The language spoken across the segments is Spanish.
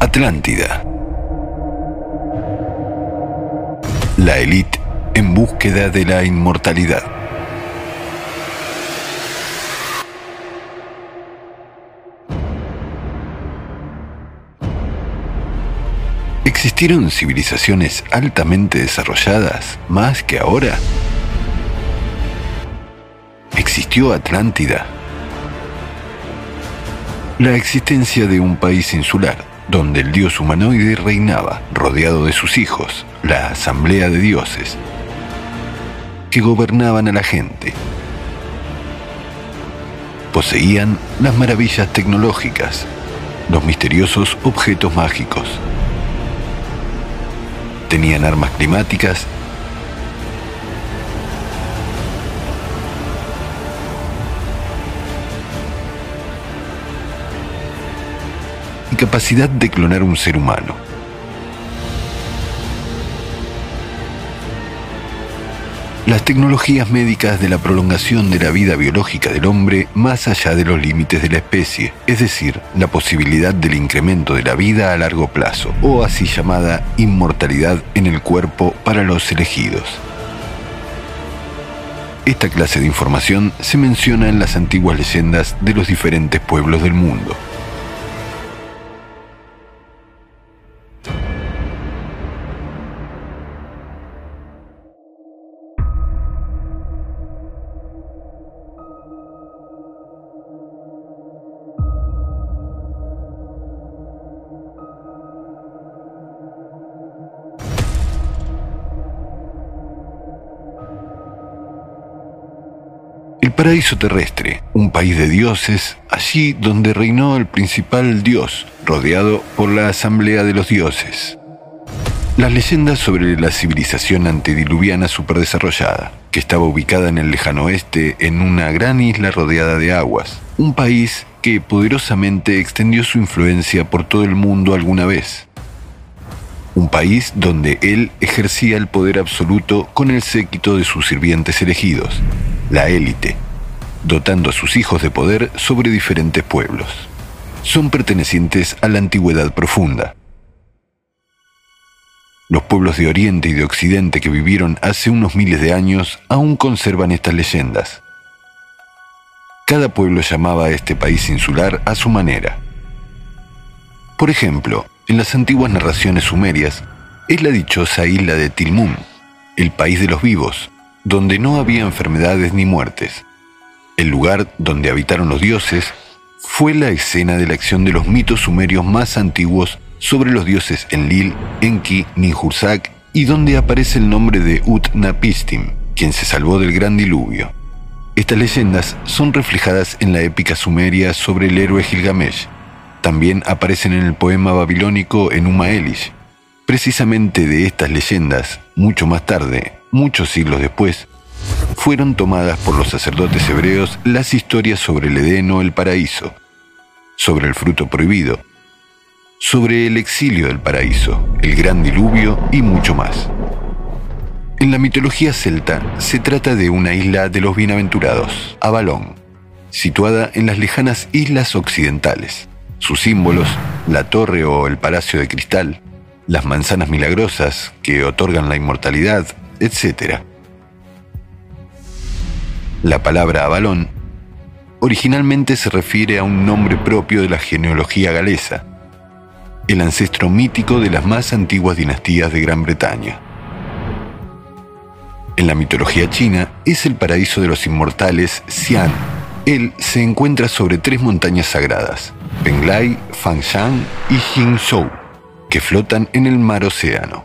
Atlántida. La élite en búsqueda de la inmortalidad. ¿Existieron civilizaciones altamente desarrolladas más que ahora? ¿Existió Atlántida? La existencia de un país insular, donde el dios humanoide reinaba, rodeado de sus hijos, la asamblea de dioses, que gobernaban a la gente. Poseían las maravillas tecnológicas, los misteriosos objetos mágicos. Tenían armas climáticas de clonar un ser humano. Las tecnologías médicas de la prolongación de la vida biológica del hombre más allá de los límites de la especie, es decir, la posibilidad del incremento de la vida a largo plazo, o así llamada inmortalidad en el cuerpo para los elegidos. Esta clase de información se menciona en las antiguas leyendas de los diferentes pueblos del mundo. Paraíso terrestre, un país de dioses, allí donde reinó el principal dios, rodeado por la asamblea de los dioses. Las leyendas sobre la civilización antediluviana superdesarrollada, que estaba ubicada en el lejano oeste en una gran isla rodeada de aguas, un país que poderosamente extendió su influencia por todo el mundo alguna vez. Un país donde él ejercía el poder absoluto con el séquito de sus sirvientes elegidos, la élite, dotando a sus hijos de poder sobre diferentes pueblos. Son pertenecientes a la antigüedad profunda. Los pueblos de Oriente y de Occidente que vivieron hace unos miles de años aún conservan estas leyendas. Cada pueblo llamaba a este país insular a su manera. Por ejemplo, en las antiguas narraciones sumerias, es la dichosa isla de Tilmum, el país de los vivos, donde no había enfermedades ni muertes. El lugar donde habitaron los dioses fue la escena de la acción de los mitos sumerios más antiguos sobre los dioses Enlil, Enki, Ninhursag y donde aparece el nombre de Utnapishtim, quien se salvó del gran diluvio. Estas leyendas son reflejadas en la épica sumeria sobre el héroe Gilgamesh. También aparecen en el poema babilónico Enuma Elish. Precisamente de estas leyendas, mucho más tarde, muchos siglos después, fueron tomadas por los sacerdotes hebreos las historias sobre el Edén o el paraíso, sobre el fruto prohibido, sobre el exilio del paraíso, el gran diluvio y mucho más. En la mitología celta se trata de una isla de los bienaventurados, Avalón, situada en las lejanas islas occidentales. Sus símbolos, la torre o el palacio de cristal, las manzanas milagrosas que otorgan la inmortalidad, etc. La palabra Avalón originalmente se refiere a un nombre propio de la genealogía galesa, el ancestro mítico de las más antiguas dinastías de Gran Bretaña. En la mitología china es el paraíso de los inmortales Xian. Él se encuentra sobre tres montañas sagradas, Penglai, Fangshan y Jingzhou, que flotan en el mar océano.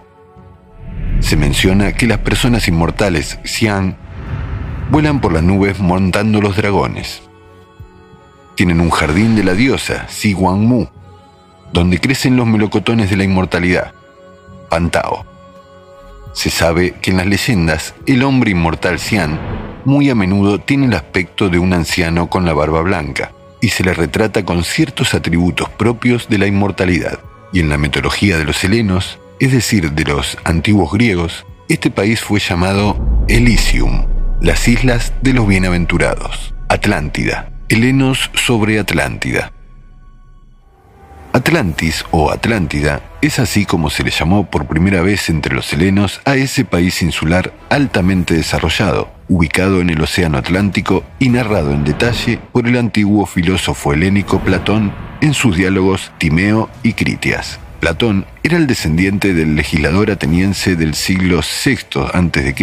Se menciona que las personas inmortales Xian vuelan por las nubes montando los dragones. Tienen un jardín de la diosa, Si Mu, donde crecen los melocotones de la inmortalidad, Pantao. Se sabe que en las leyendas el hombre inmortal Xian muy a menudo tiene el aspecto de un anciano con la barba blanca y se le retrata con ciertos atributos propios de la inmortalidad. Y en la mitología de los helenos, es decir, de los antiguos griegos, este país fue llamado Elysium, las islas de los bienaventurados, Atlántida, helenos sobre Atlántida. Atlantis o Atlántida es así como se le llamó por primera vez entre los helenos a ese país insular altamente desarrollado, ubicado en el Océano Atlántico y narrado en detalle por el antiguo filósofo helénico Platón en sus diálogos Timeo y Critias. Platón era el descendiente del legislador ateniense del siglo VI a.C.,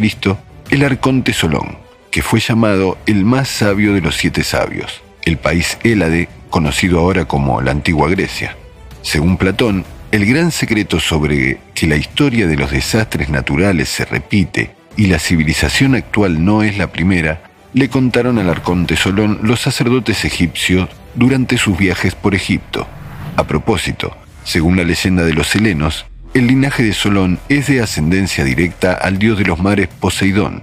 el arconte Solón, que fue llamado el más sabio de los siete sabios, el país Hélade, conocido ahora como la antigua Grecia. Según Platón, el gran secreto sobre que la historia de los desastres naturales se repite y la civilización actual no es la primera, le contaron al arconte Solón los sacerdotes egipcios durante sus viajes por Egipto. A propósito, según la leyenda de los helenos, el linaje de Solón es de ascendencia directa al dios de los mares Poseidón,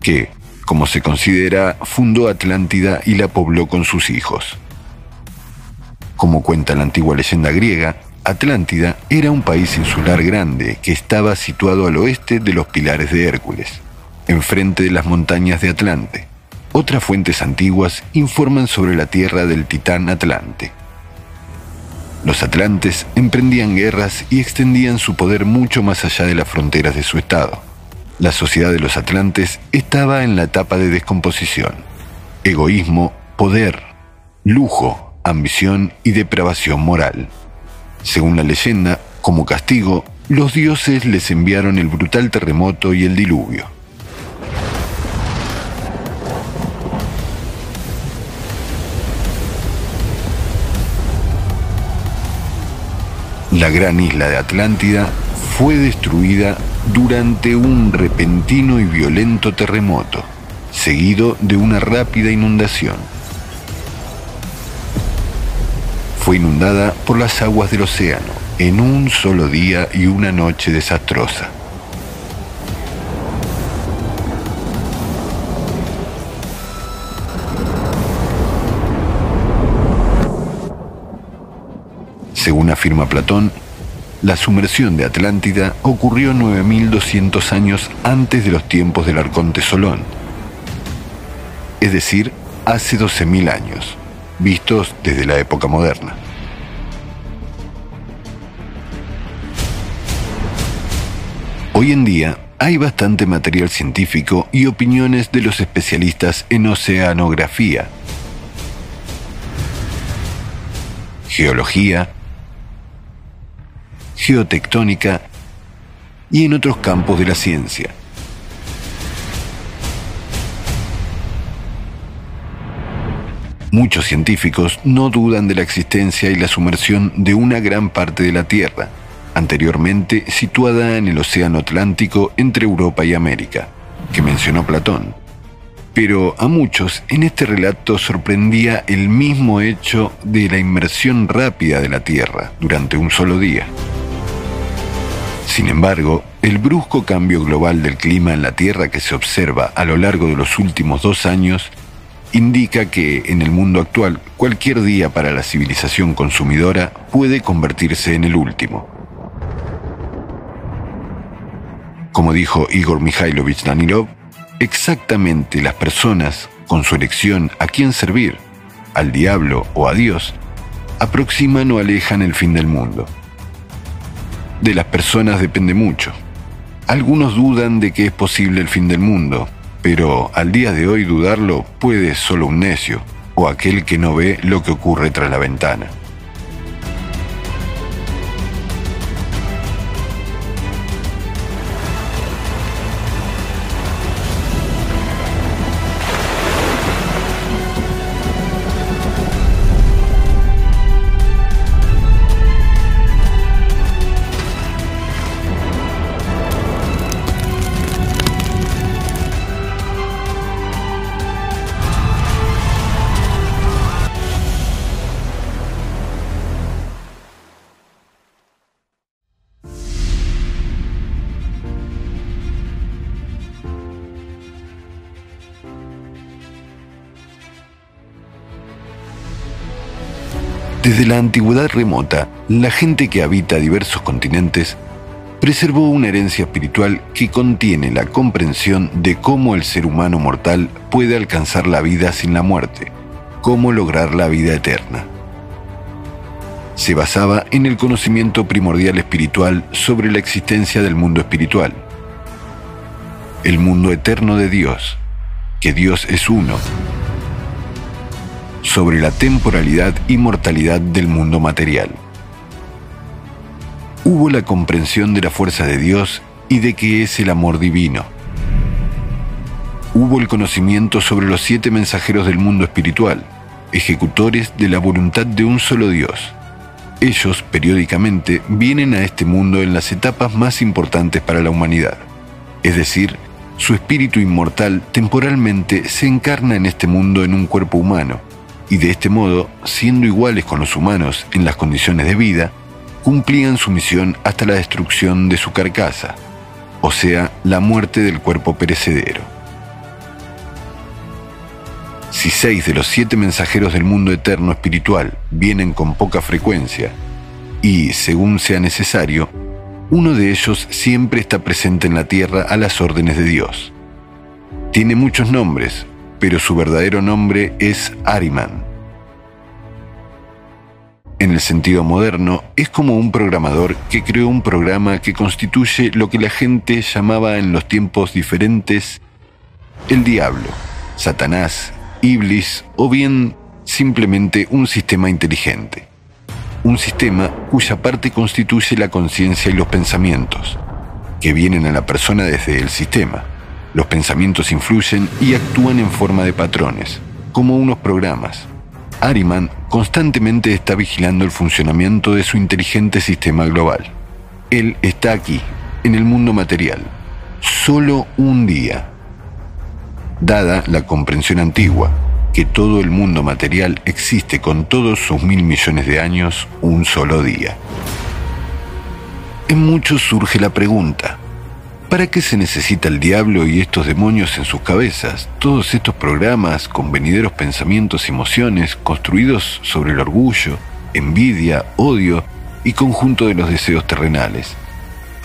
que, como se considera, fundó Atlántida y la pobló con sus hijos. Como cuenta la antigua leyenda griega, Atlántida era un país insular grande que estaba situado al oeste de los pilares de Hércules, enfrente de las montañas de Atlante. Otras fuentes antiguas informan sobre la tierra del titán Atlante. Los atlantes emprendían guerras y extendían su poder mucho más allá de las fronteras de su estado. La sociedad de los atlantes estaba en la etapa de descomposición. Egoísmo, poder, lujo, ambición y depravación moral. Según la leyenda, como castigo, los dioses les enviaron el brutal terremoto y el diluvio. La gran isla de Atlántida fue destruida durante un repentino y violento terremoto, seguido de una rápida inundación. Fue inundada por las aguas del océano en un solo día y una noche desastrosa. Según afirma Platón, la sumersión de Atlántida ocurrió 9.200 años antes de los tiempos del arconte Solón, es decir, hace 12.000 años, vistos desde la época moderna. Hoy en día hay bastante material científico y opiniones de los especialistas en oceanografía, geología, geotectónica y en otros campos de la ciencia. Muchos científicos no dudan de la existencia y la sumersión de una gran parte de la Tierra, anteriormente situada en el Océano Atlántico entre Europa y América, que mencionó Platón. Pero a muchos en este relato sorprendía el mismo hecho de la inmersión rápida de la Tierra durante un solo día. Sin embargo, el brusco cambio global del clima en la Tierra que se observa a lo largo de los últimos dos años indica que en el mundo actual cualquier día para la civilización consumidora puede convertirse en el último. Como dijo Igor Mikhailovich Danilov, exactamente las personas, con su elección a quién servir, al diablo o a Dios, aproximan o alejan el fin del mundo de las personas depende mucho. Algunos dudan de que es posible el fin del mundo, pero al día de hoy dudarlo puede solo un necio o aquel que no ve lo que ocurre tras la ventana. Desde la antigüedad remota, la gente que habita diversos continentes preservó una herencia espiritual que contiene la comprensión de cómo el ser humano mortal puede alcanzar la vida sin la muerte, cómo lograr la vida eterna. se basaba en el conocimiento primordial espiritual sobre la existencia del mundo espiritual, el mundo eterno de Dios, que Dios es uno, sobre la temporalidad y mortalidad del mundo material. Hubo la comprensión de la fuerza de Dios y de que es el amor divino. Hubo el conocimiento sobre los siete mensajeros del mundo espiritual, ejecutores de la voluntad de un solo Dios. Ellos periódicamente vienen a este mundo en las etapas más importantes para la humanidad, es decir, su espíritu inmortal temporalmente se encarna en este mundo en un cuerpo humano, y de este modo, siendo iguales con los humanos en las condiciones de vida, cumplían su misión hasta la destrucción de su carcasa, o sea, la muerte del cuerpo perecedero. Si seis de los siete mensajeros del mundo eterno espiritual vienen con poca frecuencia, y, según sea necesario, uno de ellos siempre está presente en la tierra a las órdenes de Dios. Tiene muchos nombres, pero su verdadero nombre es Ariman. En el sentido moderno, es como un programador que creó un programa que constituye lo que la gente llamaba en los tiempos diferentes el diablo, Satanás, Iblis o bien simplemente un sistema inteligente. Un sistema cuya parte constituye la conciencia y los pensamientos, que vienen a la persona desde el sistema. Los pensamientos influyen y actúan en forma de patrones, como unos programas. Ariman constantemente está vigilando el funcionamiento de su inteligente sistema global. Él está aquí, en el mundo material, solo un día. Dada la comprensión antigua, que todo el mundo material existe con todos sus mil millones de años un solo día. En muchos surge la pregunta, ¿Para qué se necesita el diablo y estos demonios en sus cabezas? Todos estos programas con venideros pensamientos y emociones construidos sobre el orgullo, envidia, odio y conjunto de los deseos terrenales.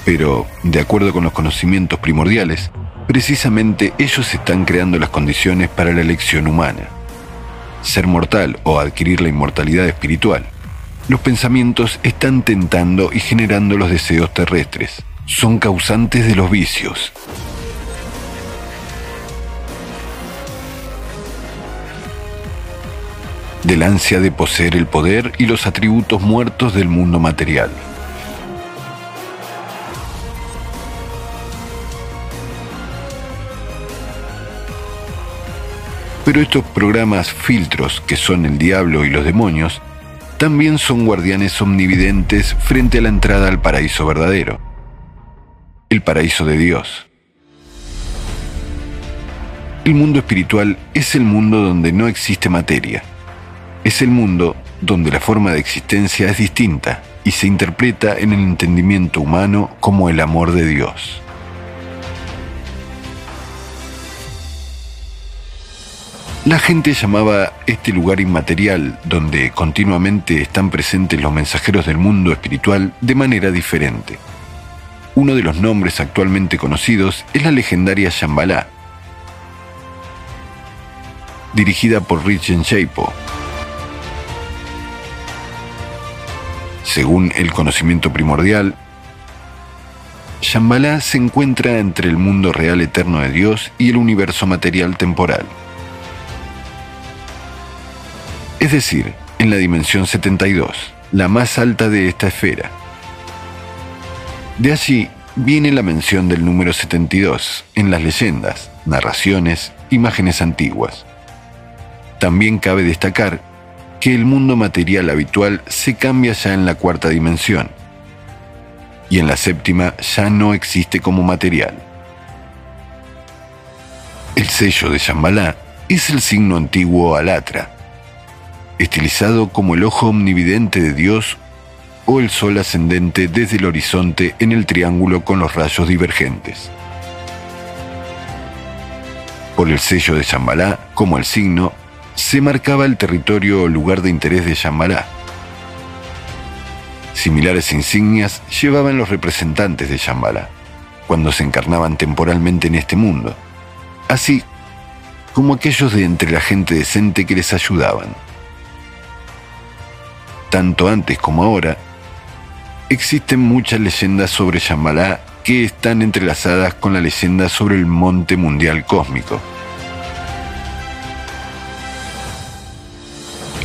Pero, de acuerdo con los conocimientos primordiales, precisamente ellos están creando las condiciones para la elección humana. Ser mortal o adquirir la inmortalidad espiritual. Los pensamientos están tentando y generando los deseos terrestres son causantes de los vicios. Del ansia de poseer el poder y los atributos muertos del mundo material. Pero estos programas filtros, que son el diablo y los demonios, también son guardianes omnividentes frente a la entrada al paraíso verdadero el paraíso de Dios. El mundo espiritual es el mundo donde no existe materia. Es el mundo donde la forma de existencia es distinta y se interpreta en el entendimiento humano como el amor de Dios. La gente llamaba este lugar inmaterial, donde continuamente están presentes los mensajeros del mundo espiritual, de manera diferente. Uno de los nombres actualmente conocidos es la legendaria Shambhala, dirigida por Richard Shaipo. Según el conocimiento primordial, Shambhala se encuentra entre el mundo real eterno de Dios y el universo material temporal. Es decir, en la dimensión 72, la más alta de esta esfera. De allí viene la mención del número 72 en las leyendas, narraciones, imágenes antiguas. También cabe destacar que el mundo material habitual se cambia ya en la cuarta dimensión y en la séptima ya no existe como material. El sello de Shambhala es el signo antiguo Alatra, estilizado como el ojo omnividente de Dios o el sol ascendente desde el horizonte en el triángulo con los rayos divergentes. Por el sello de Shambhala, como el signo, se marcaba el territorio o lugar de interés de Shambhala. Similares insignias llevaban los representantes de Shambhala, cuando se encarnaban temporalmente en este mundo, así como aquellos de entre la gente decente que les ayudaban. tanto antes como ahora, existen muchas leyendas sobre Shambhala que están entrelazadas con la leyenda sobre el monte mundial cósmico.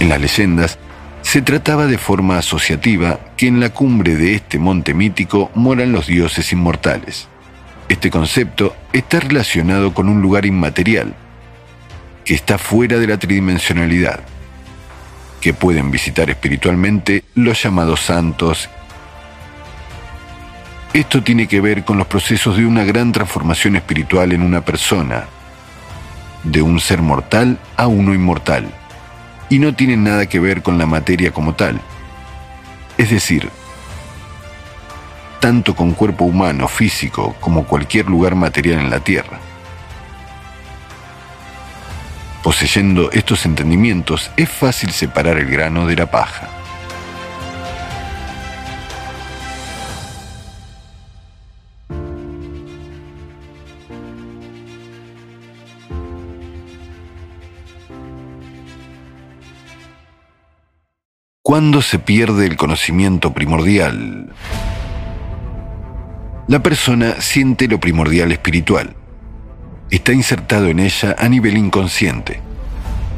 En las leyendas se trataba de forma asociativa que en la cumbre de este monte mítico moran los dioses inmortales. Este concepto está relacionado con un lugar inmaterial, que está fuera de la tridimensionalidad, que pueden visitar espiritualmente los llamados santos esto tiene que ver con los procesos de una gran transformación espiritual en una persona, de un ser mortal a uno inmortal, y no tiene nada que ver con la materia como tal. Es decir, tanto con cuerpo humano, físico, como cualquier lugar material en la Tierra. Poseyendo estos entendimientos, es fácil separar el grano de la paja. ¿Cuándo se pierde el conocimiento primordial? La persona siente lo primordial espiritual. Está insertado en ella a nivel inconsciente.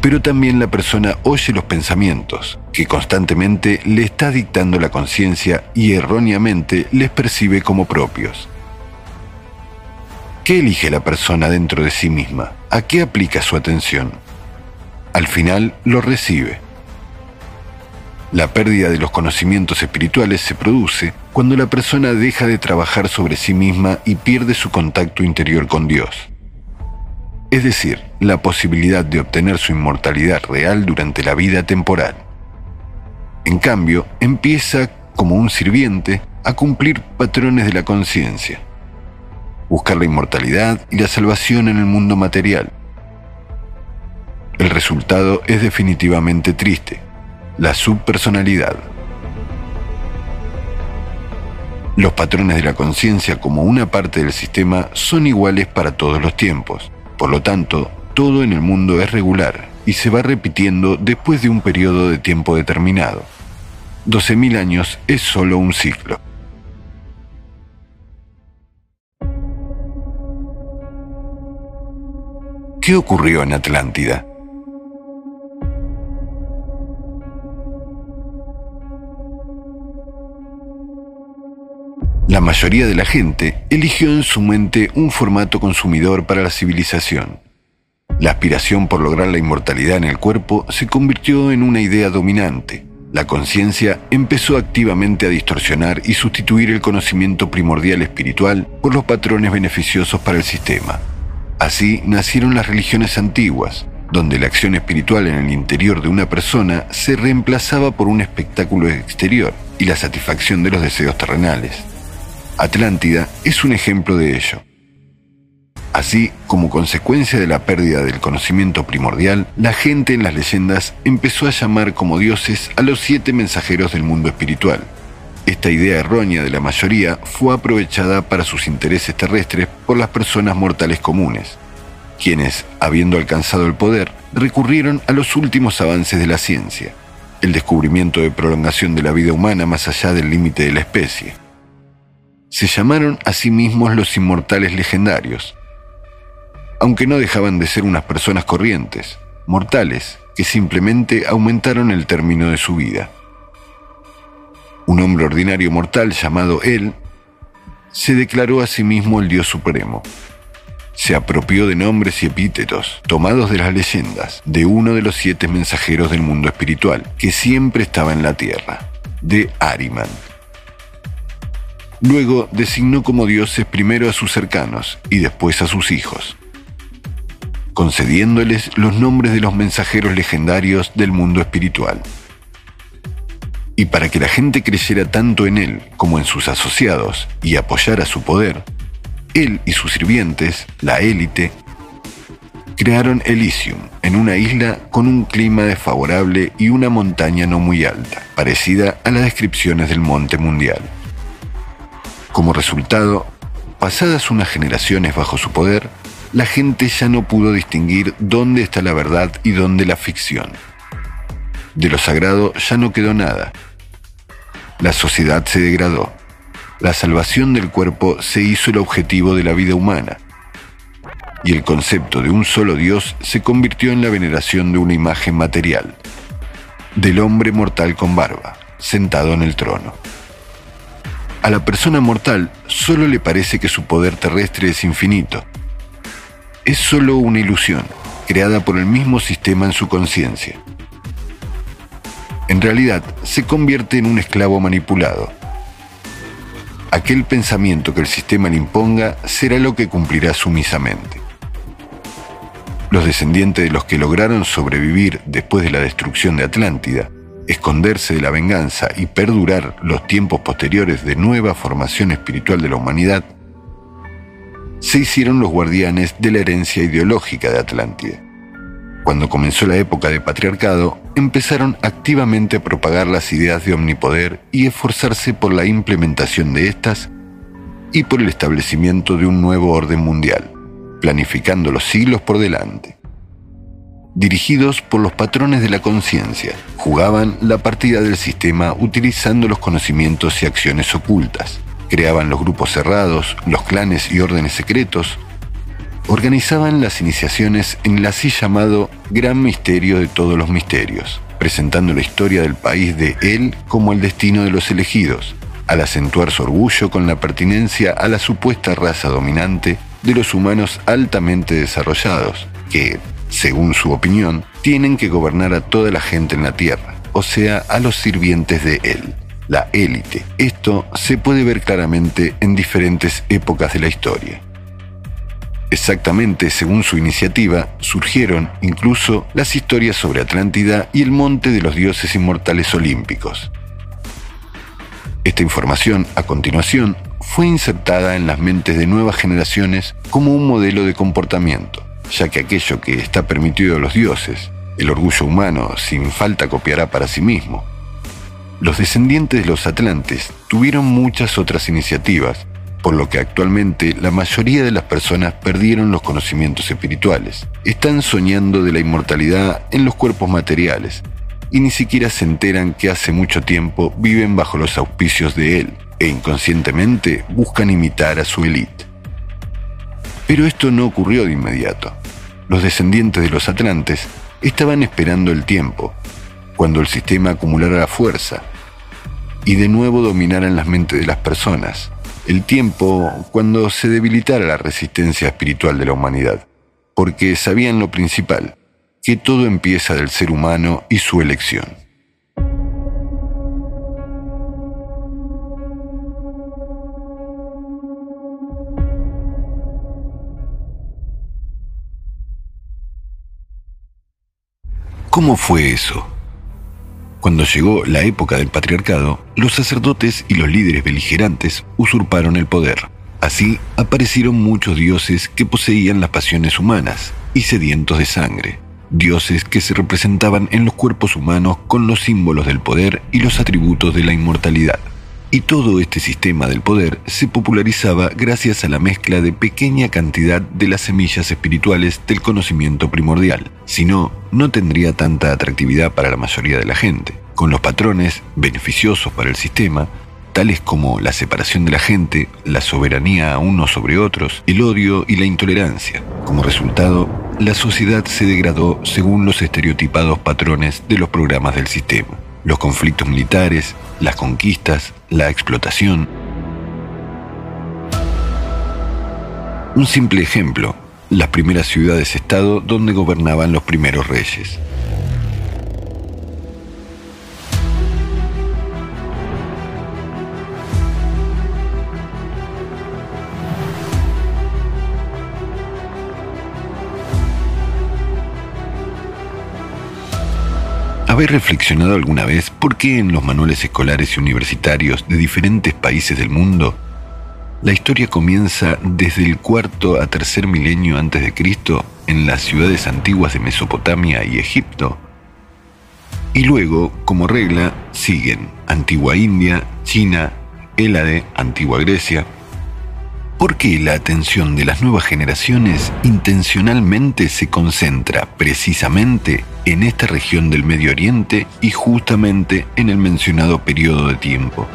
Pero también la persona oye los pensamientos, que constantemente le está dictando la conciencia y erróneamente les percibe como propios. ¿Qué elige la persona dentro de sí misma? ¿A qué aplica su atención? Al final lo recibe. La pérdida de los conocimientos espirituales se produce cuando la persona deja de trabajar sobre sí misma y pierde su contacto interior con Dios. Es decir, la posibilidad de obtener su inmortalidad real durante la vida temporal. En cambio, empieza, como un sirviente, a cumplir patrones de la conciencia. Buscar la inmortalidad y la salvación en el mundo material. El resultado es definitivamente triste la subpersonalidad. Los patrones de la conciencia como una parte del sistema son iguales para todos los tiempos. Por lo tanto, todo en el mundo es regular y se va repitiendo después de un periodo de tiempo determinado. 12.000 años es solo un ciclo. ¿Qué ocurrió en Atlántida? La mayoría de la gente eligió en su mente un formato consumidor para la civilización. La aspiración por lograr la inmortalidad en el cuerpo se convirtió en una idea dominante. La conciencia empezó activamente a distorsionar y sustituir el conocimiento primordial espiritual por los patrones beneficiosos para el sistema. Así nacieron las religiones antiguas, donde la acción espiritual en el interior de una persona se reemplazaba por un espectáculo exterior y la satisfacción de los deseos terrenales. Atlántida es un ejemplo de ello. Así, como consecuencia de la pérdida del conocimiento primordial, la gente en las leyendas empezó a llamar como dioses a los siete mensajeros del mundo espiritual. Esta idea errónea de la mayoría fue aprovechada para sus intereses terrestres por las personas mortales comunes, quienes, habiendo alcanzado el poder, recurrieron a los últimos avances de la ciencia, el descubrimiento de prolongación de la vida humana más allá del límite de la especie, se llamaron a sí mismos los inmortales legendarios, aunque no dejaban de ser unas personas corrientes, mortales, que simplemente aumentaron el término de su vida. Un hombre ordinario mortal llamado él se declaró a sí mismo el Dios Supremo. Se apropió de nombres y epítetos tomados de las leyendas de uno de los siete mensajeros del mundo espiritual que siempre estaba en la tierra, de Ariman. Luego designó como dioses primero a sus cercanos y después a sus hijos, concediéndoles los nombres de los mensajeros legendarios del mundo espiritual. Y para que la gente creyera tanto en él como en sus asociados y apoyara su poder, él y sus sirvientes, la élite, crearon Elysium, en una isla con un clima desfavorable y una montaña no muy alta, parecida a las descripciones del monte mundial. Como resultado, pasadas unas generaciones bajo su poder, la gente ya no pudo distinguir dónde está la verdad y dónde la ficción. De lo sagrado ya no quedó nada. La sociedad se degradó. La salvación del cuerpo se hizo el objetivo de la vida humana. Y el concepto de un solo Dios se convirtió en la veneración de una imagen material, del hombre mortal con barba, sentado en el trono. A la persona mortal solo le parece que su poder terrestre es infinito. Es solo una ilusión, creada por el mismo sistema en su conciencia. En realidad, se convierte en un esclavo manipulado. Aquel pensamiento que el sistema le imponga será lo que cumplirá sumisamente. Los descendientes de los que lograron sobrevivir después de la destrucción de Atlántida, esconderse de la venganza y perdurar los tiempos posteriores de nueva formación espiritual de la humanidad, se hicieron los guardianes de la herencia ideológica de Atlántida. Cuando comenzó la época de patriarcado, empezaron activamente a propagar las ideas de omnipoder y esforzarse por la implementación de estas y por el establecimiento de un nuevo orden mundial, planificando los siglos por delante. Dirigidos por los patrones de la conciencia, jugaban la partida del sistema utilizando los conocimientos y acciones ocultas, creaban los grupos cerrados, los clanes y órdenes secretos, organizaban las iniciaciones en el así llamado Gran Misterio de todos los misterios, presentando la historia del país de él como el destino de los elegidos, al acentuar su orgullo con la pertinencia a la supuesta raza dominante de los humanos altamente desarrollados, que, según su opinión, tienen que gobernar a toda la gente en la Tierra, o sea, a los sirvientes de él, la élite. Esto se puede ver claramente en diferentes épocas de la historia. Exactamente según su iniciativa, surgieron incluso las historias sobre Atlántida y el monte de los dioses inmortales olímpicos. Esta información, a continuación, fue insertada en las mentes de nuevas generaciones como un modelo de comportamiento, ya que aquello que está permitido a los dioses, el orgullo humano, sin falta copiará para sí mismo. Los descendientes de los atlantes tuvieron muchas otras iniciativas por lo que actualmente la mayoría de las personas perdieron los conocimientos espirituales. Están soñando de la inmortalidad en los cuerpos materiales y ni siquiera se enteran que hace mucho tiempo viven bajo los auspicios de él e inconscientemente buscan imitar a su élite. Pero esto no ocurrió de inmediato. Los descendientes de los atlantes estaban esperando el tiempo, cuando el sistema acumulara la fuerza y de nuevo dominara en las mentes de las personas, el tiempo cuando se debilitara la resistencia espiritual de la humanidad, porque sabían lo principal, que todo empieza del ser humano y su elección. ¿Cómo fue eso? Cuando llegó la época del patriarcado, los sacerdotes y los líderes beligerantes usurparon el poder. Así aparecieron muchos dioses que poseían las pasiones humanas y sedientos de sangre, dioses que se representaban en los cuerpos humanos con los símbolos del poder y los atributos de la inmortalidad. Y todo este sistema del poder se popularizaba gracias a la mezcla de pequeña cantidad de las semillas espirituales del conocimiento primordial. Si no, no tendría tanta atractividad para la mayoría de la gente. Con los patrones beneficiosos para el sistema, tales como la separación de la gente, la soberanía a unos sobre otros, el odio y la intolerancia. Como resultado, la sociedad se degradó según los estereotipados patrones de los programas del sistema los conflictos militares, las conquistas, la explotación. Un simple ejemplo, las primeras ciudades-estado donde gobernaban los primeros reyes. ¿Habéis reflexionado alguna vez por qué en los manuales escolares y universitarios de diferentes países del mundo la historia comienza desde el cuarto a tercer milenio antes de Cristo en las ciudades antiguas de Mesopotamia y Egipto? Y luego, como regla, siguen Antigua India, China, Hélade, Antigua Grecia. ¿Por qué la atención de las nuevas generaciones intencionalmente se concentra precisamente en esta región del Medio Oriente y justamente en el mencionado periodo de tiempo?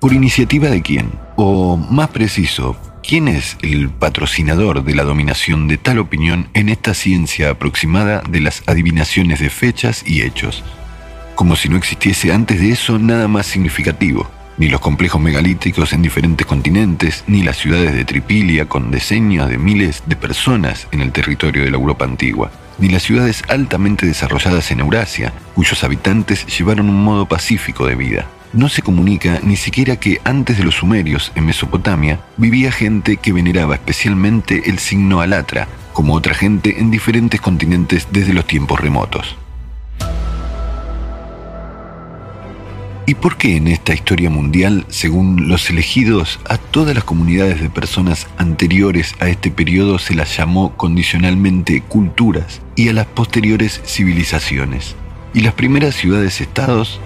¿Por iniciativa de quién? O más preciso, ¿quién es el patrocinador de la dominación de tal opinión en esta ciencia aproximada de las adivinaciones de fechas y hechos? Como si no existiese antes de eso nada más significativo, ni los complejos megalíticos en diferentes continentes, ni las ciudades de Tripilia con decenas de miles de personas en el territorio de la Europa antigua, ni las ciudades altamente desarrolladas en Eurasia, cuyos habitantes llevaron un modo pacífico de vida no se comunica ni siquiera que antes de los sumerios en Mesopotamia vivía gente que veneraba especialmente el signo alatra, como otra gente en diferentes continentes desde los tiempos remotos. ¿Y por qué en esta historia mundial, según los elegidos, a todas las comunidades de personas anteriores a este periodo se las llamó condicionalmente culturas y a las posteriores civilizaciones? Y las primeras ciudades-estados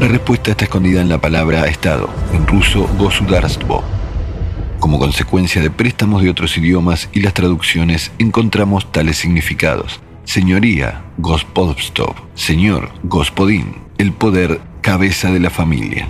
la respuesta está escondida en la palabra Estado, en ruso Gosudarstvo. Como consecuencia de préstamos de otros idiomas y las traducciones, encontramos tales significados. Señoría, Gospodstov, señor, Gospodín, el poder, cabeza de la familia.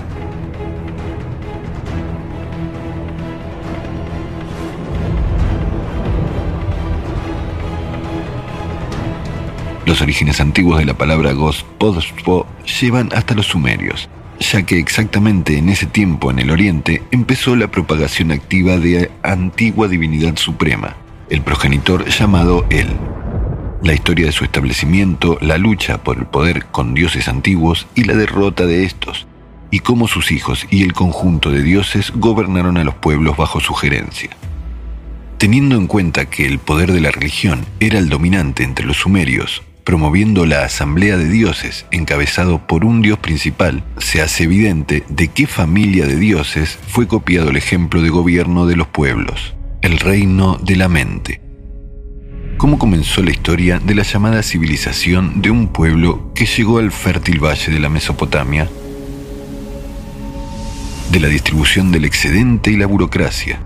Los orígenes antiguos de la palabra Gospodstvo llevan hasta los sumerios, ya que exactamente en ese tiempo en el Oriente empezó la propagación activa de antigua divinidad suprema, el progenitor llamado El. La historia de su establecimiento, la lucha por el poder con dioses antiguos y la derrota de estos, y cómo sus hijos y el conjunto de dioses gobernaron a los pueblos bajo su gerencia. Teniendo en cuenta que el poder de la religión era el dominante entre los sumerios, promoviendo la Asamblea de Dioses encabezado por un dios principal, se hace evidente de qué familia de dioses fue copiado el ejemplo de gobierno de los pueblos, el reino de la mente. ¿Cómo comenzó la historia de la llamada civilización de un pueblo que llegó al fértil valle de la Mesopotamia? De la distribución del excedente y la burocracia.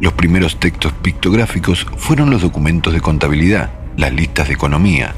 Los primeros textos pictográficos fueron los documentos de contabilidad, las listas de economía,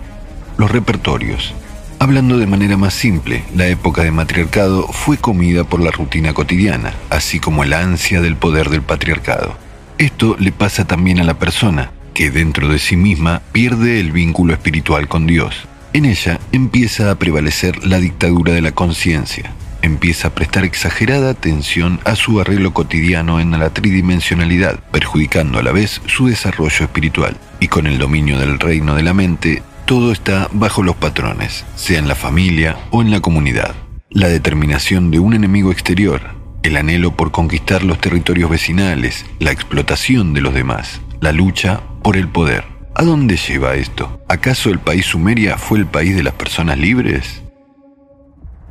los repertorios. Hablando de manera más simple, la época de matriarcado fue comida por la rutina cotidiana, así como el ansia del poder del patriarcado. Esto le pasa también a la persona, que dentro de sí misma pierde el vínculo espiritual con Dios. En ella empieza a prevalecer la dictadura de la conciencia, empieza a prestar exagerada atención a su arreglo cotidiano en la tridimensionalidad, perjudicando a la vez su desarrollo espiritual, y con el dominio del reino de la mente todo está bajo los patrones, sea en la familia o en la comunidad. La determinación de un enemigo exterior, el anhelo por conquistar los territorios vecinales, la explotación de los demás, la lucha por el poder. ¿A dónde lleva esto? ¿Acaso el país Sumeria fue el país de las personas libres?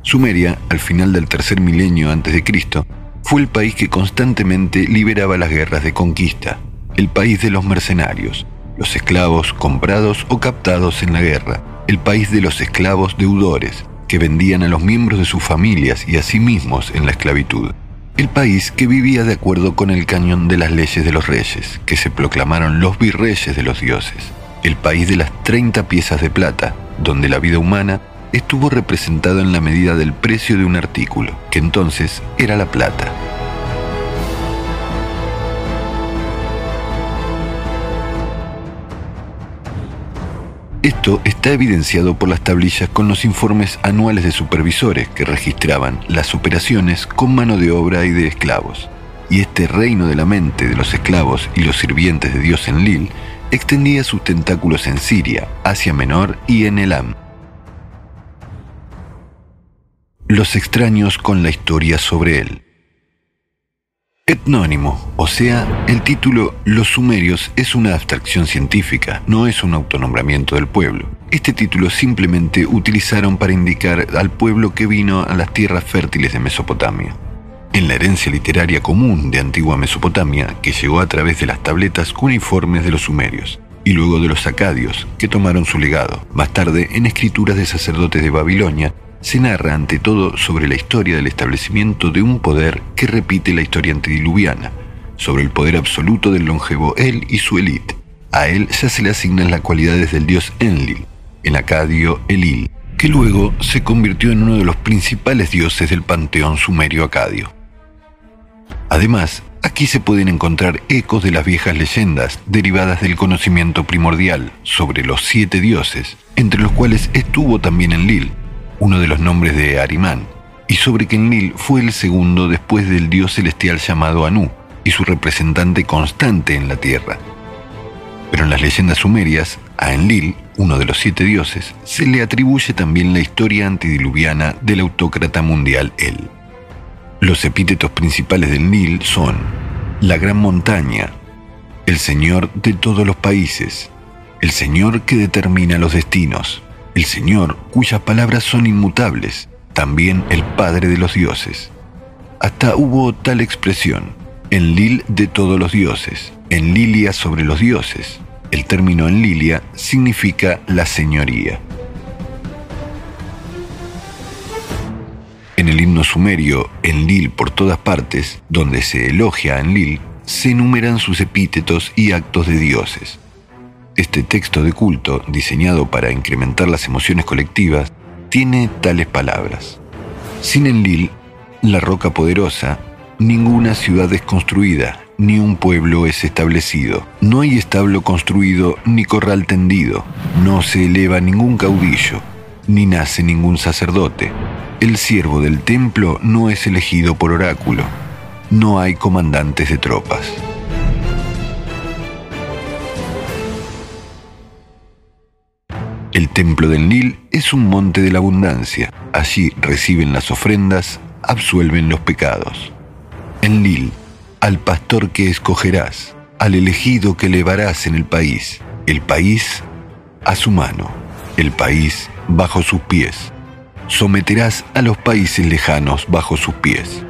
Sumeria, al final del tercer milenio antes de Cristo, fue el país que constantemente liberaba las guerras de conquista, el país de los mercenarios, los esclavos comprados o captados en la guerra, el país de los esclavos deudores, que vendían a los miembros de sus familias y a sí mismos en la esclavitud, el país que vivía de acuerdo con el cañón de las leyes de los reyes, que se proclamaron los virreyes de los dioses, el país de las 30 piezas de plata, donde la vida humana estuvo representada en la medida del precio de un artículo, que entonces era la plata. Esto está evidenciado por las tablillas con los informes anuales de supervisores que registraban las operaciones con mano de obra y de esclavos. Y este reino de la mente de los esclavos y los sirvientes de Dios en Lil extendía sus tentáculos en Siria, Asia Menor y en Elam. Los extraños con la historia sobre él. Etnónimo, o sea, el título Los Sumerios es una abstracción científica, no es un autonombramiento del pueblo. Este título simplemente utilizaron para indicar al pueblo que vino a las tierras fértiles de Mesopotamia. En la herencia literaria común de antigua Mesopotamia, que llegó a través de las tabletas cuneiformes de los sumerios, y luego de los acadios, que tomaron su legado, más tarde en escrituras de sacerdotes de Babilonia se narra ante todo sobre la historia del establecimiento de un poder que repite la historia antediluviana, sobre el poder absoluto del longevo El y su élite. A él ya se le asignan las cualidades del dios Enlil, el acadio Elil, que luego se convirtió en uno de los principales dioses del panteón sumerio acadio. Además, aquí se pueden encontrar ecos de las viejas leyendas derivadas del conocimiento primordial sobre los siete dioses, entre los cuales estuvo también Enlil, uno de los nombres de Arimán, y sobre que Enlil fue el segundo después del dios celestial llamado Anu y su representante constante en la tierra. Pero en las leyendas sumerias, a Enlil, uno de los siete dioses, se le atribuye también la historia antediluviana del autócrata mundial El. Los epítetos principales de Enlil son la gran montaña, el señor de todos los países, el señor que determina los destinos, el Señor, cuyas palabras son inmutables, también el Padre de los dioses. Hasta hubo tal expresión, en Lil de todos los dioses, en Lilia sobre los dioses. El término en Lilia significa la señoría. En el himno sumerio, en Lil por todas partes, donde se elogia a Enlil, se enumeran sus epítetos y actos de dioses. Este texto de culto, diseñado para incrementar las emociones colectivas, tiene tales palabras. Sin Enlil, la roca poderosa, ninguna ciudad es construida, ni un pueblo es establecido. No hay establo construido, ni corral tendido. No se eleva ningún caudillo, ni nace ningún sacerdote. El siervo del templo no es elegido por oráculo. No hay comandantes de tropas. El templo del Nil es un monte de la abundancia. Allí reciben las ofrendas, absuelven los pecados. En Nil, al pastor que escogerás, al elegido que elevarás en el país, el país a su mano, el país bajo sus pies. Someterás a los países lejanos bajo sus pies.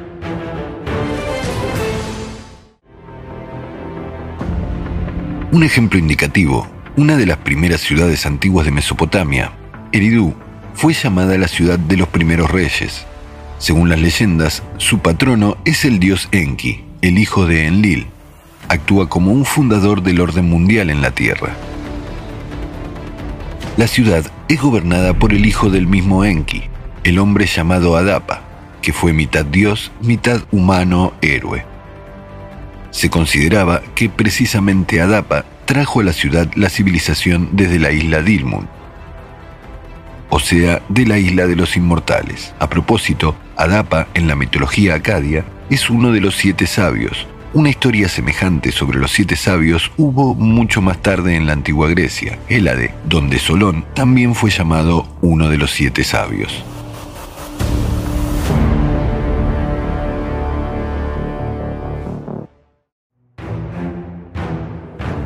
Un ejemplo indicativo una de las primeras ciudades antiguas de Mesopotamia, Eridú, fue llamada la ciudad de los primeros reyes. Según las leyendas, su patrono es el dios Enki, el hijo de Enlil. Actúa como un fundador del orden mundial en la tierra. La ciudad es gobernada por el hijo del mismo Enki, el hombre llamado Adapa, que fue mitad dios, mitad humano héroe. Se consideraba que precisamente Adapa trajo a la ciudad la civilización desde la isla Dilmun, o sea, de la isla de los inmortales. A propósito, Adapa, en la mitología acadia, es uno de los siete sabios. Una historia semejante sobre los siete sabios hubo mucho más tarde en la antigua Grecia, Hélade, donde Solón también fue llamado uno de los siete sabios.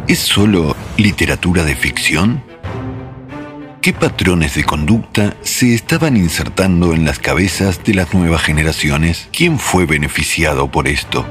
¿Es solo literatura de ficción? ¿Qué patrones de conducta se estaban insertando en las cabezas de las nuevas generaciones? ¿Quién fue beneficiado por esto?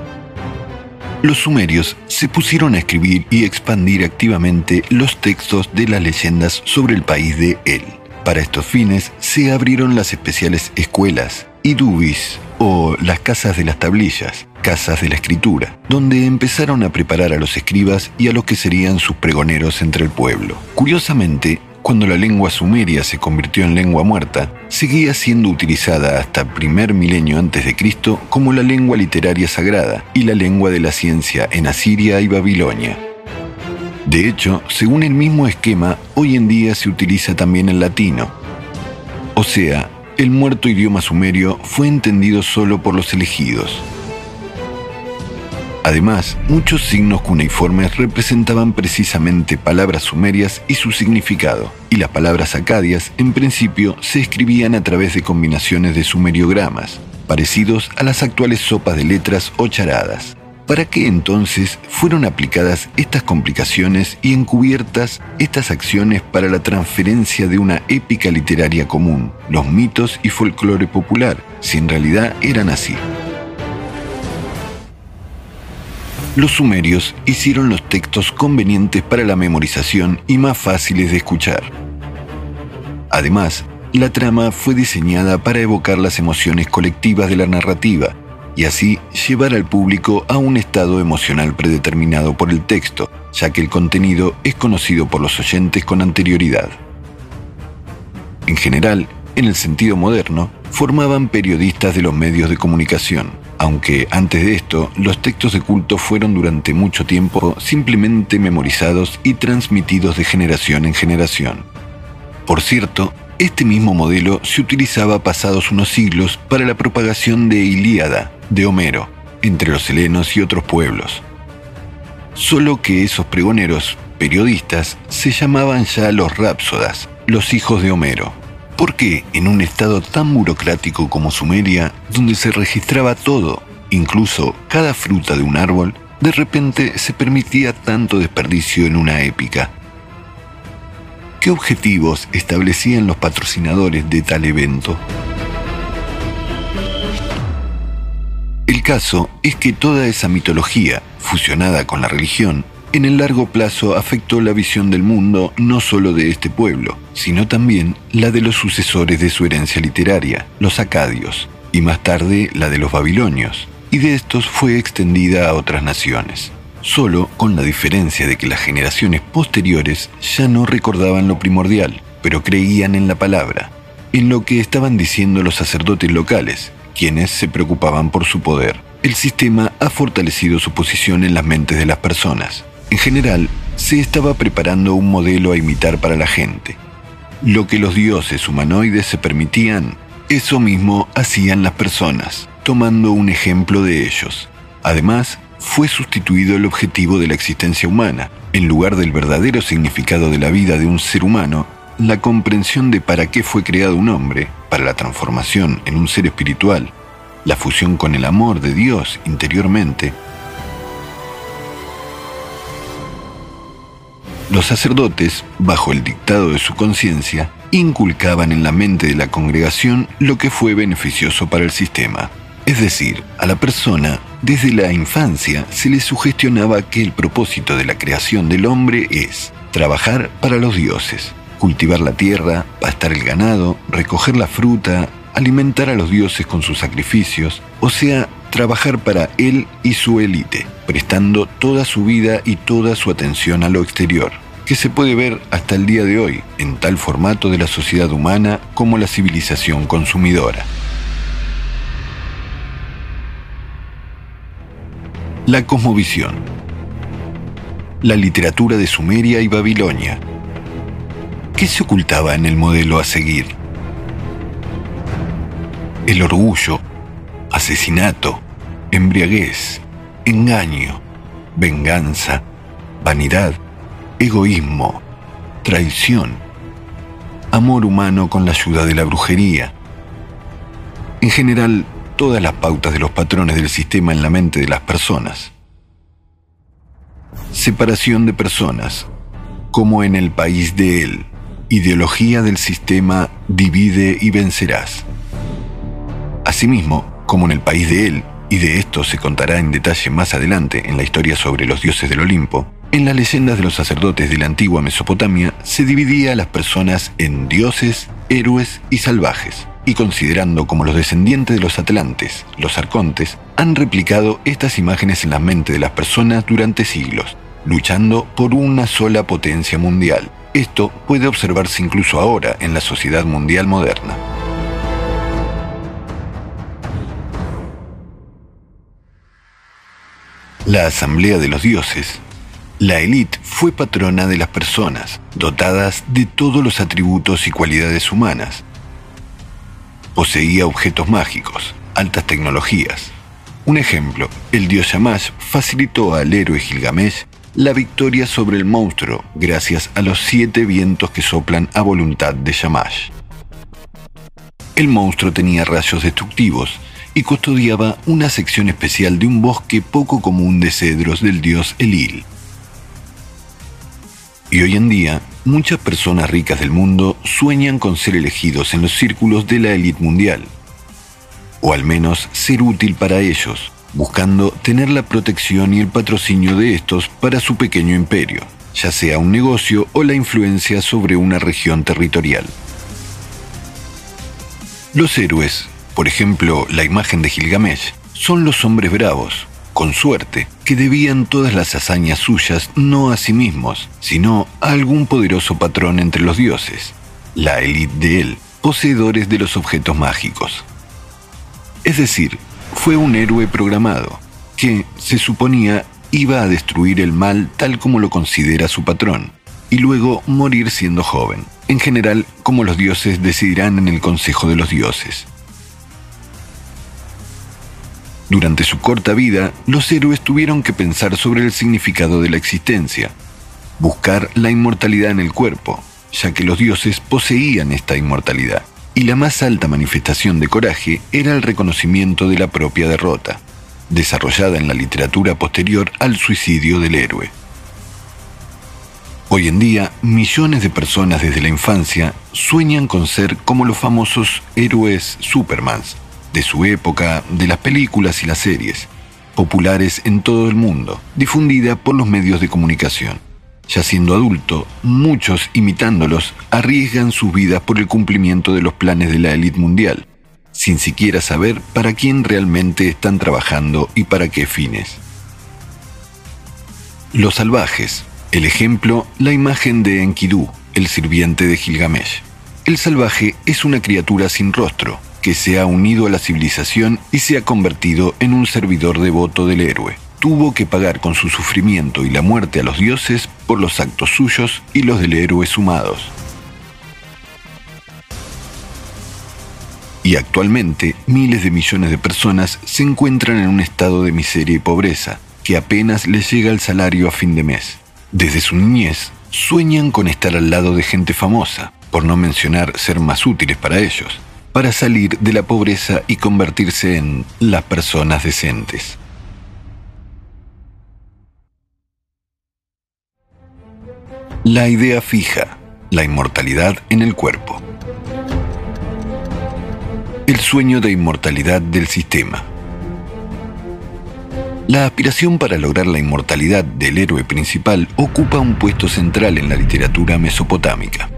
Los sumerios se pusieron a escribir y expandir activamente los textos de las leyendas sobre el país de El. Para estos fines se abrieron las especiales escuelas, idubis o las casas de las tablillas, casas de la escritura, donde empezaron a preparar a los escribas y a los que serían sus pregoneros entre el pueblo. Curiosamente, cuando la lengua sumeria se convirtió en lengua muerta, seguía siendo utilizada hasta el primer milenio antes de Cristo como la lengua literaria sagrada y la lengua de la ciencia en Asiria y Babilonia. De hecho, según el mismo esquema, hoy en día se utiliza también el latino. O sea, el muerto idioma sumerio fue entendido solo por los elegidos. Además, muchos signos cuneiformes representaban precisamente palabras sumerias y su significado, y las palabras acadias, en principio, se escribían a través de combinaciones de sumeriogramas, parecidos a las actuales sopas de letras o charadas. ¿Para qué entonces fueron aplicadas estas complicaciones y encubiertas estas acciones para la transferencia de una épica literaria común, los mitos y folclore popular, si en realidad eran así? Los sumerios hicieron los textos convenientes para la memorización y más fáciles de escuchar. Además, la trama fue diseñada para evocar las emociones colectivas de la narrativa y así llevar al público a un estado emocional predeterminado por el texto, ya que el contenido es conocido por los oyentes con anterioridad. En general, en el sentido moderno, formaban periodistas de los medios de comunicación aunque antes de esto los textos de culto fueron durante mucho tiempo simplemente memorizados y transmitidos de generación en generación. Por cierto, este mismo modelo se utilizaba pasados unos siglos para la propagación de Ilíada, de Homero, entre los helenos y otros pueblos. Solo que esos pregoneros, periodistas, se llamaban ya los rápsodas, los hijos de Homero. ¿Por qué en un estado tan burocrático como Sumeria, donde se registraba todo, incluso cada fruta de un árbol, de repente se permitía tanto desperdicio en una épica? ¿Qué objetivos establecían los patrocinadores de tal evento? El caso es que toda esa mitología, fusionada con la religión, en el largo plazo afectó la visión del mundo no solo de este pueblo, sino también la de los sucesores de su herencia literaria, los acadios, y más tarde la de los babilonios, y de estos fue extendida a otras naciones, solo con la diferencia de que las generaciones posteriores ya no recordaban lo primordial, pero creían en la palabra, en lo que estaban diciendo los sacerdotes locales, quienes se preocupaban por su poder. El sistema ha fortalecido su posición en las mentes de las personas, en general, se estaba preparando un modelo a imitar para la gente. Lo que los dioses humanoides se permitían, eso mismo hacían las personas, tomando un ejemplo de ellos. Además, fue sustituido el objetivo de la existencia humana. En lugar del verdadero significado de la vida de un ser humano, la comprensión de para qué fue creado un hombre, para la transformación en un ser espiritual, la fusión con el amor de Dios interiormente, Los sacerdotes, bajo el dictado de su conciencia, inculcaban en la mente de la congregación lo que fue beneficioso para el sistema. Es decir, a la persona, desde la infancia, se le sugestionaba que el propósito de la creación del hombre es trabajar para los dioses, cultivar la tierra, pastar el ganado, recoger la fruta, alimentar a los dioses con sus sacrificios, o sea, trabajar para él y su élite, prestando toda su vida y toda su atención a lo exterior, que se puede ver hasta el día de hoy en tal formato de la sociedad humana como la civilización consumidora. La cosmovisión. La literatura de Sumeria y Babilonia. ¿Qué se ocultaba en el modelo a seguir? El orgullo asesinato, embriaguez, engaño, venganza, vanidad, egoísmo, traición, amor humano con la ayuda de la brujería. En general, todas las pautas de los patrones del sistema en la mente de las personas. Separación de personas, como en el país de él. Ideología del sistema divide y vencerás. Asimismo, como en el país de él, y de esto se contará en detalle más adelante en la historia sobre los dioses del Olimpo, en las leyendas de los sacerdotes de la antigua Mesopotamia se dividía a las personas en dioses, héroes y salvajes, y considerando como los descendientes de los atlantes, los arcontes, han replicado estas imágenes en la mente de las personas durante siglos, luchando por una sola potencia mundial. Esto puede observarse incluso ahora en la sociedad mundial moderna. La Asamblea de los Dioses, La élite fue patrona de las personas, dotadas de todos los atributos y cualidades humanas. Poseía objetos mágicos, altas tecnologías. Un ejemplo, el dios Shamash facilitó al héroe Gilgamesh la victoria sobre el monstruo gracias a los siete vientos que soplan a voluntad de Shamash. El monstruo tenía rayos destructivos y custodiaba una sección especial de un bosque poco común de cedros del dios Elil. Y hoy en día, muchas personas ricas del mundo sueñan con ser elegidos en los círculos de la élite mundial, o al menos ser útil para ellos, buscando tener la protección y el patrocinio de estos para su pequeño imperio, ya sea un negocio o la influencia sobre una región territorial. Los héroes, por ejemplo la imagen de Gilgamesh, son los hombres bravos, con suerte, que debían todas las hazañas suyas no a sí mismos, sino a algún poderoso patrón entre los dioses, la élite de él, poseedores de los objetos mágicos. Es decir, fue un héroe programado, que, se suponía, iba a destruir el mal tal como lo considera su patrón, y luego morir siendo joven, en general como los dioses decidirán en el Consejo de los Dioses. Durante su corta vida, los héroes tuvieron que pensar sobre el significado de la existencia, buscar la inmortalidad en el cuerpo, ya que los dioses poseían esta inmortalidad, y la más alta manifestación de coraje era el reconocimiento de la propia derrota, desarrollada en la literatura posterior al suicidio del héroe. Hoy en día, millones de personas desde la infancia sueñan con ser como los famosos héroes Supermans, de su época, de las películas y las series, populares en todo el mundo, difundida por los medios de comunicación. Ya siendo adulto, muchos imitándolos arriesgan sus vidas por el cumplimiento de los planes de la élite mundial, sin siquiera saber para quién realmente están trabajando y para qué fines. Los salvajes, el ejemplo, la imagen de Enkidu, el sirviente de Gilgamesh. El salvaje es una criatura sin rostro, que se ha unido a la civilización y se ha convertido en un servidor devoto del héroe. Tuvo que pagar con su sufrimiento y la muerte a los dioses por los actos suyos y los del héroe sumados. Y actualmente miles de millones de personas se encuentran en un estado de miseria y pobreza, que apenas les llega el salario a fin de mes. Desde su niñez, sueñan con estar al lado de gente famosa, por no mencionar ser más útiles para ellos para salir de la pobreza y convertirse en las personas decentes. La idea fija, la inmortalidad en el cuerpo. El sueño de inmortalidad del sistema. La aspiración para lograr la inmortalidad del héroe principal ocupa un puesto central en la literatura mesopotámica.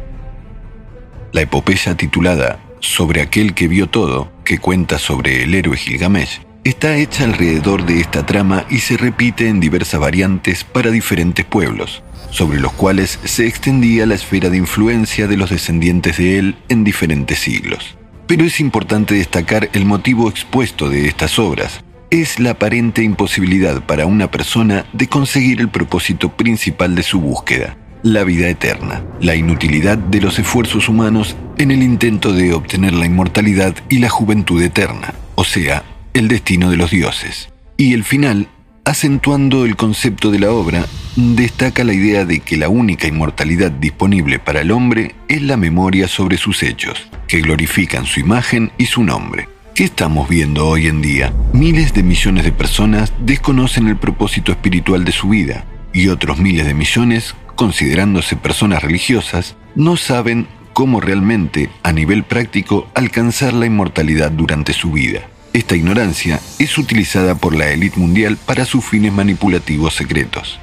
La epopeya titulada sobre aquel que vio todo, que cuenta sobre el héroe Gilgamesh, está hecha alrededor de esta trama y se repite en diversas variantes para diferentes pueblos, sobre los cuales se extendía la esfera de influencia de los descendientes de él en diferentes siglos. Pero es importante destacar el motivo expuesto de estas obras. Es la aparente imposibilidad para una persona de conseguir el propósito principal de su búsqueda, la vida eterna, la inutilidad de los esfuerzos humanos en el intento de obtener la inmortalidad y la juventud eterna, o sea, el destino de los dioses. Y el final, acentuando el concepto de la obra, destaca la idea de que la única inmortalidad disponible para el hombre es la memoria sobre sus hechos, que glorifican su imagen y su nombre. ¿Qué estamos viendo hoy en día? Miles de millones de personas desconocen el propósito espiritual de su vida y otros miles de millones considerándose personas religiosas, no saben cómo realmente, a nivel práctico, alcanzar la inmortalidad durante su vida. Esta ignorancia es utilizada por la élite mundial para sus fines manipulativos secretos.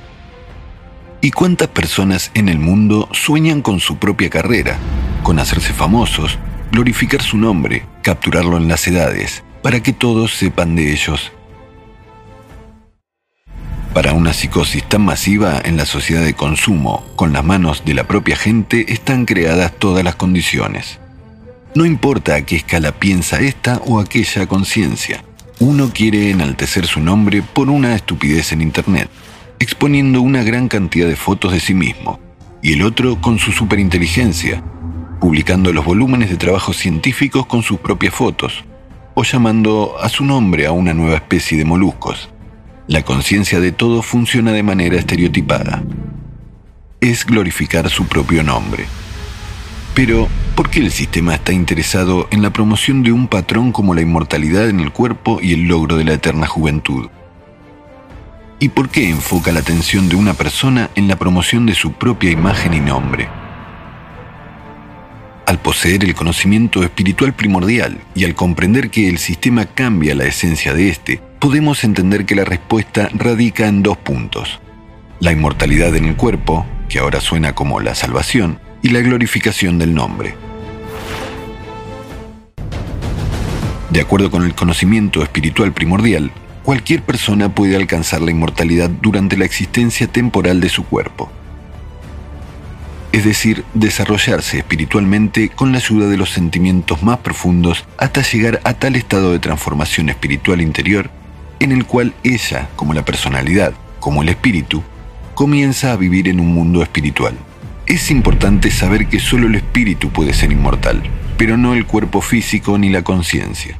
¿Y cuántas personas en el mundo sueñan con su propia carrera, con hacerse famosos, glorificar su nombre, capturarlo en las edades, para que todos sepan de ellos para una psicosis tan masiva en la sociedad de consumo, con las manos de la propia gente, están creadas todas las condiciones. No importa a qué escala piensa esta o aquella conciencia, uno quiere enaltecer su nombre por una estupidez en Internet, exponiendo una gran cantidad de fotos de sí mismo, y el otro con su superinteligencia, publicando los volúmenes de trabajos científicos con sus propias fotos, o llamando a su nombre a una nueva especie de moluscos. La conciencia de todo funciona de manera estereotipada. Es glorificar su propio nombre. Pero, ¿por qué el sistema está interesado en la promoción de un patrón como la inmortalidad en el cuerpo y el logro de la eterna juventud? ¿Y por qué enfoca la atención de una persona en la promoción de su propia imagen y nombre? Al poseer el conocimiento espiritual primordial y al comprender que el sistema cambia la esencia de éste, podemos entender que la respuesta radica en dos puntos. La inmortalidad en el cuerpo, que ahora suena como la salvación, y la glorificación del nombre. De acuerdo con el conocimiento espiritual primordial, cualquier persona puede alcanzar la inmortalidad durante la existencia temporal de su cuerpo. Es decir, desarrollarse espiritualmente con la ayuda de los sentimientos más profundos hasta llegar a tal estado de transformación espiritual interior en el cual ella, como la personalidad, como el espíritu, comienza a vivir en un mundo espiritual. Es importante saber que solo el espíritu puede ser inmortal, pero no el cuerpo físico ni la conciencia.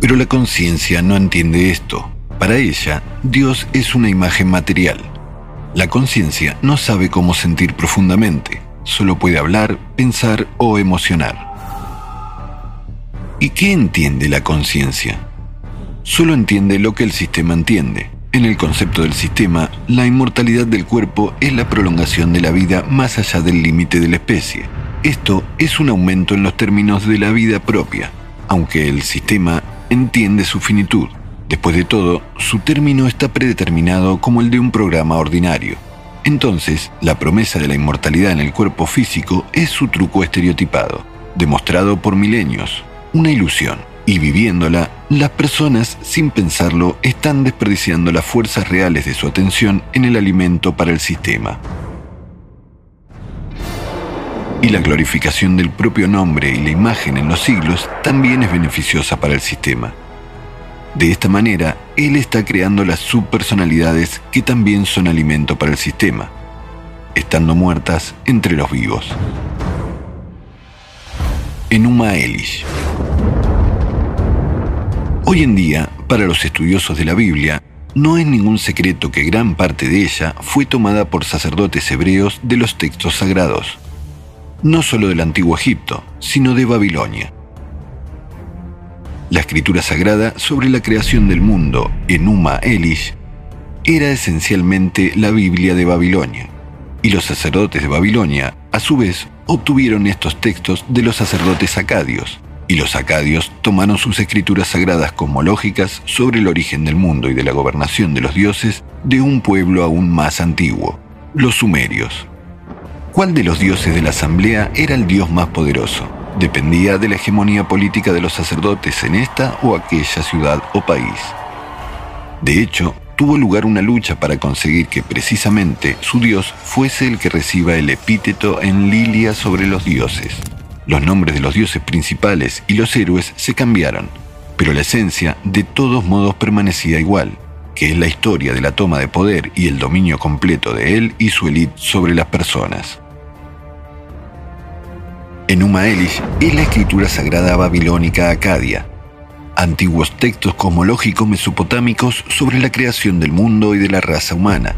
Pero la conciencia no entiende esto. Para ella, Dios es una imagen material. La conciencia no sabe cómo sentir profundamente, solo puede hablar, pensar o emocionar. ¿Y qué entiende la conciencia? solo entiende lo que el sistema entiende. En el concepto del sistema, la inmortalidad del cuerpo es la prolongación de la vida más allá del límite de la especie. Esto es un aumento en los términos de la vida propia, aunque el sistema entiende su finitud. Después de todo, su término está predeterminado como el de un programa ordinario. Entonces, la promesa de la inmortalidad en el cuerpo físico es su truco estereotipado, demostrado por milenios, una ilusión y viviéndola, las personas, sin pensarlo, están desperdiciando las fuerzas reales de su atención en el alimento para el sistema. Y la glorificación del propio nombre y la imagen en los siglos también es beneficiosa para el sistema. De esta manera, él está creando las subpersonalidades que también son alimento para el sistema, estando muertas entre los vivos. Enuma Elish Hoy en día, para los estudiosos de la Biblia, no es ningún secreto que gran parte de ella fue tomada por sacerdotes hebreos de los textos sagrados, no solo del antiguo Egipto, sino de Babilonia. La escritura sagrada sobre la creación del mundo, Enuma Elish, era esencialmente la Biblia de Babilonia, y los sacerdotes de Babilonia, a su vez, obtuvieron estos textos de los sacerdotes acadios, y los acadios tomaron sus escrituras sagradas como lógicas sobre el origen del mundo y de la gobernación de los dioses de un pueblo aún más antiguo, los sumerios. ¿Cuál de los dioses de la asamblea era el dios más poderoso? Dependía de la hegemonía política de los sacerdotes en esta o aquella ciudad o país. De hecho, tuvo lugar una lucha para conseguir que precisamente su dios fuese el que reciba el epíteto en Lilia sobre los dioses. Los nombres de los dioses principales y los héroes se cambiaron, pero la esencia de todos modos permanecía igual, que es la historia de la toma de poder y el dominio completo de él y su élite sobre las personas. Enuma Elish es la escritura sagrada babilónica acadia, antiguos textos cosmológicos mesopotámicos sobre la creación del mundo y de la raza humana,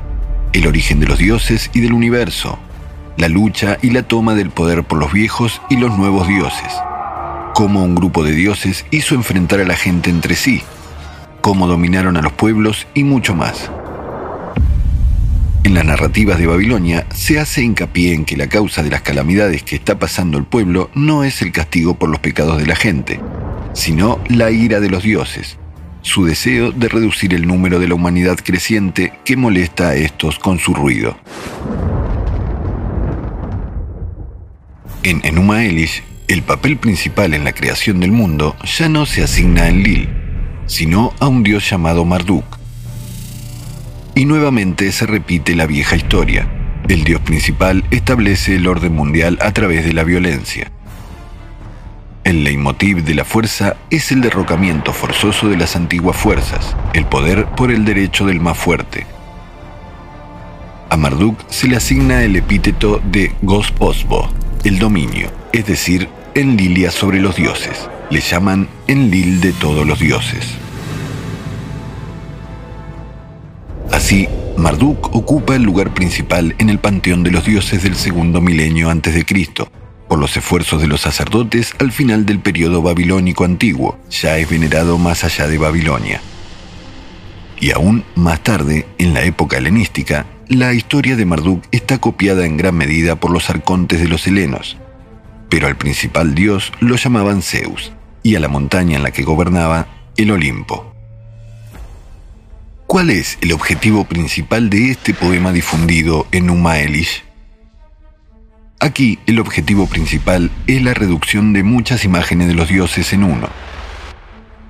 el origen de los dioses y del universo, la lucha y la toma del poder por los viejos y los nuevos dioses, cómo un grupo de dioses hizo enfrentar a la gente entre sí, cómo dominaron a los pueblos y mucho más. En las narrativas de Babilonia se hace hincapié en que la causa de las calamidades que está pasando el pueblo no es el castigo por los pecados de la gente, sino la ira de los dioses, su deseo de reducir el número de la humanidad creciente que molesta a estos con su ruido. En Enuma Elish, el papel principal en la creación del mundo ya no se asigna a Enlil, sino a un dios llamado Marduk. Y nuevamente se repite la vieja historia. El dios principal establece el orden mundial a través de la violencia. El leitmotiv de la fuerza es el derrocamiento forzoso de las antiguas fuerzas, el poder por el derecho del más fuerte. A Marduk se le asigna el epíteto de Gosposbo, el dominio, es decir, en Lilia sobre los dioses. Le llaman Enlil de todos los dioses. Así, Marduk ocupa el lugar principal en el panteón de los dioses del segundo milenio antes de Cristo, por los esfuerzos de los sacerdotes al final del periodo babilónico antiguo, ya es venerado más allá de Babilonia. Y aún más tarde, en la época helenística, la historia de Marduk está copiada en gran medida por los arcontes de los helenos, pero al principal dios lo llamaban Zeus, y a la montaña en la que gobernaba, el Olimpo. ¿Cuál es el objetivo principal de este poema difundido en Uma Elish? Aquí el objetivo principal es la reducción de muchas imágenes de los dioses en uno.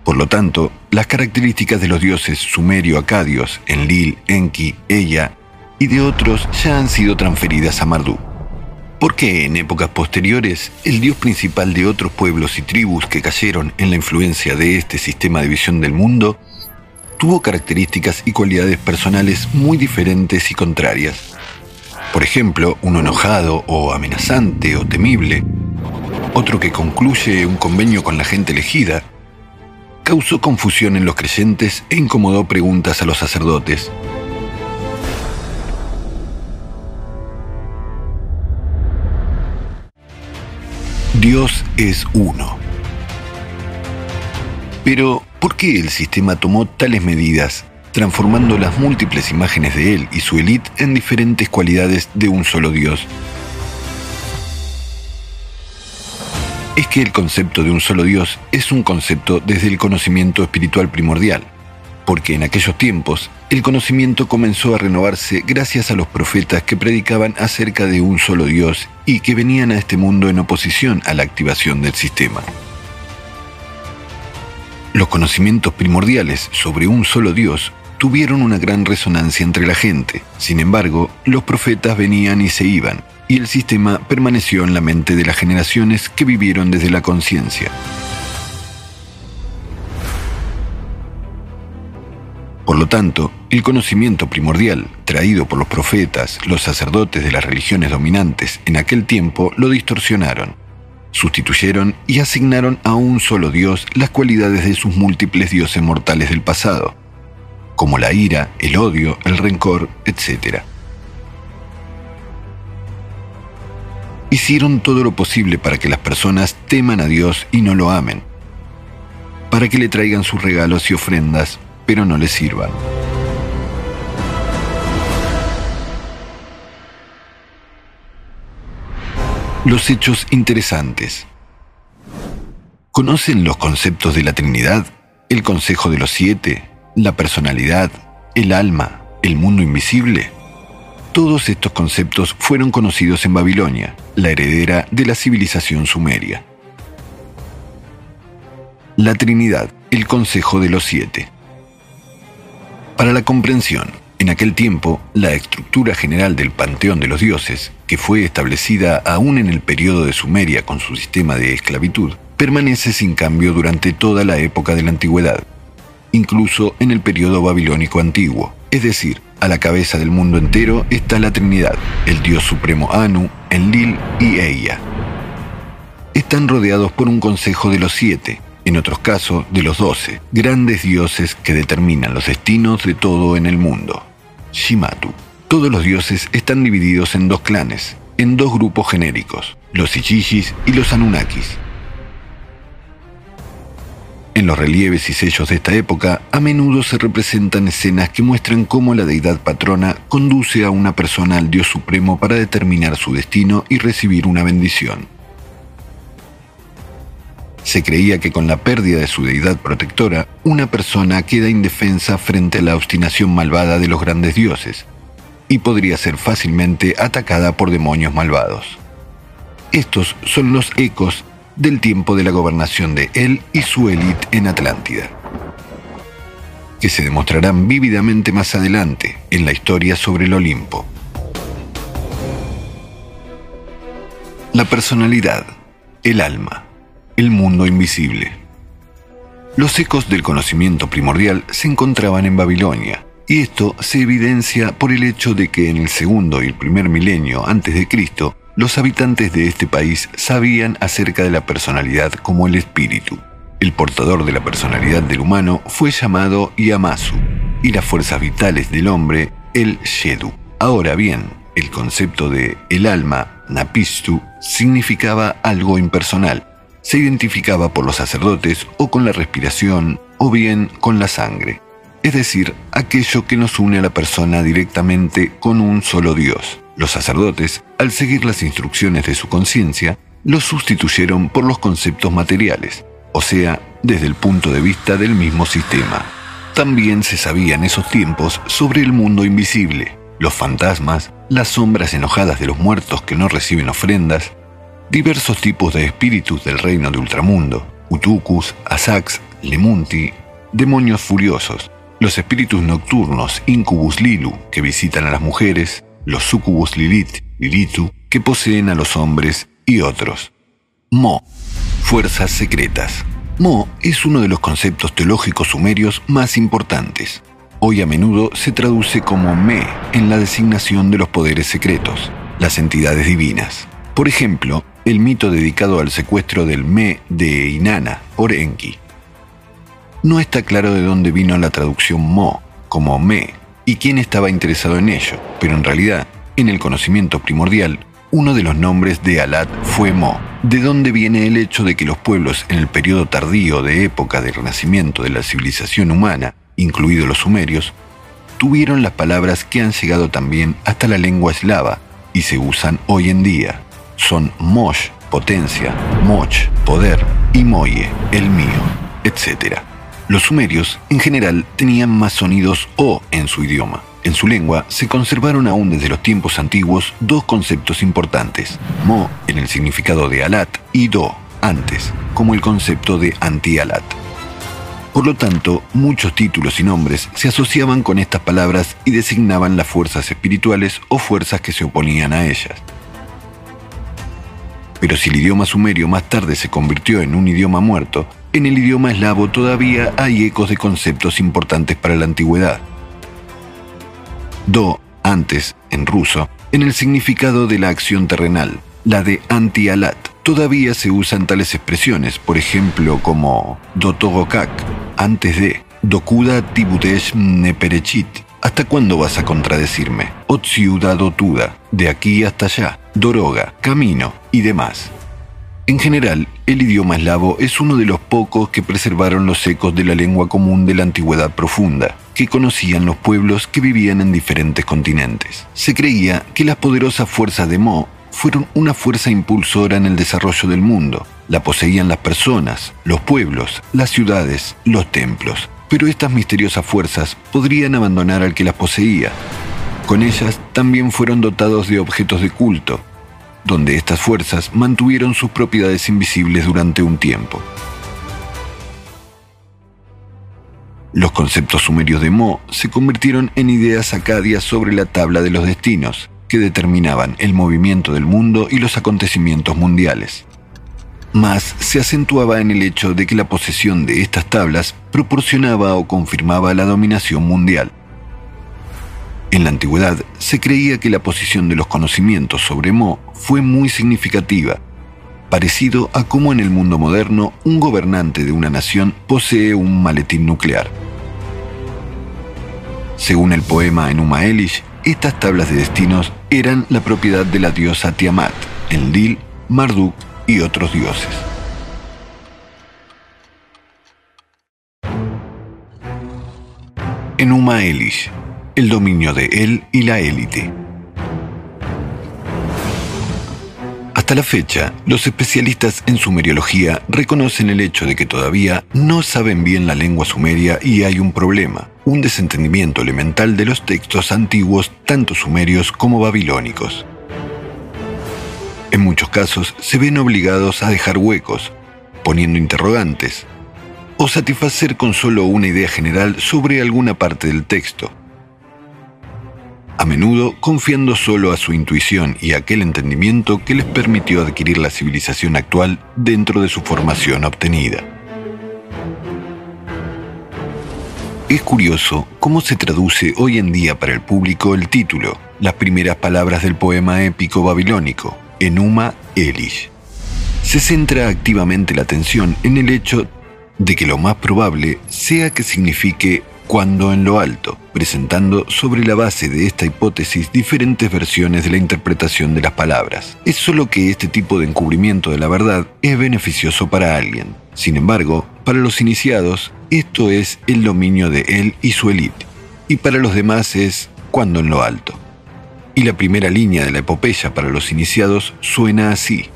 Por lo tanto, las características de los dioses sumerio-acadios, Enlil, Enki, Ella y de otros ya han sido transferidas a Marduk. ¿Por qué en épocas posteriores el dios principal de otros pueblos y tribus que cayeron en la influencia de este sistema de visión del mundo tuvo características y cualidades personales muy diferentes y contrarias? Por ejemplo, uno enojado o amenazante o temible, otro que concluye un convenio con la gente elegida, causó confusión en los creyentes e incomodó preguntas a los sacerdotes. Dios es uno. Pero, ¿por qué el sistema tomó tales medidas transformando las múltiples imágenes de él y su élite en diferentes cualidades de un solo Dios. Es que el concepto de un solo Dios es un concepto desde el conocimiento espiritual primordial, porque en aquellos tiempos el conocimiento comenzó a renovarse gracias a los profetas que predicaban acerca de un solo Dios y que venían a este mundo en oposición a la activación del sistema. Los conocimientos primordiales sobre un solo Dios tuvieron una gran resonancia entre la gente. Sin embargo, los profetas venían y se iban, y el sistema permaneció en la mente de las generaciones que vivieron desde la conciencia. Por lo tanto, el conocimiento primordial, traído por los profetas, los sacerdotes de las religiones dominantes en aquel tiempo, lo distorsionaron, sustituyeron y asignaron a un solo Dios las cualidades de sus múltiples dioses mortales del pasado, como la ira, el odio, el rencor, etc. Hicieron todo lo posible para que las personas teman a Dios y no lo amen, para que le traigan sus regalos y ofrendas, pero no le sirvan. Los hechos interesantes. ¿Conocen los conceptos de la Trinidad? ¿El Consejo de los Siete? la personalidad, el alma, el mundo invisible. Todos estos conceptos fueron conocidos en Babilonia, la heredera de la civilización sumeria. La Trinidad, el Consejo de los Siete. Para la comprensión, en aquel tiempo, la estructura general del panteón de los dioses, que fue establecida aún en el periodo de Sumeria con su sistema de esclavitud, permanece sin cambio durante toda la época de la antigüedad incluso en el periodo babilónico antiguo. Es decir, a la cabeza del mundo entero está la Trinidad, el Dios Supremo Anu, Enlil y Ella. Están rodeados por un consejo de los siete, en otros casos de los doce, grandes dioses que determinan los destinos de todo en el mundo. Shimatu. Todos los dioses están divididos en dos clanes, en dos grupos genéricos, los Ichishis y los Anunnakis. En los relieves y sellos de esta época, a menudo se representan escenas que muestran cómo la deidad patrona conduce a una persona al Dios Supremo para determinar su destino y recibir una bendición. Se creía que con la pérdida de su deidad protectora, una persona queda indefensa frente a la obstinación malvada de los grandes dioses, y podría ser fácilmente atacada por demonios malvados. Estos son los ecos del tiempo de la gobernación de él y su élite en Atlántida, que se demostrarán vívidamente más adelante en la historia sobre el Olimpo. La personalidad, el alma. El mundo invisible. Los ecos del conocimiento primordial se encontraban en Babilonia, y esto se evidencia por el hecho de que en el segundo y el primer milenio antes de Cristo, los habitantes de este país sabían acerca de la personalidad como el espíritu. El portador de la personalidad del humano fue llamado Yamasu y las fuerzas vitales del hombre el Shedu. Ahora bien, el concepto de el alma, Napistu, significaba algo impersonal. Se identificaba por los sacerdotes o con la respiración o bien con la sangre es decir, aquello que nos une a la persona directamente con un solo Dios. Los sacerdotes, al seguir las instrucciones de su conciencia, los sustituyeron por los conceptos materiales, o sea, desde el punto de vista del mismo sistema. También se sabía en esos tiempos sobre el mundo invisible, los fantasmas, las sombras enojadas de los muertos que no reciben ofrendas, diversos tipos de espíritus del reino de Ultramundo, Utukus, Asax, Lemunti, demonios furiosos, los espíritus nocturnos Incubus Lilu, que visitan a las mujeres, los Sucubus Lilith, Lilitu, que poseen a los hombres, y otros. Mo, fuerzas secretas. Mo es uno de los conceptos teológicos sumerios más importantes. Hoy a menudo se traduce como Me en la designación de los poderes secretos, las entidades divinas. Por ejemplo, el mito dedicado al secuestro del Me de Inanna por Enki, no está claro de dónde vino la traducción Mo, como me, y quién estaba interesado en ello, pero en realidad, en el conocimiento primordial, uno de los nombres de Alat fue Mo, de dónde viene el hecho de que los pueblos en el periodo tardío de época del renacimiento de la civilización humana, incluidos los sumerios, tuvieron las palabras que han llegado también hasta la lengua eslava y se usan hoy en día. Son Mosh, potencia, Moch, poder, y Moye, el mío, etc. Los sumerios, en general, tenían más sonidos O en su idioma. En su lengua se conservaron aún desde los tiempos antiguos dos conceptos importantes, Mo en el significado de Alat y Do, antes, como el concepto de anti-Alat. Por lo tanto, muchos títulos y nombres se asociaban con estas palabras y designaban las fuerzas espirituales o fuerzas que se oponían a ellas. Pero si el idioma sumerio más tarde se convirtió en un idioma muerto, en el idioma eslavo todavía hay ecos de conceptos importantes para la antigüedad. Do, antes, en ruso, en el significado de la acción terrenal, la de anti-alat. Todavía se usan tales expresiones, por ejemplo, como dotogokak, antes de, dokuda tibutesh neperechit, ¿hasta cuándo vas a contradecirme? Otsiuda dotuda, de aquí hasta allá, doroga, camino y demás. En general, el idioma eslavo es uno de los pocos que preservaron los ecos de la lengua común de la antigüedad profunda, que conocían los pueblos que vivían en diferentes continentes. Se creía que las poderosas fuerzas de Mo fueron una fuerza impulsora en el desarrollo del mundo. La poseían las personas, los pueblos, las ciudades, los templos. Pero estas misteriosas fuerzas podrían abandonar al que las poseía. Con ellas también fueron dotados de objetos de culto, donde estas fuerzas mantuvieron sus propiedades invisibles durante un tiempo. Los conceptos sumerios de Mo se convirtieron en ideas acadias sobre la tabla de los destinos, que determinaban el movimiento del mundo y los acontecimientos mundiales. Más se acentuaba en el hecho de que la posesión de estas tablas proporcionaba o confirmaba la dominación mundial. En la antigüedad se creía que la posición de los conocimientos sobre Mo fue muy significativa, parecido a cómo en el mundo moderno un gobernante de una nación posee un maletín nuclear. Según el poema Enuma Elish, estas tablas de destinos eran la propiedad de la diosa Tiamat, Enlil, Marduk y otros dioses. Enuma Elish el dominio de él y la élite. Hasta la fecha, los especialistas en sumeriología reconocen el hecho de que todavía no saben bien la lengua sumeria y hay un problema, un desentendimiento elemental de los textos antiguos, tanto sumerios como babilónicos. En muchos casos se ven obligados a dejar huecos, poniendo interrogantes, o satisfacer con solo una idea general sobre alguna parte del texto, a menudo confiando solo a su intuición y aquel entendimiento que les permitió adquirir la civilización actual dentro de su formación obtenida. Es curioso cómo se traduce hoy en día para el público el título, las primeras palabras del poema épico babilónico, Enuma Elish. Se centra activamente la atención en el hecho de que lo más probable sea que signifique cuando en lo alto, presentando sobre la base de esta hipótesis diferentes versiones de la interpretación de las palabras. Es solo que este tipo de encubrimiento de la verdad es beneficioso para alguien. Sin embargo, para los iniciados, esto es el dominio de él y su élite, y para los demás es cuando en lo alto. Y la primera línea de la epopeya para los iniciados suena así.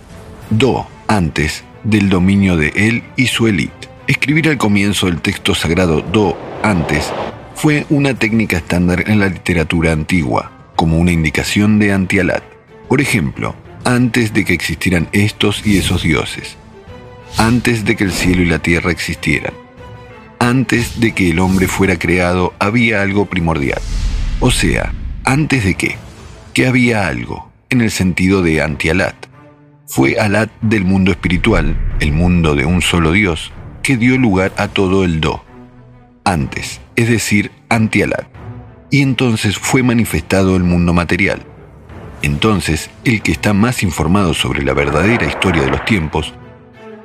Do, antes del dominio de él y su élite. Escribir al comienzo del texto sagrado do antes fue una técnica estándar en la literatura antigua, como una indicación de antialat. Por ejemplo, antes de que existieran estos y esos dioses, antes de que el cielo y la tierra existieran, antes de que el hombre fuera creado había algo primordial. O sea, antes de qué? Que había algo, en el sentido de antialat. Fue Alat del mundo espiritual, el mundo de un solo Dios, que dio lugar a todo el Do, antes, es decir, anti-Alat. Y entonces fue manifestado el mundo material. Entonces, el que está más informado sobre la verdadera historia de los tiempos,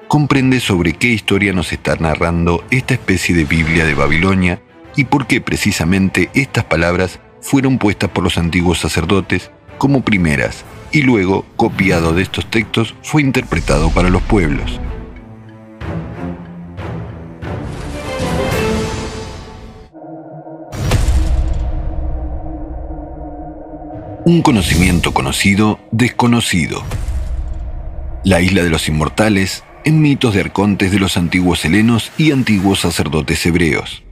comprende sobre qué historia nos está narrando esta especie de Biblia de Babilonia y por qué precisamente estas palabras fueron puestas por los antiguos sacerdotes como primeras y luego, copiado de estos textos, fue interpretado para los pueblos. Un conocimiento conocido, desconocido. La isla de los inmortales en mitos de arcontes de los antiguos helenos y antiguos sacerdotes hebreos.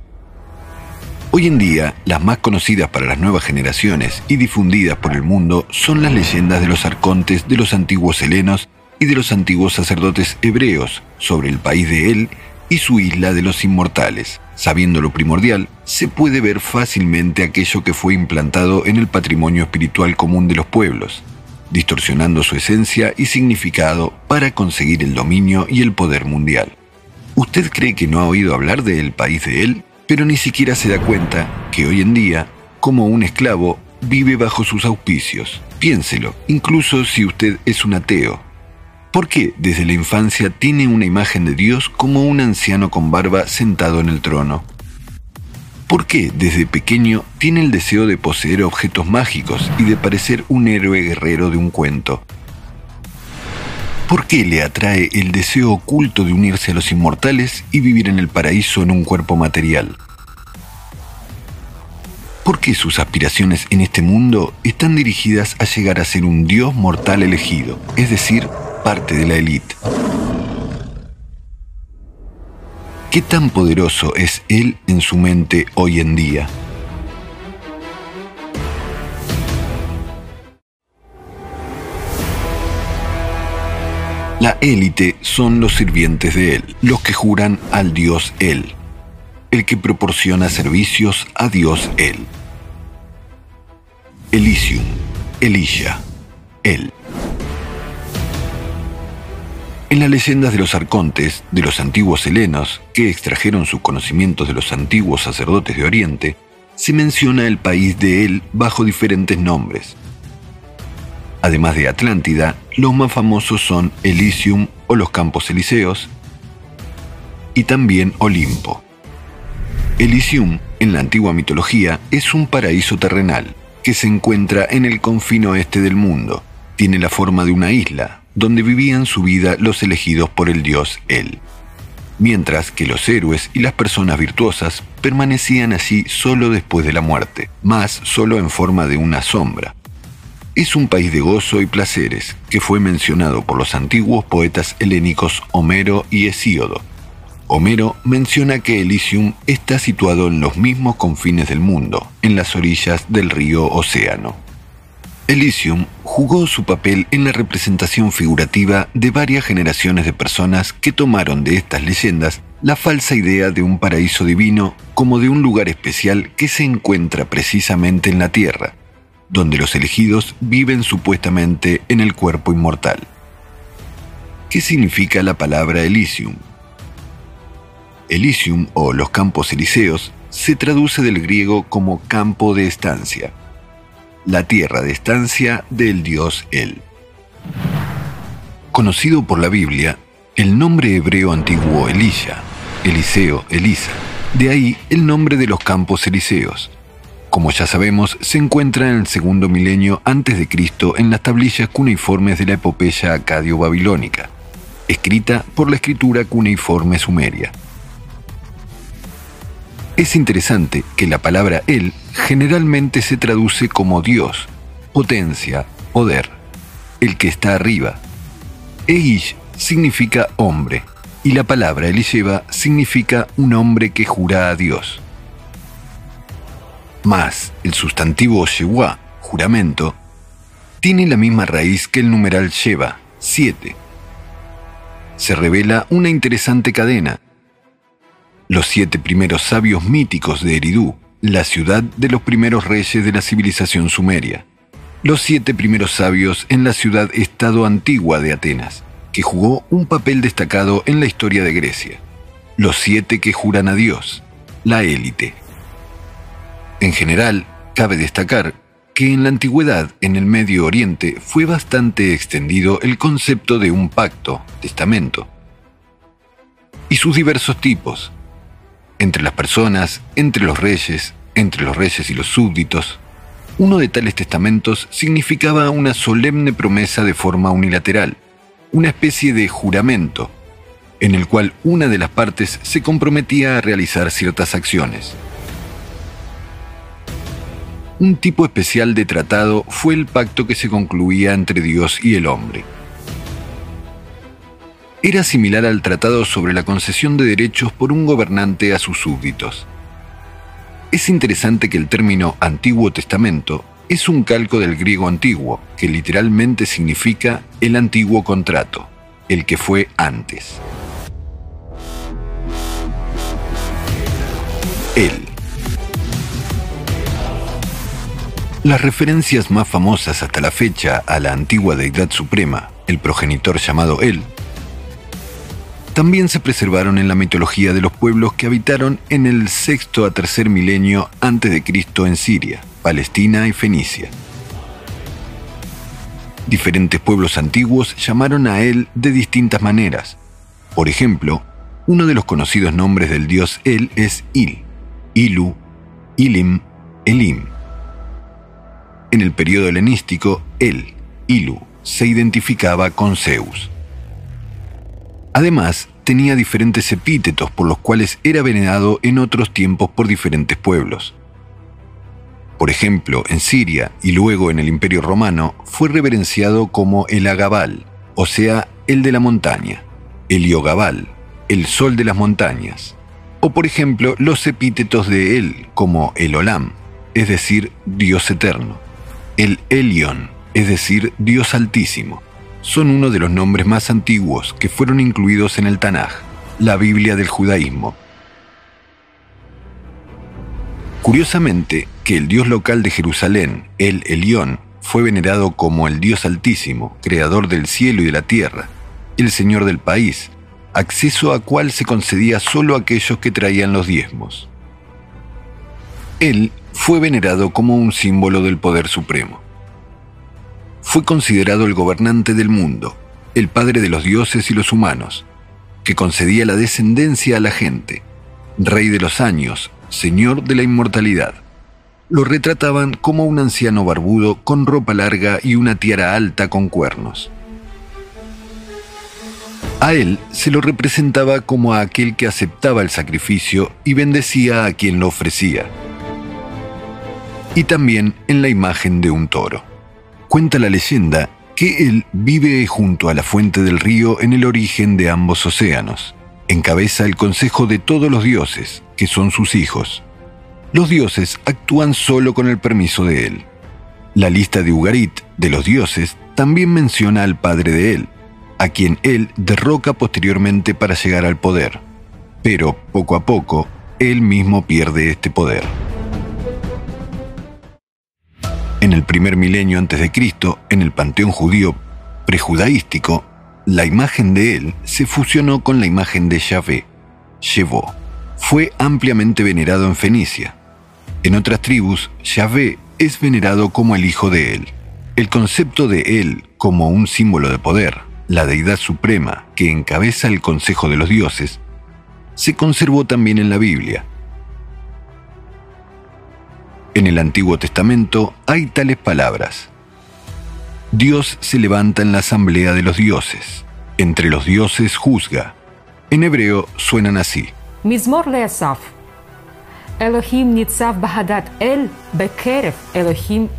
Hoy en día, las más conocidas para las nuevas generaciones y difundidas por el mundo son las leyendas de los arcontes de los antiguos helenos y de los antiguos sacerdotes hebreos sobre el país de él y su isla de los inmortales. Sabiendo lo primordial, se puede ver fácilmente aquello que fue implantado en el patrimonio espiritual común de los pueblos, distorsionando su esencia y significado para conseguir el dominio y el poder mundial. Usted cree que no ha oído hablar del país de él, pero ni siquiera se da cuenta que hoy en día, como un esclavo, vive bajo sus auspicios. Piénselo, incluso si usted es un ateo, ¿Por qué desde la infancia tiene una imagen de Dios como un anciano con barba sentado en el trono? ¿Por qué desde pequeño tiene el deseo de poseer objetos mágicos y de parecer un héroe guerrero de un cuento? ¿Por qué le atrae el deseo oculto de unirse a los inmortales y vivir en el paraíso en un cuerpo material? ¿Por qué sus aspiraciones en este mundo están dirigidas a llegar a ser un dios mortal elegido, es decir, parte de la élite. ¿Qué tan poderoso es él en su mente hoy en día? La élite son los sirvientes de él, los que juran al dios él, el que proporciona servicios a dios él. Elysium, Elisha, él. En las leyendas de los arcontes, de los antiguos helenos, que extrajeron sus conocimientos de los antiguos sacerdotes de Oriente, se menciona el país de él bajo diferentes nombres. Además de Atlántida, los más famosos son Elysium o los Campos Elíseos y también Olimpo. Elysium, en la antigua mitología, es un paraíso terrenal que se encuentra en el confín oeste del mundo. Tiene la forma de una isla, donde vivían su vida los elegidos por el dios él, mientras que los héroes y las personas virtuosas permanecían allí solo después de la muerte, más solo en forma de una sombra. Es un país de gozo y placeres que fue mencionado por los antiguos poetas helénicos Homero y Hesíodo. Homero menciona que Elysium está situado en los mismos confines del mundo, en las orillas del río Océano. Elysium jugó su papel en la representación figurativa de varias generaciones de personas que tomaron de estas leyendas la falsa idea de un paraíso divino como de un lugar especial que se encuentra precisamente en la Tierra, donde los elegidos viven supuestamente en el cuerpo inmortal. ¿Qué significa la palabra Elysium? Elysium o los campos elíseos se traduce del griego como campo de estancia, la tierra de estancia del dios El. Conocido por la Biblia, el nombre hebreo antiguo Elisha, Eliseo, Elisa, de ahí el nombre de los campos elíseos. Como ya sabemos, se encuentra en el segundo milenio antes de Cristo en las tablillas cuneiformes de la epopeya acadio-babilónica, escrita por la escritura cuneiforme sumeria. Es interesante que la palabra él generalmente se traduce como Dios, potencia, poder, el que está arriba. Eish significa hombre, y la palabra Elisheva significa un hombre que jura a Dios. Más el sustantivo Shewa, juramento, tiene la misma raíz que el numeral Sheva, 7. Se revela una interesante cadena los siete primeros sabios míticos de Eridú, la ciudad de los primeros reyes de la civilización sumeria. Los siete primeros sabios en la ciudad-estado antigua de Atenas, que jugó un papel destacado en la historia de Grecia. Los siete que juran a Dios, la élite. En general, cabe destacar que en la antigüedad en el Medio Oriente fue bastante extendido el concepto de un pacto, testamento, y sus diversos tipos, entre las personas, entre los reyes, entre los reyes y los súbditos. Uno de tales testamentos significaba una solemne promesa de forma unilateral, una especie de juramento, en el cual una de las partes se comprometía a realizar ciertas acciones. Un tipo especial de tratado fue el pacto que se concluía entre Dios y el hombre era similar al tratado sobre la concesión de derechos por un gobernante a sus súbditos. Es interesante que el término Antiguo Testamento es un calco del griego antiguo, que literalmente significa el antiguo contrato, el que fue antes. Él. Las referencias más famosas hasta la fecha a la antigua deidad suprema, el progenitor llamado Él, también se preservaron en la mitología de los pueblos que habitaron en el sexto a tercer milenio antes de Cristo en Siria, Palestina y Fenicia. Diferentes pueblos antiguos llamaron a él de distintas maneras. Por ejemplo, uno de los conocidos nombres del dios El es Il, Ilu, Ilim, Elim. En el periodo helenístico, El, Ilu, se identificaba con Zeus. Además, tenía diferentes epítetos por los cuales era venerado en otros tiempos por diferentes pueblos. Por ejemplo, en Siria y luego en el Imperio Romano fue reverenciado como el Agabal, o sea, el de la montaña, el Iogabal, el sol de las montañas, o por ejemplo los epítetos de él como el Olam, es decir, Dios eterno, el Elion, es decir, Dios altísimo, son uno de los nombres más antiguos que fueron incluidos en el Tanaj, la Biblia del judaísmo. Curiosamente, que el dios local de Jerusalén, el Elión, fue venerado como el Dios Altísimo, creador del cielo y de la tierra, el Señor del país, acceso a cual se concedía solo a aquellos que traían los diezmos. Él fue venerado como un símbolo del poder supremo fue considerado el gobernante del mundo, el padre de los dioses y los humanos, que concedía la descendencia a la gente, rey de los años, señor de la inmortalidad. Lo retrataban como un anciano barbudo con ropa larga y una tiara alta con cuernos. A él se lo representaba como a aquel que aceptaba el sacrificio y bendecía a quien lo ofrecía. Y también en la imagen de un toro. Cuenta la leyenda que él vive junto a la fuente del río en el origen de ambos océanos. Encabeza el consejo de todos los dioses, que son sus hijos. Los dioses actúan solo con el permiso de él. La lista de Ugarit de los dioses también menciona al padre de él, a quien él derroca posteriormente para llegar al poder. Pero poco a poco, él mismo pierde este poder. En el primer milenio antes de Cristo, en el panteón judío prejudaístico, la imagen de él se fusionó con la imagen de Yahvé, Shevó. Fue ampliamente venerado en Fenicia. En otras tribus, Yahvé es venerado como el hijo de él. El concepto de él como un símbolo de poder, la deidad suprema que encabeza el consejo de los dioses, se conservó también en la Biblia. En el Antiguo Testamento hay tales palabras. Dios se levanta en la asamblea de los dioses. Entre los dioses juzga. En hebreo suenan así. Elohim nitzav bahadat el Elohim.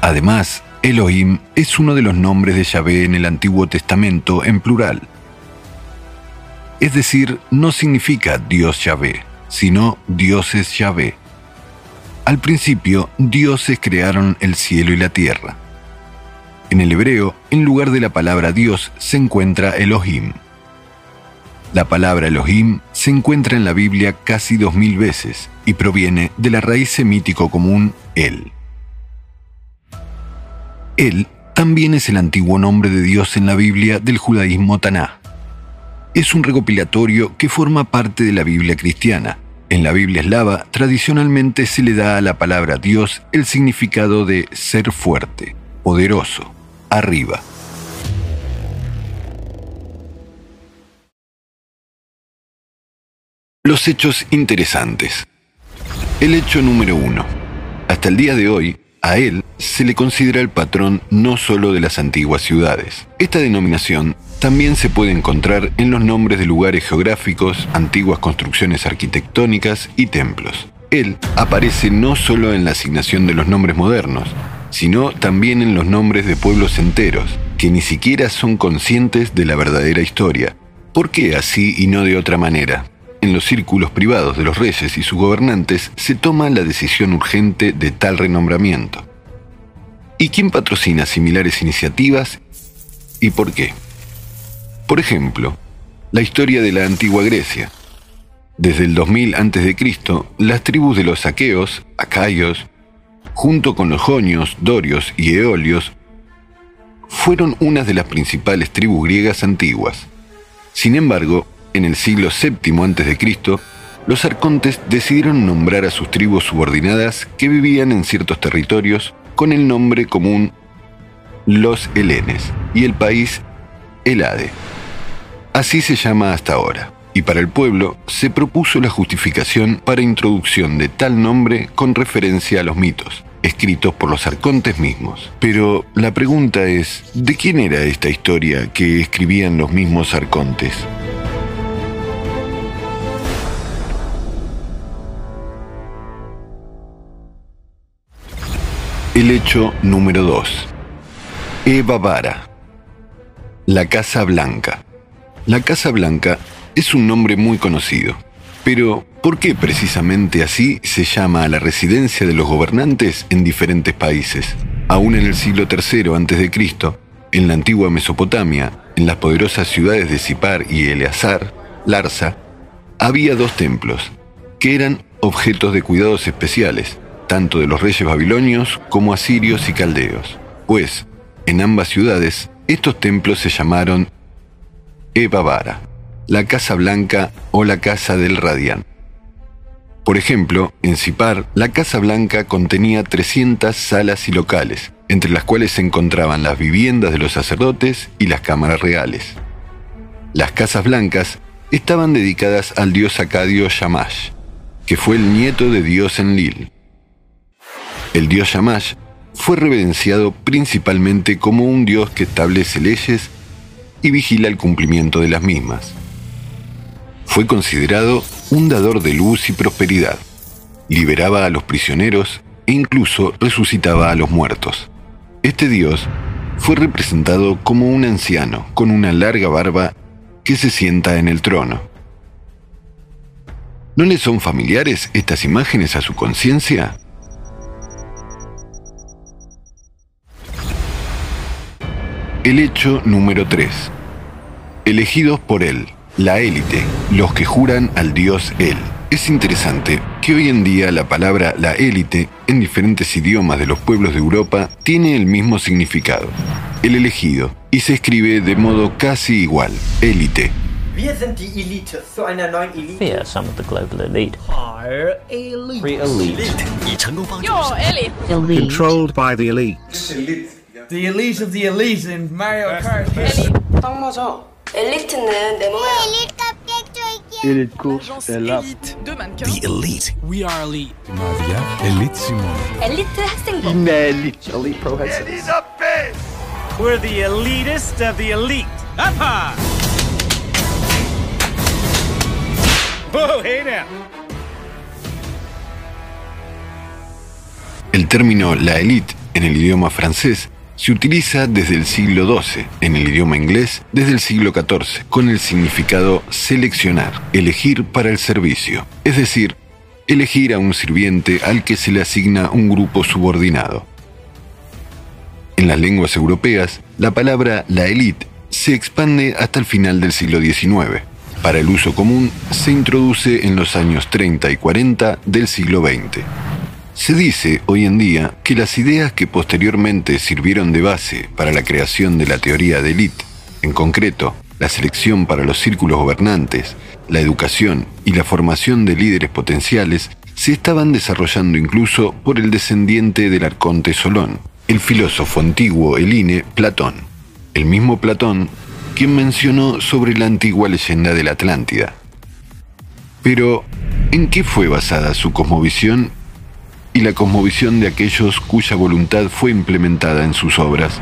Además, Elohim es uno de los nombres de Yahvé en el Antiguo Testamento en plural. Es decir, no significa Dios Yahvé, sino dioses Yahvé. Al principio, dioses crearon el cielo y la tierra. En el hebreo, en lugar de la palabra Dios, se encuentra Elohim. La palabra Elohim se encuentra en la Biblia casi dos mil veces y proviene de la raíz semítico común El. El también es el antiguo nombre de Dios en la Biblia del judaísmo Taná. Es un recopilatorio que forma parte de la Biblia cristiana. En la Biblia eslava tradicionalmente se le da a la palabra Dios el significado de ser fuerte, poderoso, arriba. Los hechos interesantes. El hecho número uno. Hasta el día de hoy, a él se le considera el patrón no solo de las antiguas ciudades. Esta denominación también se puede encontrar en los nombres de lugares geográficos, antiguas construcciones arquitectónicas y templos. Él aparece no solo en la asignación de los nombres modernos, sino también en los nombres de pueblos enteros, que ni siquiera son conscientes de la verdadera historia. ¿Por qué así y no de otra manera? En los círculos privados de los reyes y sus gobernantes se toma la decisión urgente de tal renombramiento. ¿Y quién patrocina similares iniciativas y por qué? Por ejemplo, la historia de la antigua Grecia. Desde el 2000 a.C., las tribus de los aqueos, acayos, junto con los jonios, dorios y eolios, fueron unas de las principales tribus griegas antiguas. Sin embargo, en el siglo VII a.C., los arcontes decidieron nombrar a sus tribus subordinadas que vivían en ciertos territorios con el nombre común los helenes y el país Helade. Así se llama hasta ahora. Y para el pueblo se propuso la justificación para introducción de tal nombre con referencia a los mitos, escritos por los arcontes mismos. Pero la pregunta es, ¿de quién era esta historia que escribían los mismos arcontes? El hecho número 2. Eva Vara. La Casa Blanca. La Casa Blanca es un nombre muy conocido. Pero, ¿por qué precisamente así se llama a la residencia de los gobernantes en diferentes países? Aún en el siglo III a.C., en la antigua Mesopotamia, en las poderosas ciudades de Sipar y Eleazar, Larsa, había dos templos, que eran objetos de cuidados especiales, tanto de los reyes babilonios como asirios y caldeos, pues en ambas ciudades estos templos se llamaron Eva la Casa Blanca o la Casa del Radián. Por ejemplo, en Sipar, la Casa Blanca contenía 300 salas y locales, entre las cuales se encontraban las viviendas de los sacerdotes y las cámaras reales. Las Casas Blancas estaban dedicadas al dios acadio Shamash, que fue el nieto de Dios Enlil, el dios Shamash fue reverenciado principalmente como un dios que establece leyes y vigila el cumplimiento de las mismas. Fue considerado un dador de luz y prosperidad. Liberaba a los prisioneros e incluso resucitaba a los muertos. Este dios fue representado como un anciano con una larga barba que se sienta en el trono. ¿No le son familiares estas imágenes a su conciencia? El hecho número 3. Elegidos por él, la élite, los que juran al dios él, es interesante que hoy en día la palabra la élite en diferentes idiomas de los pueblos de Europa tiene el mismo significado, el elegido, y se escribe de modo casi igual, élite. Wir sind die Elite zu einer neuen Elite. We are some of the global elite. Our Elite. We elite. Your elite. controlled by the elites. The elite of the elite in Mario Kart. 딱 맞아. 엘리트는 내 몸에 Élite course est là. Deux mannequins. We are elite. Nadia, Elite Simone. 엘리트 학생복 Mais élite. Elite pro headset. We're the elitist of the elite. Up high! Whoa, hey now. El término la élite en el idioma francés se utiliza desde el siglo XII, en el idioma inglés desde el siglo XIV, con el significado seleccionar, elegir para el servicio, es decir, elegir a un sirviente al que se le asigna un grupo subordinado. En las lenguas europeas, la palabra la élite se expande hasta el final del siglo XIX. Para el uso común, se introduce en los años 30 y 40 del siglo XX. Se dice hoy en día que las ideas que posteriormente sirvieron de base para la creación de la teoría de élite, en concreto, la selección para los círculos gobernantes, la educación y la formación de líderes potenciales, se estaban desarrollando incluso por el descendiente del arconte Solón, el filósofo antiguo Eline Platón, el mismo Platón quien mencionó sobre la antigua leyenda de la Atlántida. Pero, ¿en qué fue basada su cosmovisión y la cosmovisión de aquellos cuya voluntad fue implementada en sus obras?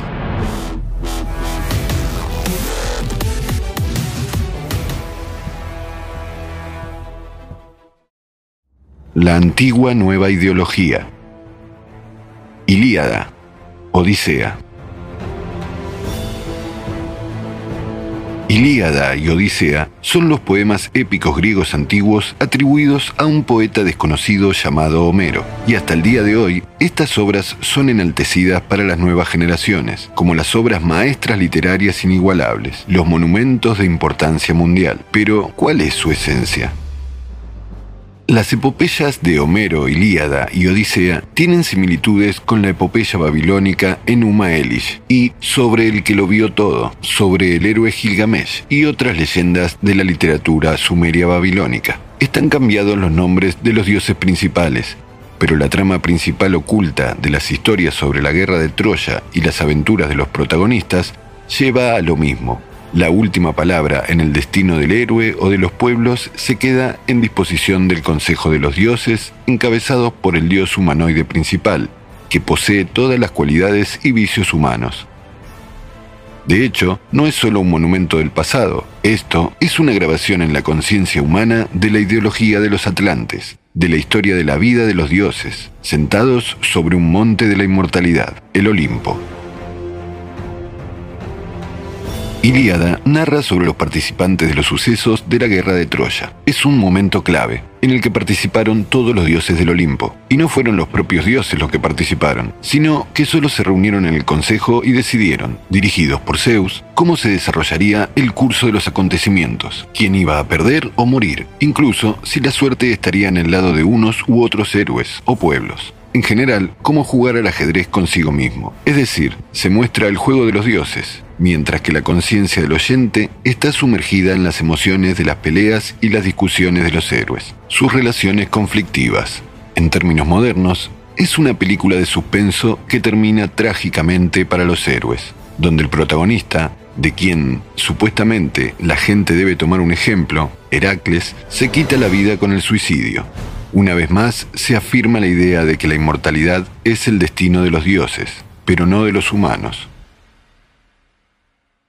La antigua nueva ideología. Ilíada. Odisea. Ilíada y Odisea son los poemas épicos griegos antiguos atribuidos a un poeta desconocido llamado Homero, y hasta el día de hoy estas obras son enaltecidas para las nuevas generaciones, como las obras maestras literarias inigualables, los monumentos de importancia mundial. Pero, ¿cuál es su esencia? Las epopeyas de Homero, Ilíada y Odisea tienen similitudes con la epopeya babilónica Enuma Elish y sobre el que lo vio todo, sobre el héroe Gilgamesh y otras leyendas de la literatura sumeria babilónica. Están cambiados los nombres de los dioses principales, pero la trama principal oculta de las historias sobre la guerra de Troya y las aventuras de los protagonistas lleva a lo mismo, la última palabra en el destino del héroe o de los pueblos se queda en disposición del Consejo de los Dioses, encabezados por el dios humanoide principal, que posee todas las cualidades y vicios humanos. De hecho, no es solo un monumento del pasado, esto es una grabación en la conciencia humana de la ideología de los atlantes, de la historia de la vida de los dioses, sentados sobre un monte de la inmortalidad, el Olimpo. Ilíada narra sobre los participantes de los sucesos de la guerra de Troya. Es un momento clave, en el que participaron todos los dioses del Olimpo. Y no fueron los propios dioses los que participaron, sino que solo se reunieron en el consejo y decidieron, dirigidos por Zeus, cómo se desarrollaría el curso de los acontecimientos, quién iba a perder o morir, incluso si la suerte estaría en el lado de unos u otros héroes o pueblos en general, cómo jugar al ajedrez consigo mismo. Es decir, se muestra el juego de los dioses, mientras que la conciencia del oyente está sumergida en las emociones de las peleas y las discusiones de los héroes, sus relaciones conflictivas. En términos modernos, es una película de suspenso que termina trágicamente para los héroes, donde el protagonista, de quien supuestamente la gente debe tomar un ejemplo, Heracles, se quita la vida con el suicidio. Una vez más, se afirma la idea de que la inmortalidad es el destino de los dioses, pero no de los humanos.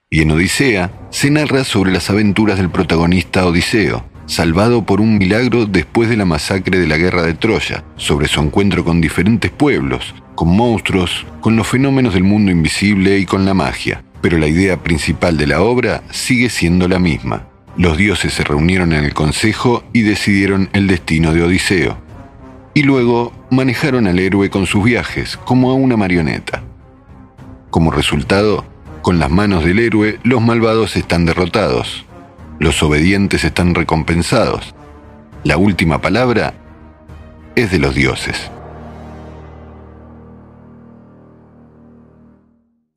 Y en Odisea se narra sobre las aventuras del protagonista Odiseo, salvado por un milagro después de la masacre de la guerra de Troya, sobre su encuentro con diferentes pueblos, con monstruos, con los fenómenos del mundo invisible y con la magia. Pero la idea principal de la obra sigue siendo la misma. Los dioses se reunieron en el consejo y decidieron el destino de Odiseo. Y luego manejaron al héroe con sus viajes, como a una marioneta. Como resultado, con las manos del héroe, los malvados están derrotados, los obedientes están recompensados, La última palabra es de los dioses.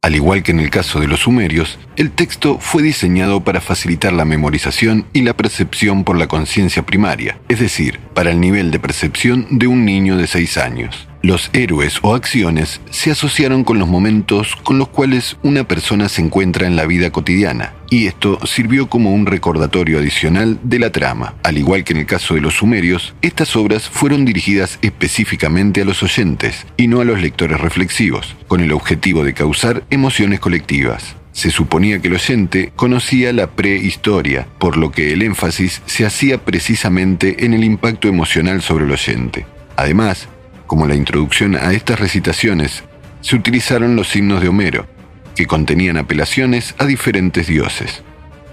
Al igual que en el caso de los sumerios, el texto fue diseñado para facilitar la memorización y la percepción por la conciencia primaria, es decir, para el nivel de percepción de un niño de 6 años. Los héroes o acciones se asociaron con los momentos con los cuales una persona se encuentra en la vida cotidiana, y esto sirvió como un recordatorio adicional de la trama. Al igual que en el caso de los sumerios, estas obras fueron dirigidas específicamente a los oyentes y no a los lectores reflexivos, con el objetivo de causar emociones colectivas. Se suponía que el oyente conocía la prehistoria, por lo que el énfasis se hacía precisamente en el impacto emocional sobre el oyente. Además, como la introducción a estas recitaciones, se utilizaron los signos de Homero, que contenían apelaciones a diferentes dioses.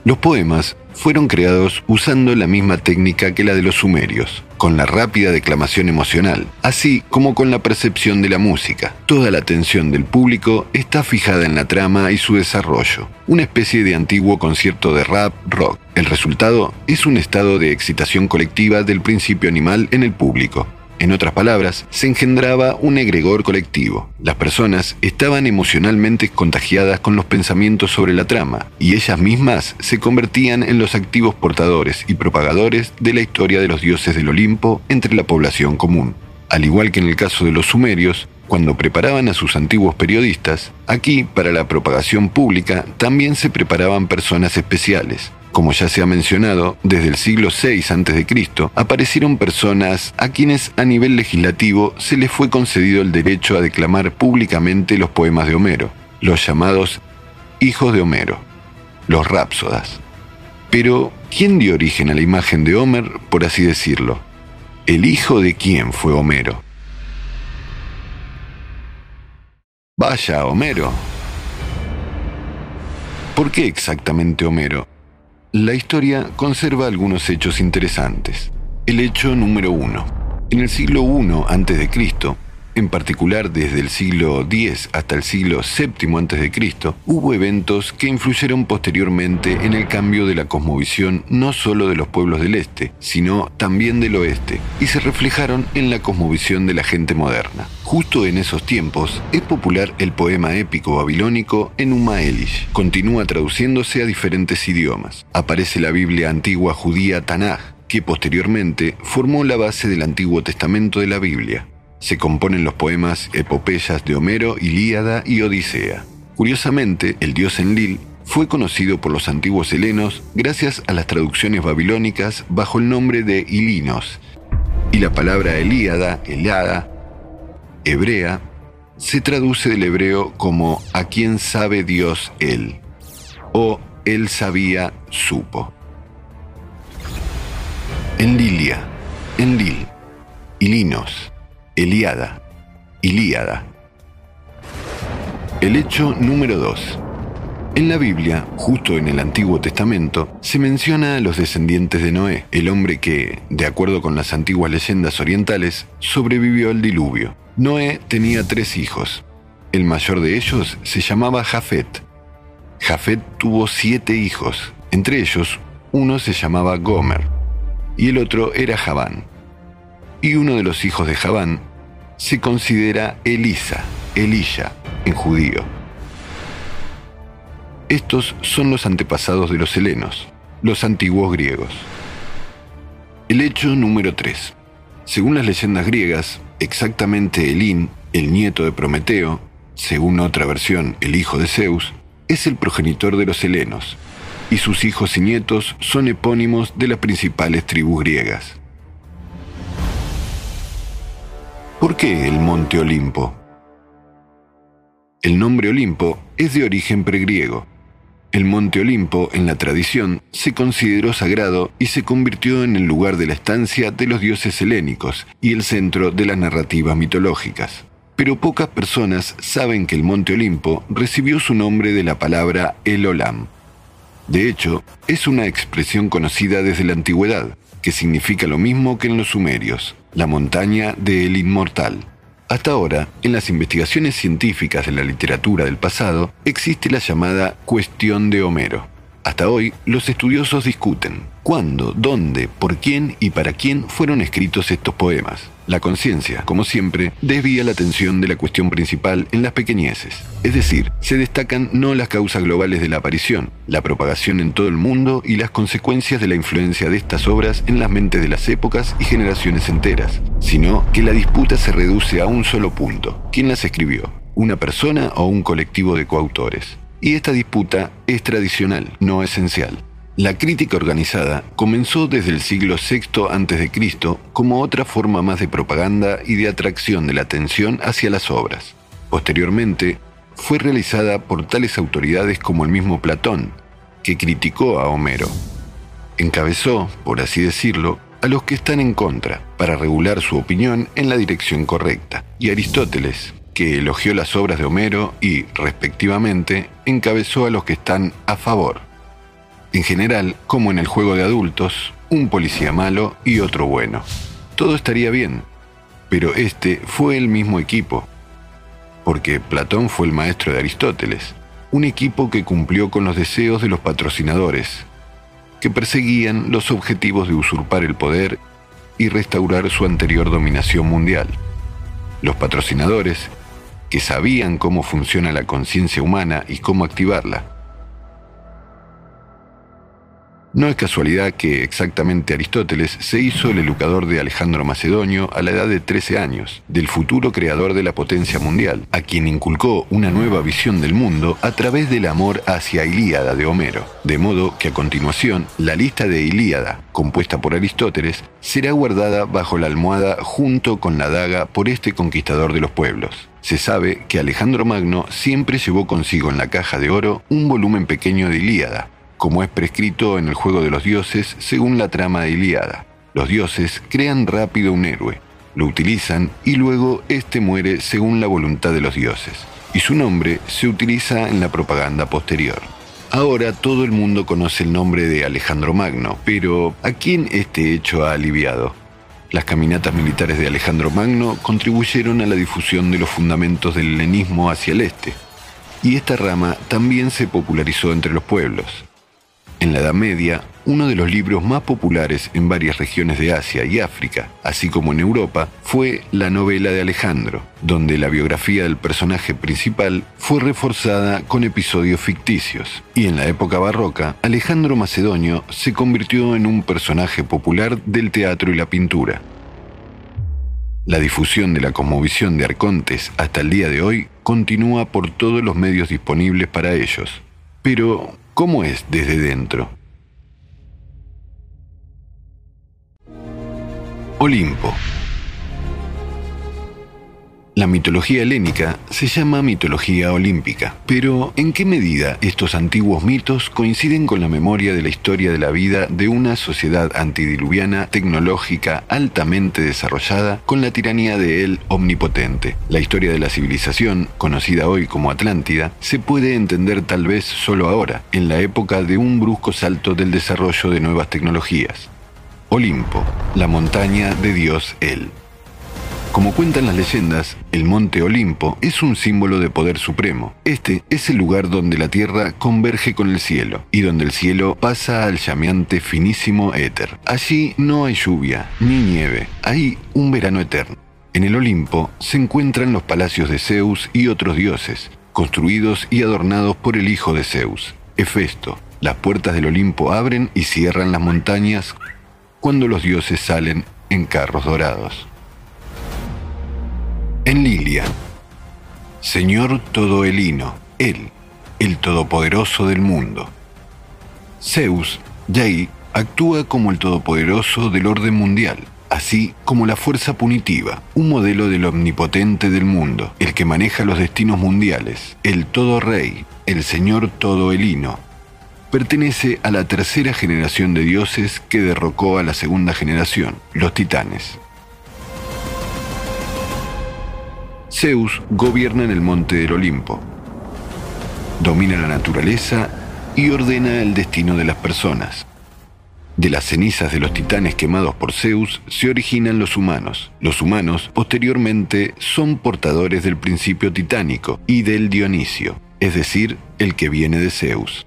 Los poemas fueron creados usando la misma técnica que la de los sumerios, con la rápida declamación emocional, así como con la percepción de la música. Toda la atención del público está fijada en la trama y su desarrollo, una especie de antiguo concierto de rap rock. El resultado es un estado de excitación colectiva del principio animal en el público, en otras palabras, se engendraba un egregor colectivo. Las personas estaban emocionalmente contagiadas con los pensamientos sobre la trama, y ellas mismas se convertían en los activos portadores y propagadores de la historia de los dioses del Olimpo entre la población común. Al igual que en el caso de los sumerios, cuando preparaban a sus antiguos periodistas, aquí, para la propagación pública, también se preparaban personas especiales, como ya se ha mencionado, desde el siglo VI a.C. aparecieron personas a quienes a nivel legislativo se les fue concedido el derecho a declamar públicamente los poemas de Homero, los llamados hijos de Homero, los rápsodas. Pero, ¿quién dio origen a la imagen de Homer, por así decirlo? ¿El hijo de quién fue Homero? Vaya, Homero. ¿Por qué exactamente Homero? La historia conserva algunos hechos interesantes. El hecho número uno. En el siglo I a.C., en particular desde el siglo X hasta el siglo VII a.C., hubo eventos que influyeron posteriormente en el cambio de la cosmovisión no solo de los pueblos del este, sino también del oeste, y se reflejaron en la cosmovisión de la gente moderna. Justo en esos tiempos es popular el poema épico babilónico Enuma Elish. Continúa traduciéndose a diferentes idiomas. Aparece la Biblia antigua judía Tanaj, que posteriormente formó la base del Antiguo Testamento de la Biblia se componen los poemas epopeyas de Homero, Ilíada y Odisea. Curiosamente, el dios Enlil fue conocido por los antiguos helenos gracias a las traducciones babilónicas bajo el nombre de Ilinos, y la palabra Elíada, Elada, hebrea, se traduce del hebreo como a quien sabe Dios él, o él sabía, supo. Enlilia, Enlil, Ilinos, Eliada, Ilíada. El hecho número 2. En la Biblia, justo en el Antiguo Testamento, se menciona a los descendientes de Noé, el hombre que, de acuerdo con las antiguas leyendas orientales, sobrevivió al diluvio. Noé tenía tres hijos. El mayor de ellos se llamaba Jafet. Jafet tuvo siete hijos, entre ellos uno se llamaba Gomer y el otro era Javán y uno de los hijos de Javán se considera Elisa, Elisha, en judío. Estos son los antepasados de los helenos, los antiguos griegos. El hecho número 3. Según las leyendas griegas, exactamente Elín, el nieto de Prometeo, según otra versión, el hijo de Zeus, es el progenitor de los helenos, y sus hijos y nietos son epónimos de las principales tribus griegas. ¿Por qué el monte Olimpo? El nombre Olimpo es de origen pregriego. El monte Olimpo, en la tradición, se consideró sagrado y se convirtió en el lugar de la estancia de los dioses helénicos y el centro de las narrativas mitológicas. Pero pocas personas saben que el monte Olimpo recibió su nombre de la palabra El Olam. De hecho, es una expresión conocida desde la antigüedad, que significa lo mismo que en los sumerios, la montaña del inmortal. Hasta ahora, en las investigaciones científicas de la literatura del pasado, existe la llamada cuestión de Homero. Hasta hoy, los estudiosos discuten cuándo, dónde, por quién y para quién fueron escritos estos poemas. La conciencia, como siempre, desvía la atención de la cuestión principal en las pequeñeces. Es decir, se destacan no las causas globales de la aparición, la propagación en todo el mundo y las consecuencias de la influencia de estas obras en las mentes de las épocas y generaciones enteras, sino que la disputa se reduce a un solo punto. ¿Quién las escribió? ¿Una persona o un colectivo de coautores? Y esta disputa es tradicional, no esencial. La crítica organizada comenzó desde el siglo VI a.C. como otra forma más de propaganda y de atracción de la atención hacia las obras. Posteriormente, fue realizada por tales autoridades como el mismo Platón, que criticó a Homero. Encabezó, por así decirlo, a los que están en contra, para regular su opinión en la dirección correcta, y Aristóteles, que elogió las obras de Homero y, respectivamente, encabezó a los que están a favor. En general, como en el juego de adultos, un policía malo y otro bueno. Todo estaría bien, pero este fue el mismo equipo, porque Platón fue el maestro de Aristóteles, un equipo que cumplió con los deseos de los patrocinadores, que perseguían los objetivos de usurpar el poder y restaurar su anterior dominación mundial. Los patrocinadores, que sabían cómo funciona la conciencia humana y cómo activarla, no es casualidad que exactamente Aristóteles se hizo el educador de Alejandro Macedonio a la edad de 13 años, del futuro creador de la potencia mundial, a quien inculcó una nueva visión del mundo a través del amor hacia Ilíada de Homero. De modo que a continuación, la lista de Ilíada, compuesta por Aristóteles, será guardada bajo la almohada junto con la daga por este conquistador de los pueblos. Se sabe que Alejandro Magno siempre llevó consigo en la caja de oro un volumen pequeño de Ilíada, como es prescrito en el juego de los dioses según la trama de Iliada. Los dioses crean rápido un héroe, lo utilizan y luego éste muere según la voluntad de los dioses, y su nombre se utiliza en la propaganda posterior. Ahora todo el mundo conoce el nombre de Alejandro Magno, pero ¿a quién este hecho ha aliviado? Las caminatas militares de Alejandro Magno contribuyeron a la difusión de los fundamentos del helenismo hacia el este, y esta rama también se popularizó entre los pueblos. En la Edad Media, uno de los libros más populares en varias regiones de Asia y África, así como en Europa, fue la novela de Alejandro, donde la biografía del personaje principal fue reforzada con episodios ficticios. Y en la época barroca, Alejandro Macedonio se convirtió en un personaje popular del teatro y la pintura. La difusión de la cosmovisión de Arcontes hasta el día de hoy continúa por todos los medios disponibles para ellos. Pero, ¿Cómo es desde dentro? Olimpo. La mitología helénica se llama mitología olímpica, pero ¿en qué medida estos antiguos mitos coinciden con la memoria de la historia de la vida de una sociedad antidiluviana tecnológica altamente desarrollada con la tiranía de él omnipotente? La historia de la civilización, conocida hoy como Atlántida, se puede entender tal vez solo ahora, en la época de un brusco salto del desarrollo de nuevas tecnologías. Olimpo, la montaña de Dios él. Como cuentan las leyendas, el monte Olimpo es un símbolo de poder supremo. Este es el lugar donde la tierra converge con el cielo y donde el cielo pasa al llameante finísimo éter. Allí no hay lluvia ni nieve, hay un verano eterno. En el Olimpo se encuentran los palacios de Zeus y otros dioses, construidos y adornados por el hijo de Zeus, Hefesto. Las puertas del Olimpo abren y cierran las montañas cuando los dioses salen en carros dorados en Lilia. Señor Todoelino, Él, el Todopoderoso del mundo. Zeus, Jai, actúa como el Todopoderoso del orden mundial, así como la fuerza punitiva, un modelo del omnipotente del mundo, el que maneja los destinos mundiales, el Todo Rey, el Señor Todoelino. Pertenece a la tercera generación de dioses que derrocó a la segunda generación, los titanes. Zeus gobierna en el monte del Olimpo. Domina la naturaleza y ordena el destino de las personas. De las cenizas de los titanes quemados por Zeus se originan los humanos. Los humanos, posteriormente, son portadores del principio titánico y del Dionisio, es decir, el que viene de Zeus.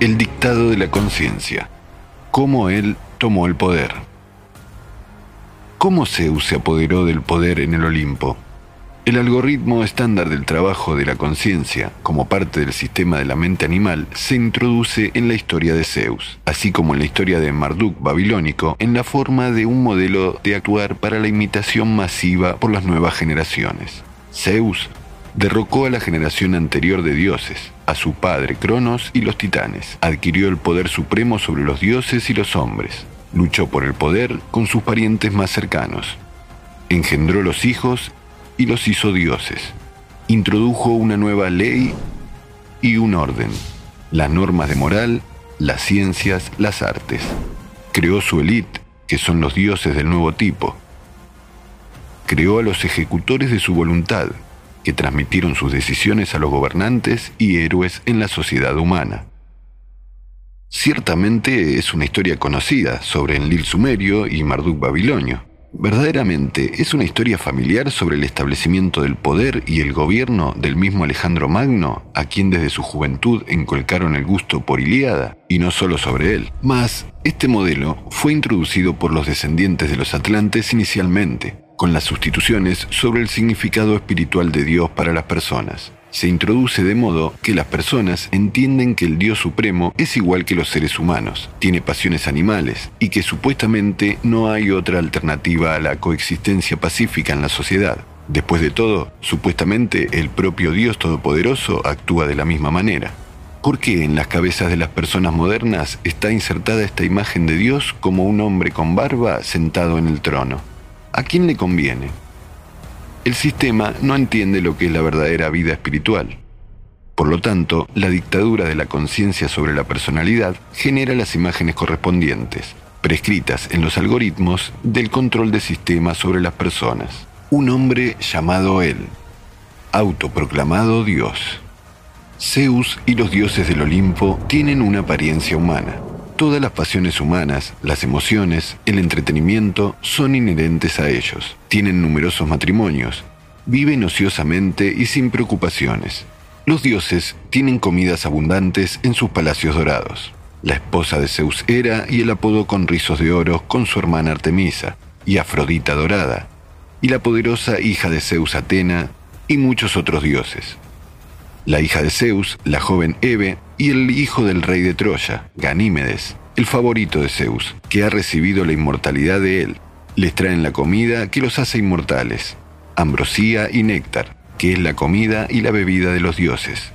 El dictado de la conciencia. Cómo él tomó el poder. ¿Cómo Zeus se apoderó del poder en el Olimpo? El algoritmo estándar del trabajo de la conciencia, como parte del sistema de la mente animal, se introduce en la historia de Zeus, así como en la historia de Marduk babilónico, en la forma de un modelo de actuar para la imitación masiva por las nuevas generaciones. Zeus derrocó a la generación anterior de dioses, a su padre Cronos y los titanes, adquirió el poder supremo sobre los dioses y los hombres, luchó por el poder con sus parientes más cercanos, engendró los hijos y los hizo dioses. Introdujo una nueva ley y un orden, las normas de moral, las ciencias, las artes. Creó su élite, que son los dioses del nuevo tipo. Creó a los ejecutores de su voluntad, que transmitieron sus decisiones a los gobernantes y héroes en la sociedad humana. Ciertamente es una historia conocida sobre Enlil sumerio y Marduk babilonio. Verdaderamente es una historia familiar sobre el establecimiento del poder y el gobierno del mismo Alejandro Magno, a quien desde su juventud encolcaron el gusto por Ilíada, y no solo sobre él. Mas, este modelo fue introducido por los descendientes de los Atlantes inicialmente, con las sustituciones sobre el significado espiritual de Dios para las personas se introduce de modo que las personas entienden que el Dios Supremo es igual que los seres humanos, tiene pasiones animales y que supuestamente no hay otra alternativa a la coexistencia pacífica en la sociedad. Después de todo, supuestamente el propio Dios Todopoderoso actúa de la misma manera. ¿Por qué en las cabezas de las personas modernas está insertada esta imagen de Dios como un hombre con barba sentado en el trono? ¿A quién le conviene? El sistema no entiende lo que es la verdadera vida espiritual. Por lo tanto, la dictadura de la conciencia sobre la personalidad genera las imágenes correspondientes, prescritas en los algoritmos del control de sistema sobre las personas. Un hombre llamado él, autoproclamado Dios. Zeus y los dioses del Olimpo tienen una apariencia humana. Todas las pasiones humanas, las emociones, el entretenimiento son inherentes a ellos. Tienen numerosos matrimonios, viven ociosamente y sin preocupaciones. Los dioses tienen comidas abundantes en sus palacios dorados. La esposa de Zeus Hera y el apodo con rizos de oro con su hermana Artemisa y Afrodita dorada, y la poderosa hija de Zeus Atena y muchos otros dioses la hija de Zeus, la joven Eve, y el hijo del rey de Troya, Ganímedes, el favorito de Zeus, que ha recibido la inmortalidad de él. Les traen la comida que los hace inmortales, ambrosía y néctar, que es la comida y la bebida de los dioses.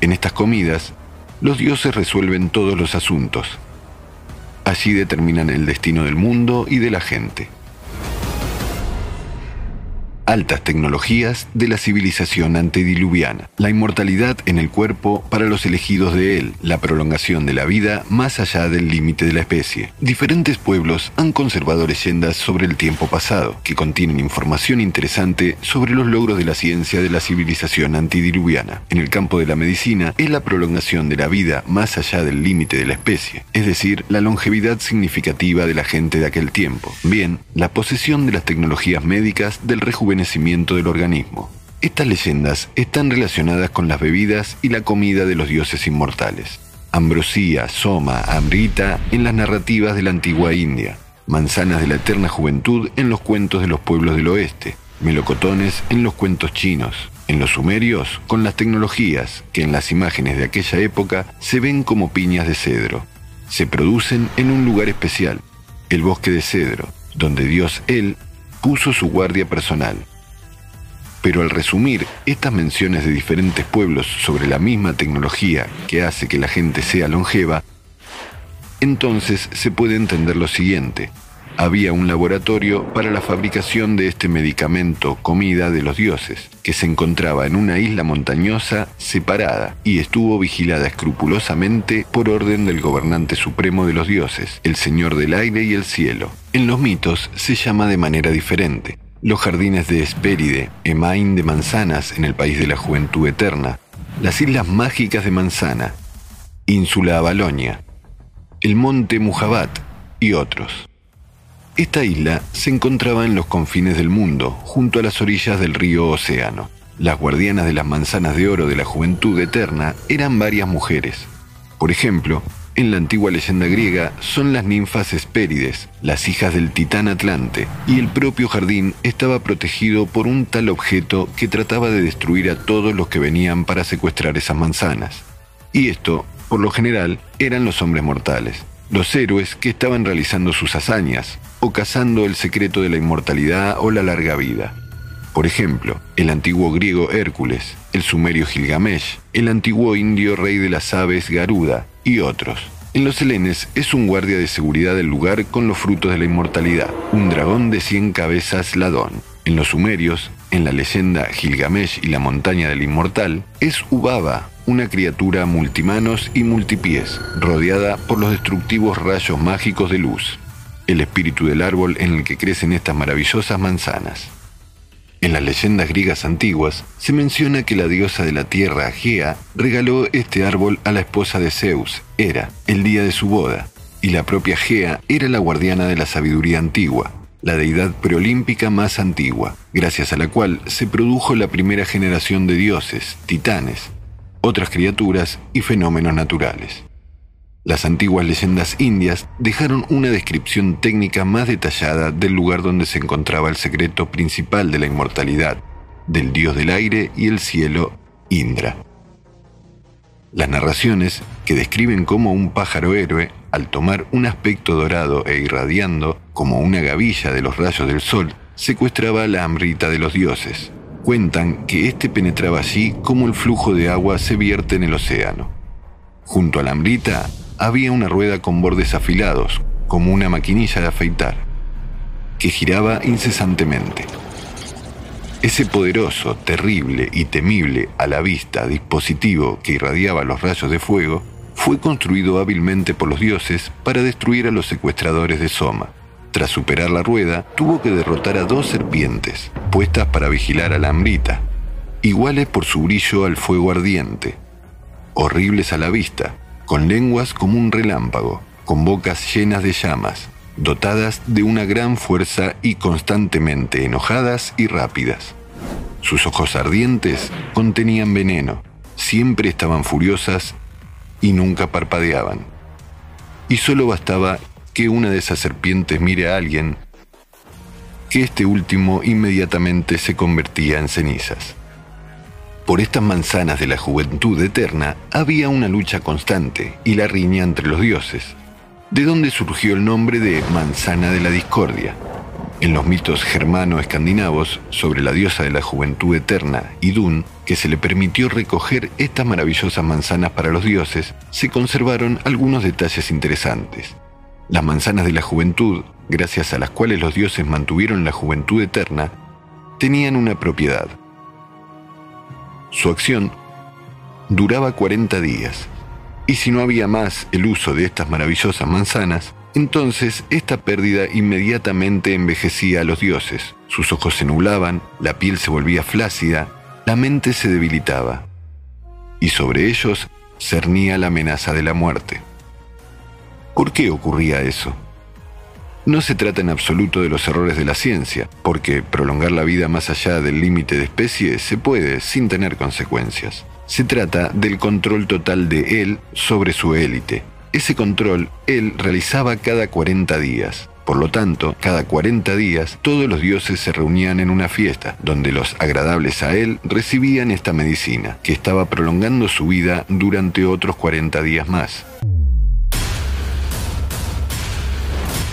En estas comidas, los dioses resuelven todos los asuntos. Allí determinan el destino del mundo y de la gente altas tecnologías de la civilización antediluviana, la inmortalidad en el cuerpo para los elegidos de él, la prolongación de la vida más allá del límite de la especie. Diferentes pueblos han conservado leyendas sobre el tiempo pasado, que contienen información interesante sobre los logros de la ciencia de la civilización antediluviana. En el campo de la medicina es la prolongación de la vida más allá del límite de la especie, es decir, la longevidad significativa de la gente de aquel tiempo. Bien, la posesión de las tecnologías médicas del rejuvenecimiento del organismo. Estas leyendas están relacionadas con las bebidas y la comida de los dioses inmortales. Ambrosía, Soma, Amrita en las narrativas de la antigua India, manzanas de la eterna juventud en los cuentos de los pueblos del oeste, melocotones en los cuentos chinos, en los sumerios con las tecnologías que en las imágenes de aquella época se ven como piñas de cedro. Se producen en un lugar especial, el bosque de cedro, donde Dios él puso su guardia personal. Pero al resumir estas menciones de diferentes pueblos sobre la misma tecnología que hace que la gente sea longeva, entonces se puede entender lo siguiente. Había un laboratorio para la fabricación de este medicamento comida de los dioses, que se encontraba en una isla montañosa separada y estuvo vigilada escrupulosamente por orden del gobernante supremo de los dioses, el Señor del aire y el cielo. En los mitos se llama de manera diferente. Los jardines de Hespéride, Emain de Manzanas en el país de la juventud eterna, las islas mágicas de Manzana, Ínsula Avalonia, el monte Mujabat y otros. Esta isla se encontraba en los confines del mundo, junto a las orillas del río Océano. Las guardianas de las manzanas de oro de la juventud eterna eran varias mujeres, Por ejemplo, en la antigua leyenda griega son las ninfas Hespérides, las hijas del titán Atlante, y el propio jardín estaba protegido por un tal objeto que trataba de destruir a todos los que venían para secuestrar esas manzanas. Y esto, por lo general, eran los hombres mortales, los héroes que estaban realizando sus hazañas, o cazando el secreto de la inmortalidad o la larga vida. Por ejemplo, el antiguo griego Hércules, el sumerio Gilgamesh, el antiguo indio rey de las aves Garuda y otros. En los helenes es un guardia de seguridad del lugar con los frutos de la inmortalidad, un dragón de cien cabezas ladón. En los sumerios, en la leyenda Gilgamesh y la montaña del inmortal, es Ubaba, una criatura multimanos y multipies, rodeada por los destructivos rayos mágicos de luz, el espíritu del árbol en el que crecen estas maravillosas manzanas. En las leyendas griegas antiguas se menciona que la diosa de la tierra, Gea, regaló este árbol a la esposa de Zeus, Hera, el día de su boda, y la propia Gea era la guardiana de la sabiduría antigua, la deidad preolímpica más antigua, gracias a la cual se produjo la primera generación de dioses, titanes, otras criaturas y fenómenos naturales. Las antiguas leyendas indias dejaron una descripción técnica más detallada del lugar donde se encontraba el secreto principal de la inmortalidad, del dios del aire y el cielo, Indra. Las narraciones, que describen cómo un pájaro héroe, al tomar un aspecto dorado e irradiando como una gavilla de los rayos del sol, secuestraba la hambrita de los dioses. Cuentan que éste penetraba allí como el flujo de agua se vierte en el océano. Junto a la hambrita había una rueda con bordes afilados, como una maquinilla de afeitar, que giraba incesantemente. Ese poderoso, terrible y temible a la vista dispositivo que irradiaba los rayos de fuego fue construido hábilmente por los dioses para destruir a los secuestradores de Soma. Tras superar la rueda, tuvo que derrotar a dos serpientes, puestas para vigilar a la hambrita, iguales por su brillo al fuego ardiente, horribles a la vista, con lenguas como un relámpago, con bocas llenas de llamas, dotadas de una gran fuerza y constantemente enojadas y rápidas. Sus ojos ardientes contenían veneno, siempre estaban furiosas y nunca parpadeaban. Y solo bastaba que una de esas serpientes mire a alguien, que este último inmediatamente se convertía en cenizas. Por estas manzanas de la juventud eterna había una lucha constante y la riña entre los dioses, de donde surgió el nombre de manzana de la discordia. En los mitos germano-escandinavos sobre la diosa de la juventud eterna, Idun, que se le permitió recoger estas maravillosas manzanas para los dioses, se conservaron algunos detalles interesantes. Las manzanas de la juventud, gracias a las cuales los dioses mantuvieron la juventud eterna, tenían una propiedad, su acción duraba 40 días, y si no había más el uso de estas maravillosas manzanas, entonces esta pérdida inmediatamente envejecía a los dioses, sus ojos se nublaban, la piel se volvía flácida, la mente se debilitaba, y sobre ellos cernía la amenaza de la muerte. ¿Por qué ocurría eso? No se trata en absoluto de los errores de la ciencia, porque prolongar la vida más allá del límite de especie se puede sin tener consecuencias. Se trata del control total de él sobre su élite. Ese control él realizaba cada 40 días. Por lo tanto, cada 40 días todos los dioses se reunían en una fiesta, donde los agradables a él recibían esta medicina, que estaba prolongando su vida durante otros 40 días más.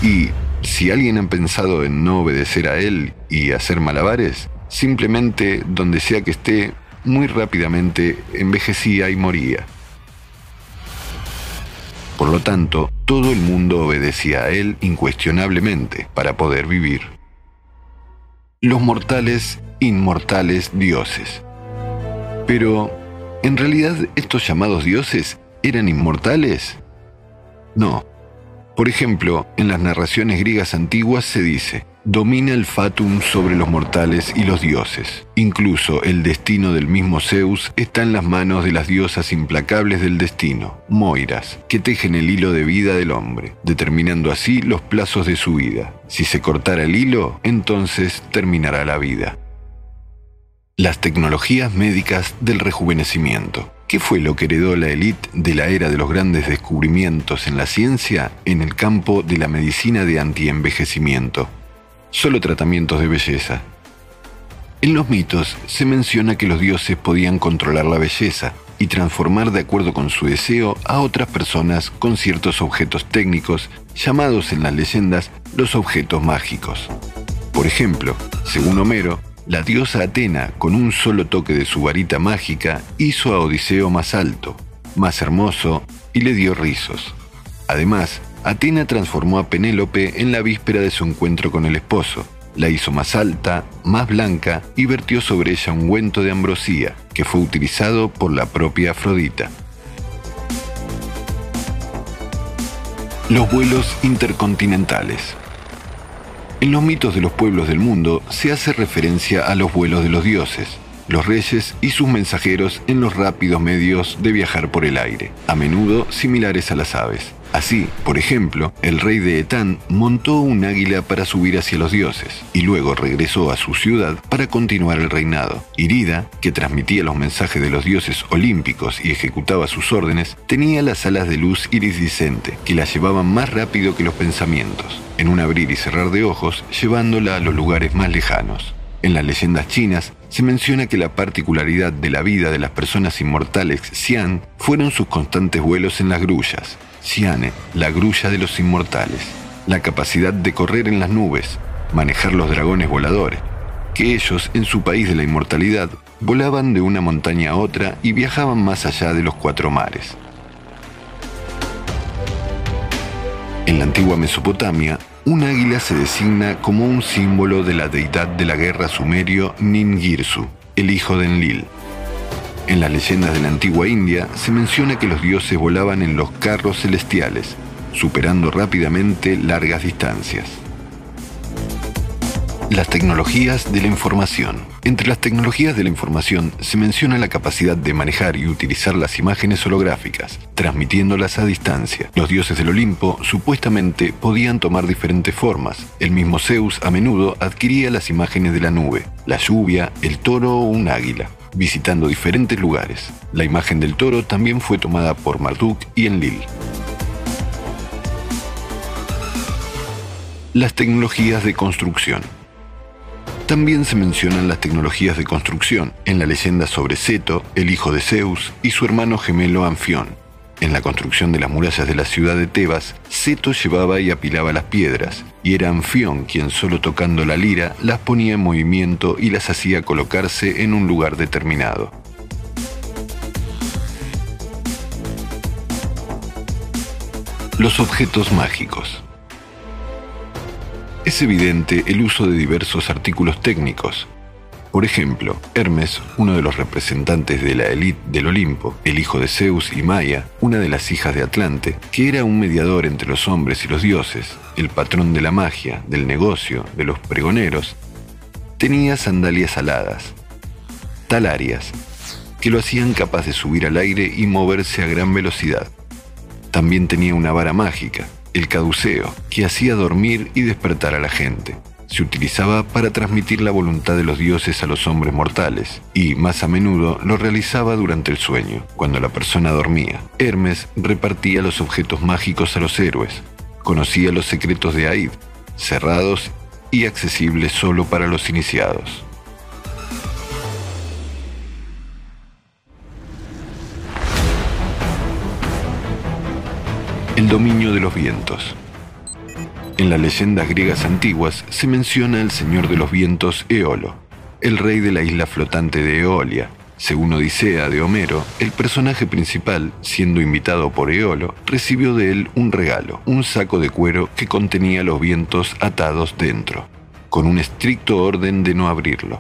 Y si alguien ha pensado en no obedecer a él y hacer malabares, simplemente donde sea que esté, muy rápidamente envejecía y moría. Por lo tanto, todo el mundo obedecía a él incuestionablemente para poder vivir. Los mortales, inmortales dioses. Pero, ¿en realidad estos llamados dioses eran inmortales? No, por ejemplo, en las narraciones griegas antiguas se dice, domina el fatum sobre los mortales y los dioses. Incluso el destino del mismo Zeus está en las manos de las diosas implacables del destino, Moiras, que tejen el hilo de vida del hombre, determinando así los plazos de su vida. Si se cortara el hilo, entonces terminará la vida. Las tecnologías médicas del rejuvenecimiento. ¿Qué fue lo que heredó la élite de la era de los grandes descubrimientos en la ciencia en el campo de la medicina de antienvejecimiento? Solo tratamientos de belleza. En los mitos se menciona que los dioses podían controlar la belleza y transformar de acuerdo con su deseo a otras personas con ciertos objetos técnicos llamados en las leyendas los objetos mágicos. Por ejemplo, según Homero, la diosa Atena, con un solo toque de su varita mágica, hizo a Odiseo más alto, más hermoso y le dio rizos. Además, Atena transformó a Penélope en la víspera de su encuentro con el esposo, la hizo más alta, más blanca y vertió sobre ella un ungüento de ambrosía, que fue utilizado por la propia Afrodita. Los vuelos intercontinentales. En los mitos de los pueblos del mundo se hace referencia a los vuelos de los dioses, los reyes y sus mensajeros en los rápidos medios de viajar por el aire, a menudo similares a las aves. Así, por ejemplo, el rey de Etán montó un águila para subir hacia los dioses y luego regresó a su ciudad para continuar el reinado. Irida, que transmitía los mensajes de los dioses olímpicos y ejecutaba sus órdenes, tenía las alas de luz iridiscente que la llevaban más rápido que los pensamientos, en un abrir y cerrar de ojos, llevándola a los lugares más lejanos. En las leyendas chinas se menciona que la particularidad de la vida de las personas inmortales Xian fueron sus constantes vuelos en las grullas, Ciane, la grulla de los inmortales, la capacidad de correr en las nubes, manejar los dragones voladores, que ellos en su país de la inmortalidad volaban de una montaña a otra y viajaban más allá de los cuatro mares. En la antigua Mesopotamia, un águila se designa como un símbolo de la deidad de la guerra sumerio Ningirsu, el hijo de Enlil. En las leyendas de la antigua India se menciona que los dioses volaban en los carros celestiales, superando rápidamente largas distancias. Las tecnologías de la información. Entre las tecnologías de la información se menciona la capacidad de manejar y utilizar las imágenes holográficas, transmitiéndolas a distancia. Los dioses del Olimpo supuestamente podían tomar diferentes formas. El mismo Zeus a menudo adquiría las imágenes de la nube, la lluvia, el toro o un águila visitando diferentes lugares. La imagen del toro también fue tomada por Marduk y Enlil. Las tecnologías de construcción. También se mencionan las tecnologías de construcción en la leyenda sobre Seto, el hijo de Zeus, y su hermano gemelo Anfión. En la construcción de las murallas de la ciudad de Tebas, Seto llevaba y apilaba las piedras, y era Anfión quien solo tocando la lira las ponía en movimiento y las hacía colocarse en un lugar determinado. Los objetos mágicos. Es evidente el uso de diversos artículos técnicos, por ejemplo, Hermes, uno de los representantes de la élite del Olimpo, el hijo de Zeus y Maya, una de las hijas de Atlante, que era un mediador entre los hombres y los dioses, el patrón de la magia, del negocio, de los pregoneros, tenía sandalias aladas, talarias, que lo hacían capaz de subir al aire y moverse a gran velocidad. También tenía una vara mágica, el caduceo, que hacía dormir y despertar a la gente se utilizaba para transmitir la voluntad de los dioses a los hombres mortales, y más a menudo lo realizaba durante el sueño, cuando la persona dormía. Hermes repartía los objetos mágicos a los héroes, conocía los secretos de Aid, cerrados y accesibles solo para los iniciados. El dominio de los vientos. En las leyendas griegas antiguas se menciona al señor de los vientos Eolo, el rey de la isla flotante de Eolia. Según Odisea de Homero, el personaje principal, siendo invitado por Eolo, recibió de él un regalo, un saco de cuero que contenía los vientos atados dentro, con un estricto orden de no abrirlo.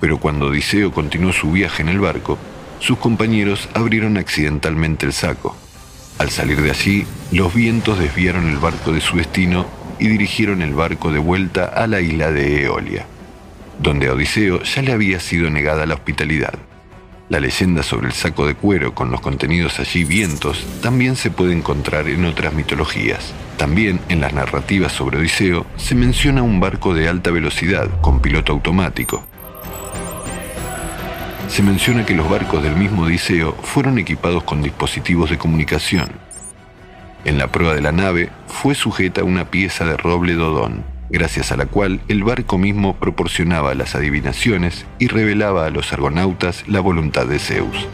Pero cuando Odiseo continuó su viaje en el barco, sus compañeros abrieron accidentalmente el saco. Al salir de allí, los vientos desviaron el barco de su destino y dirigieron el barco de vuelta a la isla de Eolia, donde a Odiseo ya le había sido negada la hospitalidad. La leyenda sobre el saco de cuero con los contenidos allí vientos también se puede encontrar en otras mitologías. También en las narrativas sobre Odiseo se menciona un barco de alta velocidad con piloto automático. Se menciona que los barcos del mismo Odiseo fueron equipados con dispositivos de comunicación. En la proa de la nave fue sujeta una pieza de roble dodón, gracias a la cual el barco mismo proporcionaba las adivinaciones y revelaba a los argonautas la voluntad de Zeus.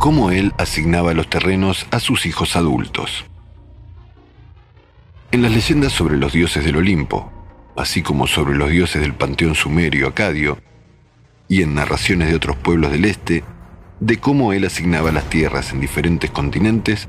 Cómo él asignaba los terrenos a sus hijos adultos. En las leyendas sobre los dioses del Olimpo, así como sobre los dioses del panteón sumerio acadio, y en narraciones de otros pueblos del este, de cómo él asignaba las tierras en diferentes continentes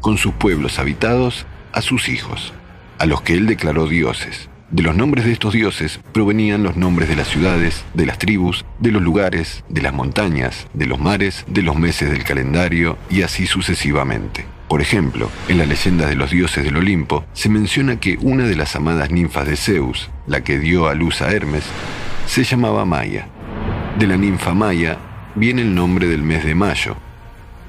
con sus pueblos habitados a sus hijos a los que él declaró dioses. De los nombres de estos dioses provenían los nombres de las ciudades, de las tribus, de los lugares, de las montañas, de los mares, de los meses del calendario y así sucesivamente. Por ejemplo, en la leyenda de los dioses del Olimpo se menciona que una de las amadas ninfas de Zeus, la que dio a luz a Hermes, se llamaba Maya. De la ninfa Maya viene el nombre del mes de mayo,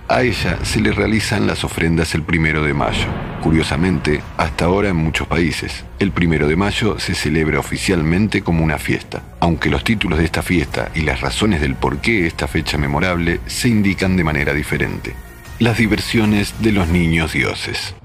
a ella se le realizan las ofrendas el primero de mayo. Curiosamente, hasta ahora en muchos países, el primero de mayo se celebra oficialmente como una fiesta, aunque los títulos de esta fiesta y las razones del por qué esta fecha memorable se indican de manera diferente. Las diversiones de los niños dioses.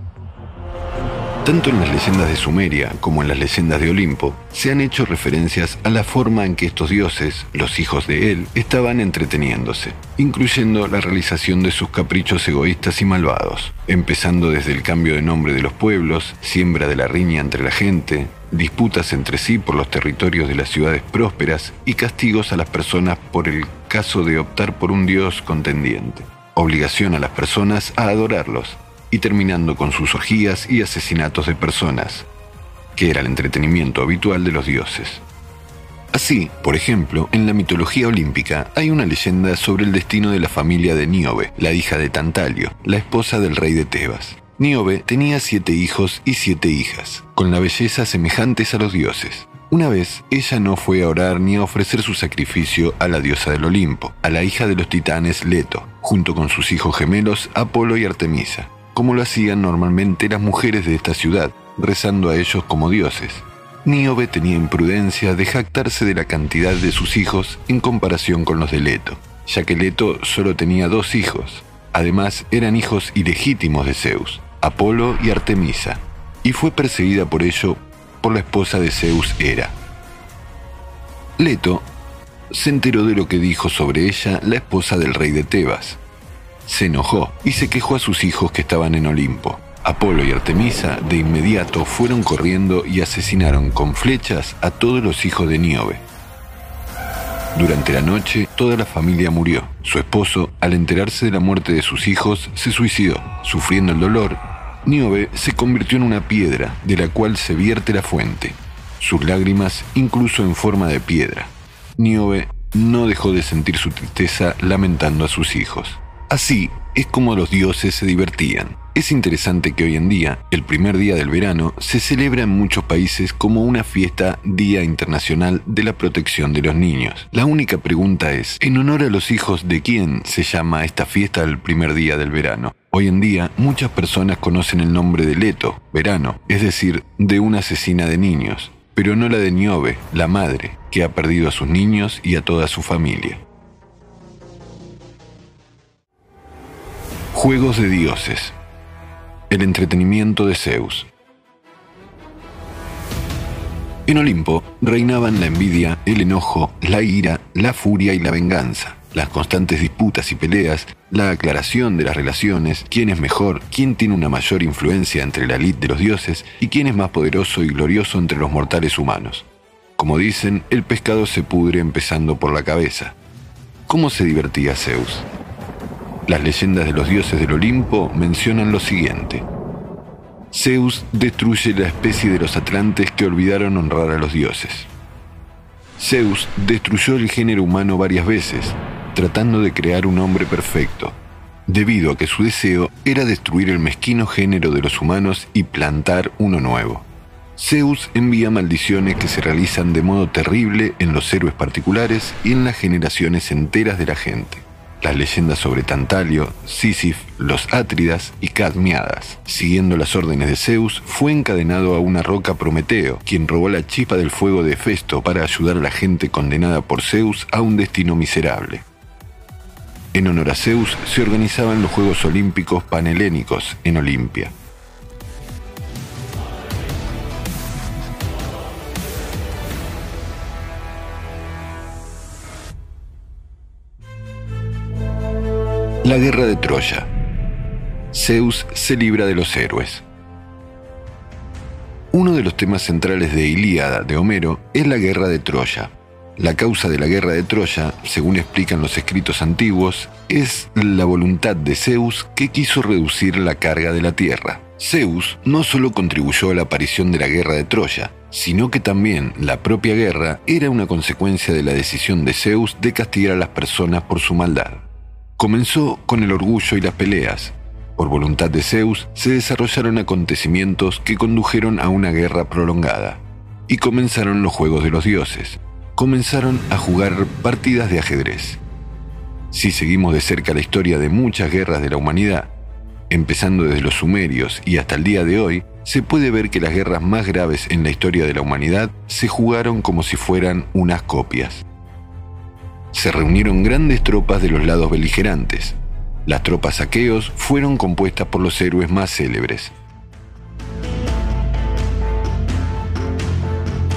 Tanto en las leyendas de Sumeria como en las leyendas de Olimpo se han hecho referencias a la forma en que estos dioses, los hijos de él, estaban entreteniéndose, incluyendo la realización de sus caprichos egoístas y malvados, empezando desde el cambio de nombre de los pueblos, siembra de la riña entre la gente, disputas entre sí por los territorios de las ciudades prósperas y castigos a las personas por el caso de optar por un dios contendiente, obligación a las personas a adorarlos, y terminando con sus orgías y asesinatos de personas, que era el entretenimiento habitual de los dioses. Así, por ejemplo, en la mitología olímpica hay una leyenda sobre el destino de la familia de Níobe, la hija de Tantalio, la esposa del rey de Tebas. Níobe tenía siete hijos y siete hijas, con la belleza semejantes a los dioses. Una vez, ella no fue a orar ni a ofrecer su sacrificio a la diosa del Olimpo, a la hija de los titanes Leto, junto con sus hijos gemelos Apolo y Artemisa como lo hacían normalmente las mujeres de esta ciudad, rezando a ellos como dioses. Níobe tenía imprudencia de jactarse de la cantidad de sus hijos en comparación con los de Leto, ya que Leto solo tenía dos hijos. Además, eran hijos ilegítimos de Zeus, Apolo y Artemisa, y fue perseguida por ello por la esposa de Zeus Hera. Leto se enteró de lo que dijo sobre ella la esposa del rey de Tebas, se enojó y se quejó a sus hijos que estaban en Olimpo. Apolo y Artemisa de inmediato fueron corriendo y asesinaron con flechas a todos los hijos de Níobe. Durante la noche, toda la familia murió. Su esposo, al enterarse de la muerte de sus hijos, se suicidó. Sufriendo el dolor, Níobe se convirtió en una piedra de la cual se vierte la fuente. Sus lágrimas incluso en forma de piedra. Níobe no dejó de sentir su tristeza lamentando a sus hijos. Así es como los dioses se divertían. Es interesante que hoy en día, el primer día del verano, se celebra en muchos países como una fiesta Día Internacional de la Protección de los Niños. La única pregunta es, ¿en honor a los hijos de quién se llama esta fiesta el primer día del verano? Hoy en día, muchas personas conocen el nombre de Leto, verano, es decir, de una asesina de niños, pero no la de Niobe, la madre, que ha perdido a sus niños y a toda su familia. Juegos de dioses. El entretenimiento de Zeus. En Olimpo reinaban la envidia, el enojo, la ira, la furia y la venganza, las constantes disputas y peleas, la aclaración de las relaciones, quién es mejor, quién tiene una mayor influencia entre la elite de los dioses y quién es más poderoso y glorioso entre los mortales humanos. Como dicen, el pescado se pudre empezando por la cabeza. ¿Cómo se divertía Zeus? Las leyendas de los dioses del Olimpo mencionan lo siguiente. Zeus destruye la especie de los atlantes que olvidaron honrar a los dioses. Zeus destruyó el género humano varias veces, tratando de crear un hombre perfecto, debido a que su deseo era destruir el mezquino género de los humanos y plantar uno nuevo. Zeus envía maldiciones que se realizan de modo terrible en los héroes particulares y en las generaciones enteras de la gente. Las leyendas sobre Tantalio, Sísif, los Átridas y Cadmiadas. Siguiendo las órdenes de Zeus, fue encadenado a una roca Prometeo, quien robó la chispa del fuego de Festo para ayudar a la gente condenada por Zeus a un destino miserable. En honor a Zeus se organizaban los Juegos Olímpicos Panhelénicos en Olimpia. La guerra de Troya. Zeus se libra de los héroes. Uno de los temas centrales de Ilíada de Homero es la guerra de Troya. La causa de la guerra de Troya, según explican los escritos antiguos, es la voluntad de Zeus que quiso reducir la carga de la tierra. Zeus no solo contribuyó a la aparición de la guerra de Troya, sino que también la propia guerra era una consecuencia de la decisión de Zeus de castigar a las personas por su maldad. Comenzó con el orgullo y las peleas. Por voluntad de Zeus se desarrollaron acontecimientos que condujeron a una guerra prolongada. Y comenzaron los juegos de los dioses. Comenzaron a jugar partidas de ajedrez. Si seguimos de cerca la historia de muchas guerras de la humanidad, empezando desde los sumerios y hasta el día de hoy, se puede ver que las guerras más graves en la historia de la humanidad se jugaron como si fueran unas copias se reunieron grandes tropas de los lados beligerantes. Las tropas aqueos fueron compuestas por los héroes más célebres.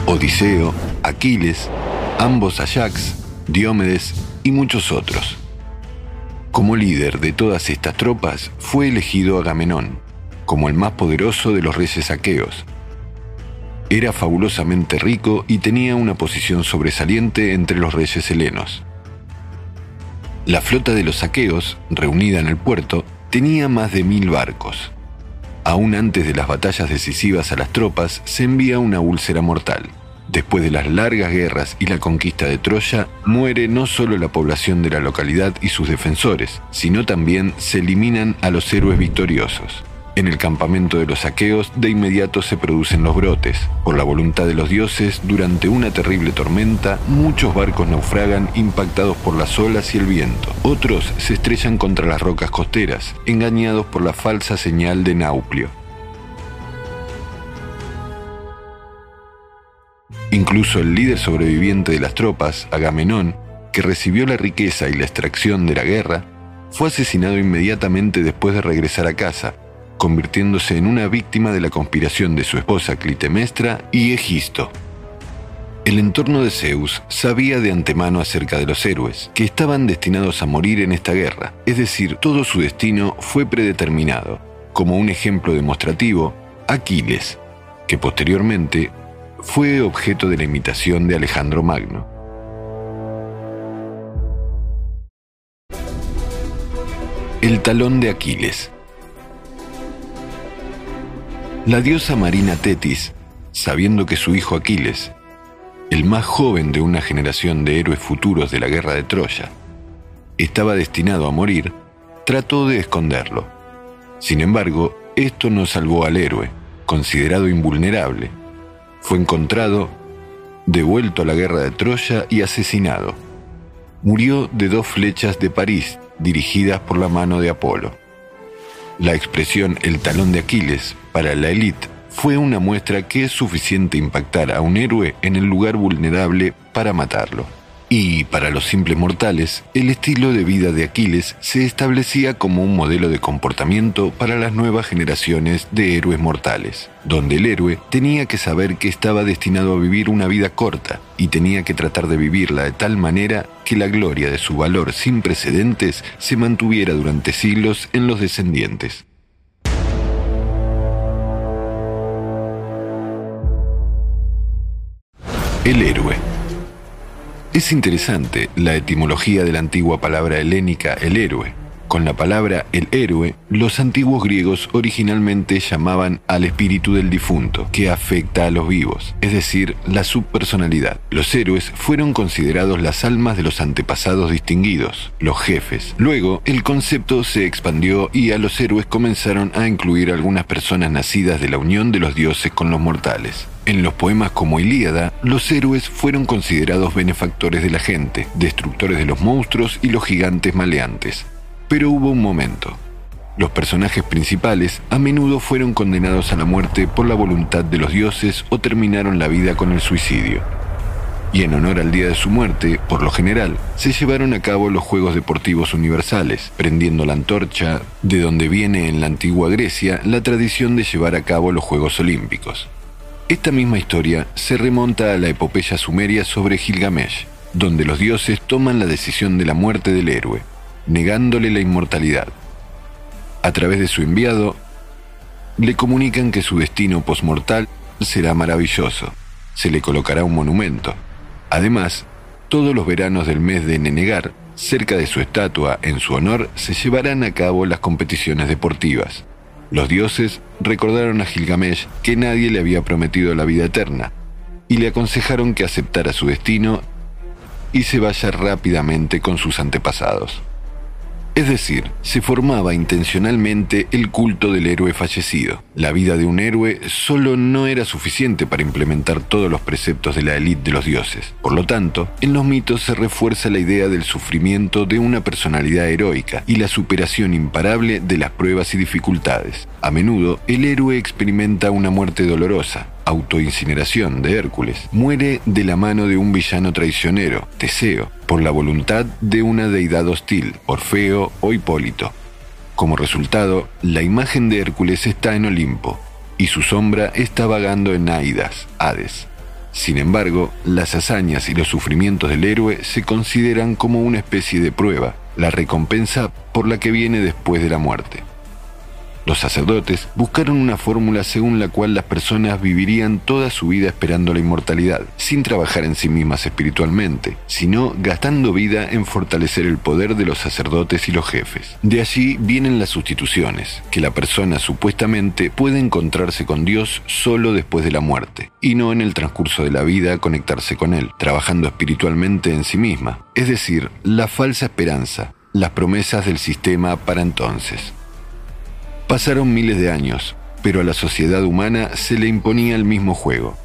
Odiseo, Aquiles, ambos Ajax, Diomedes y muchos otros. Como líder de todas estas tropas fue elegido Agamenón, como el más poderoso de los reyes aqueos. Era fabulosamente rico y tenía una posición sobresaliente entre los reyes helenos. La flota de los aqueos, reunida en el puerto, tenía más de mil barcos. Aún antes de las batallas decisivas a las tropas, se envía una úlcera mortal. Después de las largas guerras y la conquista de Troya, muere no solo la población de la localidad y sus defensores, sino también se eliminan a los héroes victoriosos. En el campamento de los aqueos de inmediato se producen los brotes. Por la voluntad de los dioses, durante una terrible tormenta, muchos barcos naufragan impactados por las olas y el viento. Otros se estrellan contra las rocas costeras, engañados por la falsa señal de Nauplio. Incluso el líder sobreviviente de las tropas, Agamenón, que recibió la riqueza y la extracción de la guerra, fue asesinado inmediatamente después de regresar a casa, convirtiéndose en una víctima de la conspiración de su esposa Clitemestra y Egisto. El entorno de Zeus sabía de antemano acerca de los héroes, que estaban destinados a morir en esta guerra, es decir, todo su destino fue predeterminado. Como un ejemplo demostrativo, Aquiles, que posteriormente fue objeto de la imitación de Alejandro Magno. El talón de Aquiles. La diosa marina Tetis, sabiendo que su hijo Aquiles, el más joven de una generación de héroes futuros de la guerra de Troya, estaba destinado a morir, trató de esconderlo. Sin embargo, esto no salvó al héroe, considerado invulnerable. Fue encontrado, devuelto a la guerra de Troya y asesinado. Murió de dos flechas de París dirigidas por la mano de Apolo. La expresión el talón de Aquiles para la élite fue una muestra que es suficiente impactar a un héroe en el lugar vulnerable para matarlo. Y para los simples mortales, el estilo de vida de Aquiles se establecía como un modelo de comportamiento para las nuevas generaciones de héroes mortales, donde el héroe tenía que saber que estaba destinado a vivir una vida corta y tenía que tratar de vivirla de tal manera que la gloria de su valor sin precedentes se mantuviera durante siglos en los descendientes. El héroe. Es interesante la etimología de la antigua palabra helénica el héroe, Con la palabra el héroe, los antiguos griegos originalmente llamaban al espíritu del difunto, que afecta a los vivos, es decir, la subpersonalidad. Los héroes fueron considerados las almas de los antepasados distinguidos, los jefes. Luego, el concepto se expandió y a los héroes comenzaron a incluir algunas personas nacidas de la unión de los dioses con los mortales. En los poemas como Ilíada, los héroes fueron considerados benefactores de la gente, destructores de los monstruos y los gigantes maleantes. Pero hubo un momento. Los personajes principales a menudo fueron condenados a la muerte por la voluntad de los dioses o terminaron la vida con el suicidio. Y en honor al día de su muerte, por lo general, se llevaron a cabo los Juegos Deportivos Universales, prendiendo la antorcha, de donde viene en la antigua Grecia la tradición de llevar a cabo los Juegos Olímpicos. Esta misma historia se remonta a la epopeya sumeria sobre Gilgamesh, donde los dioses toman la decisión de la muerte del héroe, negándole la inmortalidad. A través de su enviado, le comunican que su destino posmortal será maravilloso. Se le colocará un monumento. Además, todos los veranos del mes de Nenegar, cerca de su estatua en su honor, se llevarán a cabo las competiciones deportivas. Los dioses recordaron a Gilgamesh que nadie le había prometido la vida eterna y le aconsejaron que aceptara su destino y se vaya rápidamente con sus antepasados. Es decir, se formaba intencionalmente el culto del héroe fallecido. La vida de un héroe solo no era suficiente para implementar todos los preceptos de la élite de los dioses. Por lo tanto, en los mitos se refuerza la idea del sufrimiento de una personalidad heroica y la superación imparable de las pruebas y dificultades. A menudo, el héroe experimenta una muerte dolorosa, autoincineración de Hércules, muere de la mano de un villano traicionero, Teseo, por la voluntad de una deidad hostil, Orfeo o Hipólito. Como resultado, la imagen de Hércules está en Olimpo y su sombra está vagando en Aidas, Hades. Sin embargo, las hazañas y los sufrimientos del héroe se consideran como una especie de prueba, la recompensa por la que viene después de la muerte. Los sacerdotes buscaron una fórmula según la cual las personas vivirían toda su vida esperando la inmortalidad, sin trabajar en sí mismas espiritualmente, sino gastando vida en fortalecer el poder de los sacerdotes y los jefes. De allí vienen las sustituciones, que la persona supuestamente puede encontrarse con Dios solo después de la muerte, y no en el transcurso de la vida conectarse con Él, trabajando espiritualmente en sí misma, es decir, la falsa esperanza, las promesas del sistema para entonces. Pasaron miles de años, pero a la sociedad humana se le imponía el mismo juego,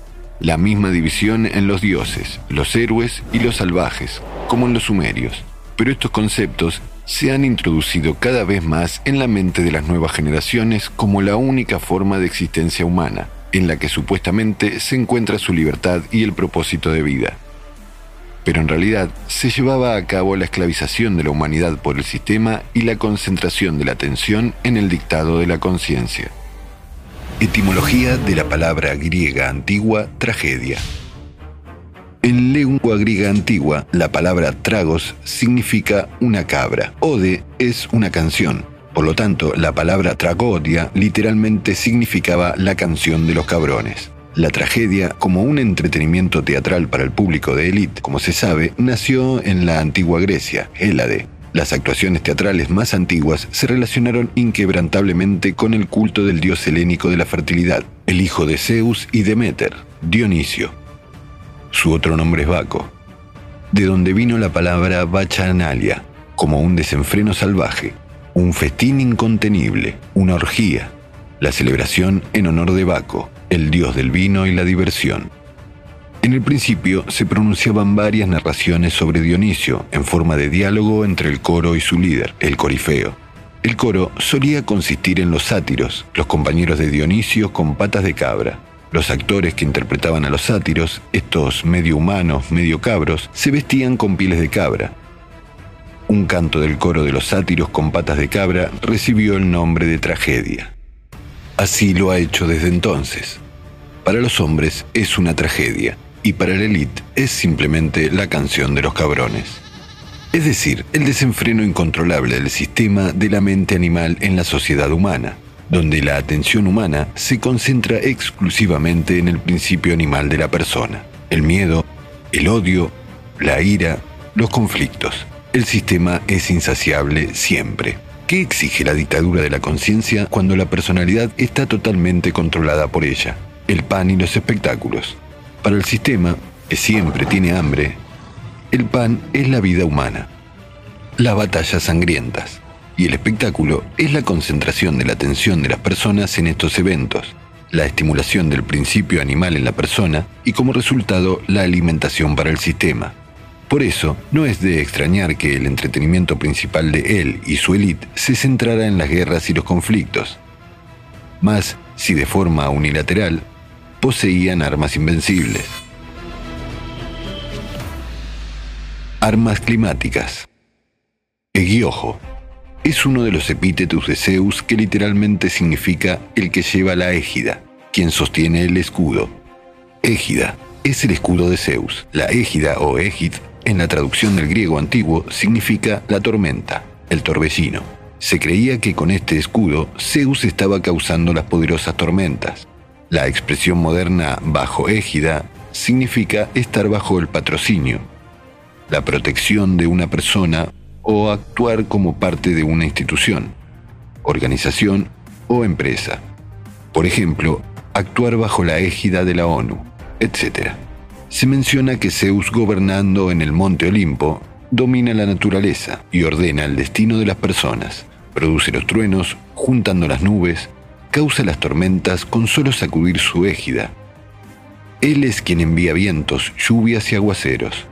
la misma división en los dioses, los héroes y los salvajes, como en los sumerios. Pero estos conceptos se han introducido cada vez más en la mente de las nuevas generaciones como la única forma de existencia humana, en la que supuestamente se encuentra su libertad y el propósito de vida pero en realidad se llevaba a cabo la esclavización de la humanidad por el sistema y la concentración de la atención en el dictado de la conciencia. Etimología de la palabra griega antigua tragedia. En lengua griega antigua, la palabra tragos significa una cabra. Ode es una canción. Por lo tanto, la palabra tragodia literalmente significaba la canción de los cabrones. La tragedia, como un entretenimiento teatral para el público de élite, como se sabe, nació en la antigua Grecia, Hélade. Las actuaciones teatrales más antiguas se relacionaron inquebrantablemente con el culto del dios helénico de la fertilidad, el hijo de Zeus y Demeter, Dionisio. Su otro nombre es Baco, de donde vino la palabra bachanalia, como un desenfreno salvaje, un festín incontenible, una orgía, la celebración en honor de Baco, el dios del vino y la diversión. En el principio se pronunciaban varias narraciones sobre Dionisio en forma de diálogo entre el coro y su líder, el corifeo. El coro solía consistir en los sátiros, los compañeros de Dionisio con patas de cabra. Los actores que interpretaban a los sátiros, estos medio humanos, medio cabros, se vestían con pieles de cabra. Un canto del coro de los sátiros con patas de cabra recibió el nombre de tragedia. Así lo ha hecho desde entonces. Para los hombres es una tragedia y para la élite es simplemente la canción de los cabrones. Es decir, el desenfreno incontrolable del sistema de la mente animal en la sociedad humana, donde la atención humana se concentra exclusivamente en el principio animal de la persona, el miedo, el odio, la ira, los conflictos. El sistema es insaciable siempre. ¿Qué exige la dictadura de la conciencia cuando la personalidad está totalmente controlada por ella? El pan y los espectáculos. Para el sistema, que siempre tiene hambre, el pan es la vida humana, las batallas sangrientas, y el espectáculo es la concentración de la atención de las personas en estos eventos, la estimulación del principio animal en la persona y como resultado la alimentación para el sistema. Por eso, no es de extrañar que el entretenimiento principal de él y su élite se centrara en las guerras y los conflictos. Más si de forma unilateral poseían armas invencibles. Armas climáticas. Egiojo es uno de los epítetos de Zeus que literalmente significa el que lleva la égida, quien sostiene el escudo. Égida es el escudo de Zeus. La égida o égid en la traducción del griego antiguo significa la tormenta, el torbellino. Se creía que con este escudo Zeus estaba causando las poderosas tormentas. La expresión moderna bajo égida significa estar bajo el patrocinio, la protección de una persona o actuar como parte de una institución, organización o empresa. Por ejemplo, actuar bajo la égida de la ONU, etc se menciona que Zeus gobernando en el monte Olimpo domina la naturaleza y ordena el destino de las personas, produce los truenos juntando las nubes, causa las tormentas con solo sacudir su égida. Él es quien envía vientos, lluvias y aguaceros.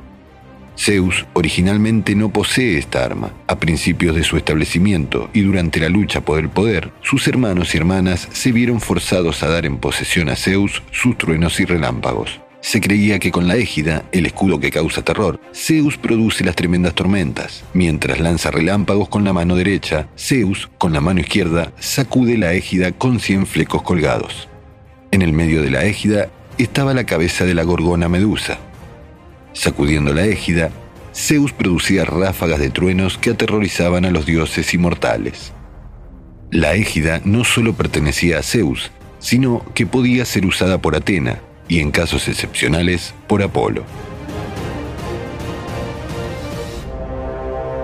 Zeus originalmente no posee esta arma. A principios de su establecimiento y durante la lucha por el poder, sus hermanos y hermanas se vieron forzados a dar en posesión a Zeus sus truenos y relámpagos. Se creía que con la égida, el escudo que causa terror, Zeus produce las tremendas tormentas. Mientras lanza relámpagos con la mano derecha, Zeus, con la mano izquierda, sacude la égida con cien flecos colgados. En el medio de la égida estaba la cabeza de la gorgona Medusa. Sacudiendo la égida, Zeus producía ráfagas de truenos que aterrorizaban a los dioses inmortales. La égida no solo pertenecía a Zeus, sino que podía ser usada por Atena, y en casos excepcionales por Apolo.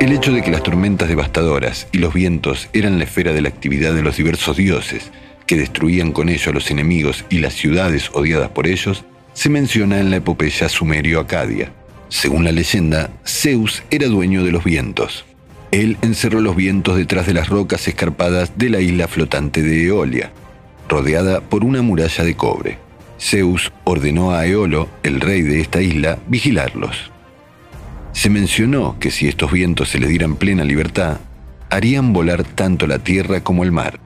El hecho de que las tormentas devastadoras y los vientos eran la esfera de la actividad de los diversos dioses, que destruían con ello a los enemigos y las ciudades odiadas por ellos, se menciona en la epopeya sumerio-acadia. Según la leyenda, Zeus era dueño de los vientos. Él encerró los vientos detrás de las rocas escarpadas de la isla flotante de Eolia, rodeada por una muralla de cobre. Zeus ordenó a Eolo, el rey de esta isla, vigilarlos. Se mencionó que si estos vientos se les dieran plena libertad, harían volar tanto la tierra como el mar.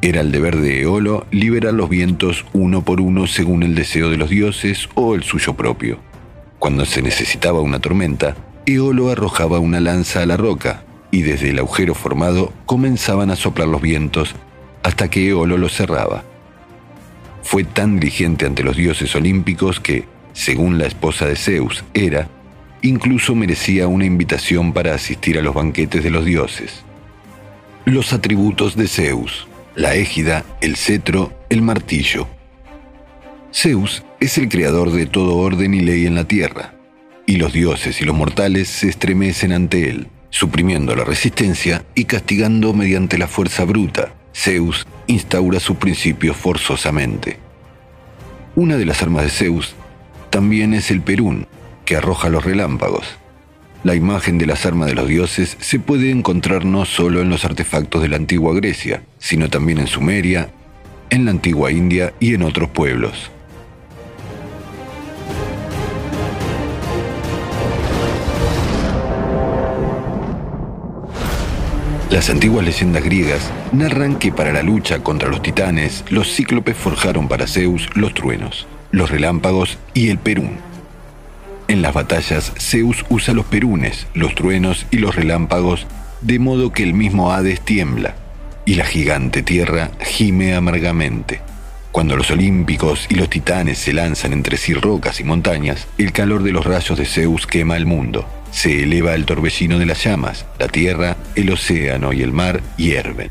Era el deber de Eolo liberar los vientos uno por uno según el deseo de los dioses o el suyo propio. Cuando se necesitaba una tormenta, Eolo arrojaba una lanza a la roca y desde el agujero formado comenzaban a soplar los vientos hasta que Eolo los cerraba. Fue tan diligente ante los dioses olímpicos que, según la esposa de Zeus, Hera, incluso merecía una invitación para asistir a los banquetes de los dioses. Los atributos de Zeus, la égida, el cetro, el martillo. Zeus es el creador de todo orden y ley en la tierra, y los dioses y los mortales se estremecen ante él, suprimiendo la resistencia y castigando mediante la fuerza bruta, Zeus instaura sus principios forzosamente. Una de las armas de Zeus también es el Perún, que arroja los relámpagos. La imagen de las armas de los dioses se puede encontrar no solo en los artefactos de la antigua Grecia, sino también en Sumeria, en la antigua India y en otros pueblos. Las antiguas leyendas griegas narran que para la lucha contra los titanes, los cíclopes forjaron para Zeus los truenos, los relámpagos y el perún. En las batallas, Zeus usa los perunes, los truenos y los relámpagos, de modo que el mismo Hades tiembla y la gigante tierra gime amargamente. Cuando los olímpicos y los titanes se lanzan entre sí rocas y montañas, el calor de los rayos de Zeus quema el mundo se eleva el torbellino de las llamas, la tierra, el océano y el mar hierven.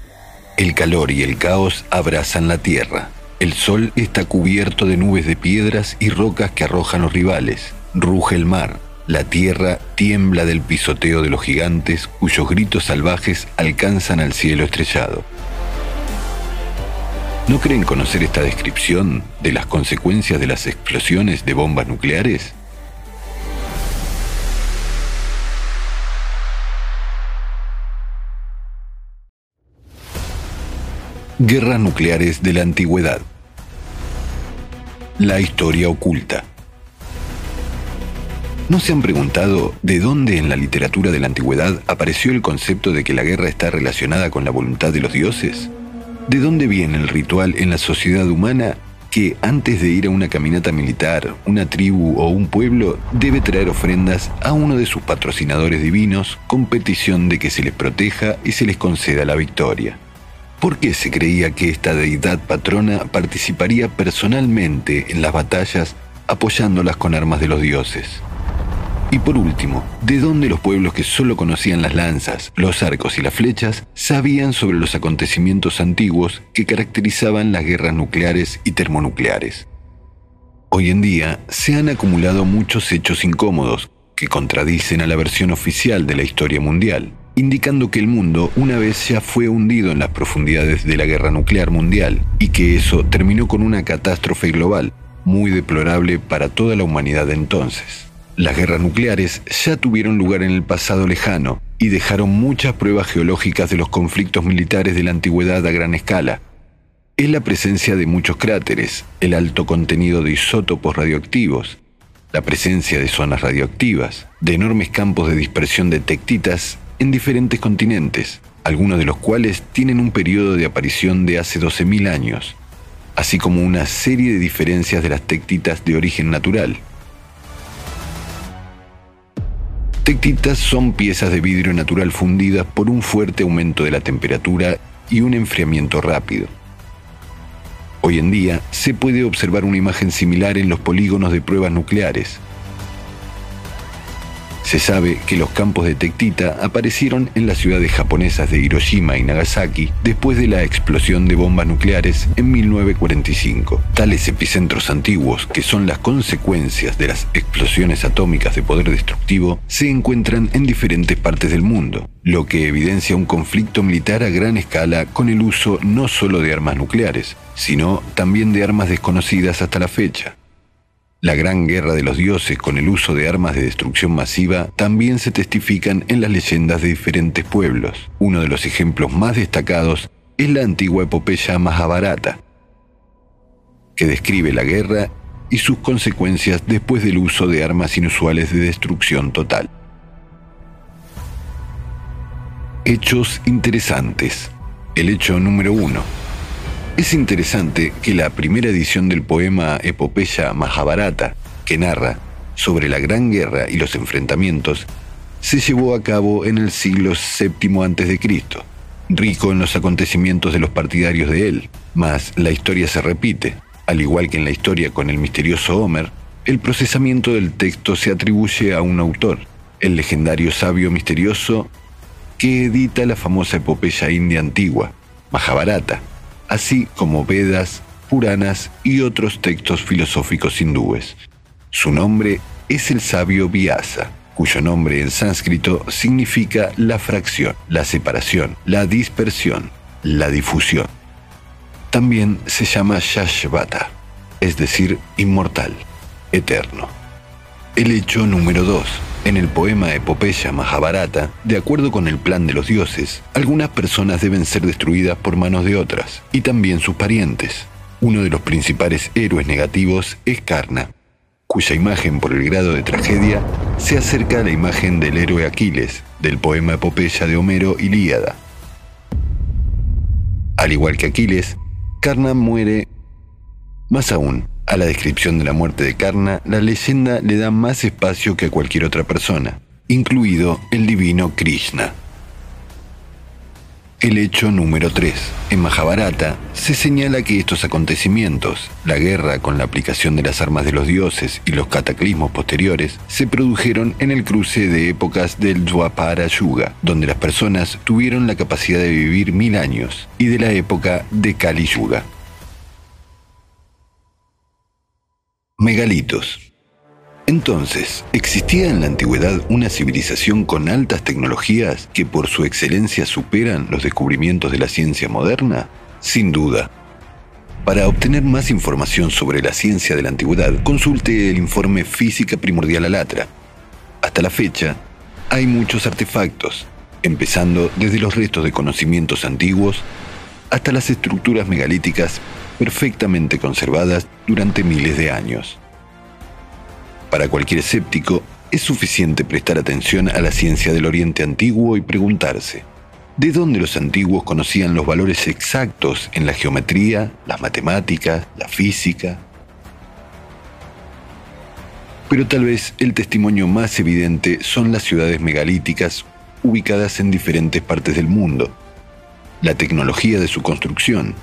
El calor y el caos abrazan la tierra. El sol está cubierto de nubes de piedras y rocas que arrojan los rivales. Ruge el mar. La tierra tiembla del pisoteo de los gigantes cuyos gritos salvajes alcanzan al cielo estrellado. ¿No creen conocer esta descripción de las consecuencias de las explosiones de bombas nucleares? Guerras nucleares de la antigüedad. La historia oculta. ¿No se han preguntado de dónde en la literatura de la antigüedad apareció el concepto de que la guerra está relacionada con la voluntad de los dioses? ¿De dónde viene el ritual en la sociedad humana que antes de ir a una caminata militar, una tribu o un pueblo debe traer ofrendas a uno de sus patrocinadores divinos con petición de que se les proteja y se les conceda la victoria? ¿Por qué se creía que esta deidad patrona participaría personalmente en las batallas apoyándolas con armas de los dioses? Y por último, ¿de dónde los pueblos que solo conocían las lanzas, los arcos y las flechas sabían sobre los acontecimientos antiguos que caracterizaban las guerras nucleares y termonucleares? Hoy en día se han acumulado muchos hechos incómodos que contradicen a la versión oficial de la historia mundial, indicando que el mundo una vez ya fue hundido en las profundidades de la guerra nuclear mundial y que eso terminó con una catástrofe global muy deplorable para toda la humanidad entonces. Las guerras nucleares ya tuvieron lugar en el pasado lejano y dejaron muchas pruebas geológicas de los conflictos militares de la antigüedad a gran escala. Es la presencia de muchos cráteres, el alto contenido de isótopos radioactivos, la presencia de zonas radioactivas, de enormes campos de dispersión de tectitas en diferentes continentes, algunos de los cuales tienen un periodo de aparición de hace 12.000 años, así como una serie de diferencias de las tectitas de origen natural. Tectitas son piezas de vidrio natural fundidas por un fuerte aumento de la temperatura y un enfriamiento rápido. Hoy en día se puede observar una imagen similar en los polígonos de pruebas nucleares, se sabe que los campos de tectita aparecieron en las ciudades japonesas de Hiroshima y Nagasaki después de la explosión de bombas nucleares en 1945. Tales epicentros antiguos, que son las consecuencias de las explosiones atómicas de poder destructivo, se encuentran en diferentes partes del mundo, lo que evidencia un conflicto militar a gran escala con el uso no solo de armas nucleares, sino también de armas desconocidas hasta la fecha. La gran guerra de los dioses con el uso de armas de destrucción masiva también se testifican en las leyendas de diferentes pueblos. Uno de los ejemplos más destacados es la antigua epopeya Mahabharata, que describe la guerra y sus consecuencias después del uso de armas inusuales de destrucción total. Hechos interesantes. El hecho número uno. Es interesante que la primera edición del poema Epopeya Mahabharata, que narra sobre la Gran Guerra y los enfrentamientos, se llevó a cabo en el siglo VII a.C., rico en los acontecimientos de los partidarios de él, mas la historia se repite, al igual que en la historia con el misterioso Homer, el procesamiento del texto se atribuye a un autor, el legendario sabio misterioso que edita la famosa epopeya india antigua, Mahabharata, así como Vedas, Puranas y otros textos filosóficos hindúes. Su nombre es el sabio Vyasa, cuyo nombre en sánscrito significa la fracción, la separación, la dispersión, la difusión. También se llama Shashvata, es decir, inmortal, eterno. El hecho número 2 en el poema Epopeya Mahabharata, de acuerdo con el plan de los dioses, algunas personas deben ser destruidas por manos de otras, y también sus parientes. Uno de los principales héroes negativos es Karna, cuya imagen por el grado de tragedia se acerca a la imagen del héroe Aquiles, del poema Epopeya de Homero Ilíada. Al igual que Aquiles, Karna muere. Más aún, a la descripción de la muerte de Karna, la leyenda le da más espacio que a cualquier otra persona, incluido el divino Krishna. El hecho número 3. En Mahabharata se señala que estos acontecimientos, la guerra con la aplicación de las armas de los dioses y los cataclismos posteriores, se produjeron en el cruce de épocas del Dwapara Yuga, donde las personas tuvieron la capacidad de vivir mil años, y de la época de Kali Yuga. Megalitos. Entonces, ¿existía en la antigüedad una civilización con altas tecnologías que por su excelencia superan los descubrimientos de la ciencia moderna? Sin duda. Para obtener más información sobre la ciencia de la antigüedad, consulte el informe Física Primordial Alatra. Hasta la fecha, hay muchos artefactos, empezando desde los restos de conocimientos antiguos hasta las estructuras megalíticas perfectamente conservadas durante miles de años. Para cualquier escéptico, es suficiente prestar atención a la ciencia del Oriente Antiguo y preguntarse, ¿de dónde los antiguos conocían los valores exactos en la geometría, las matemáticas, la física? Pero tal vez el testimonio más evidente son las ciudades megalíticas ubicadas en diferentes partes del mundo, la tecnología de su construcción,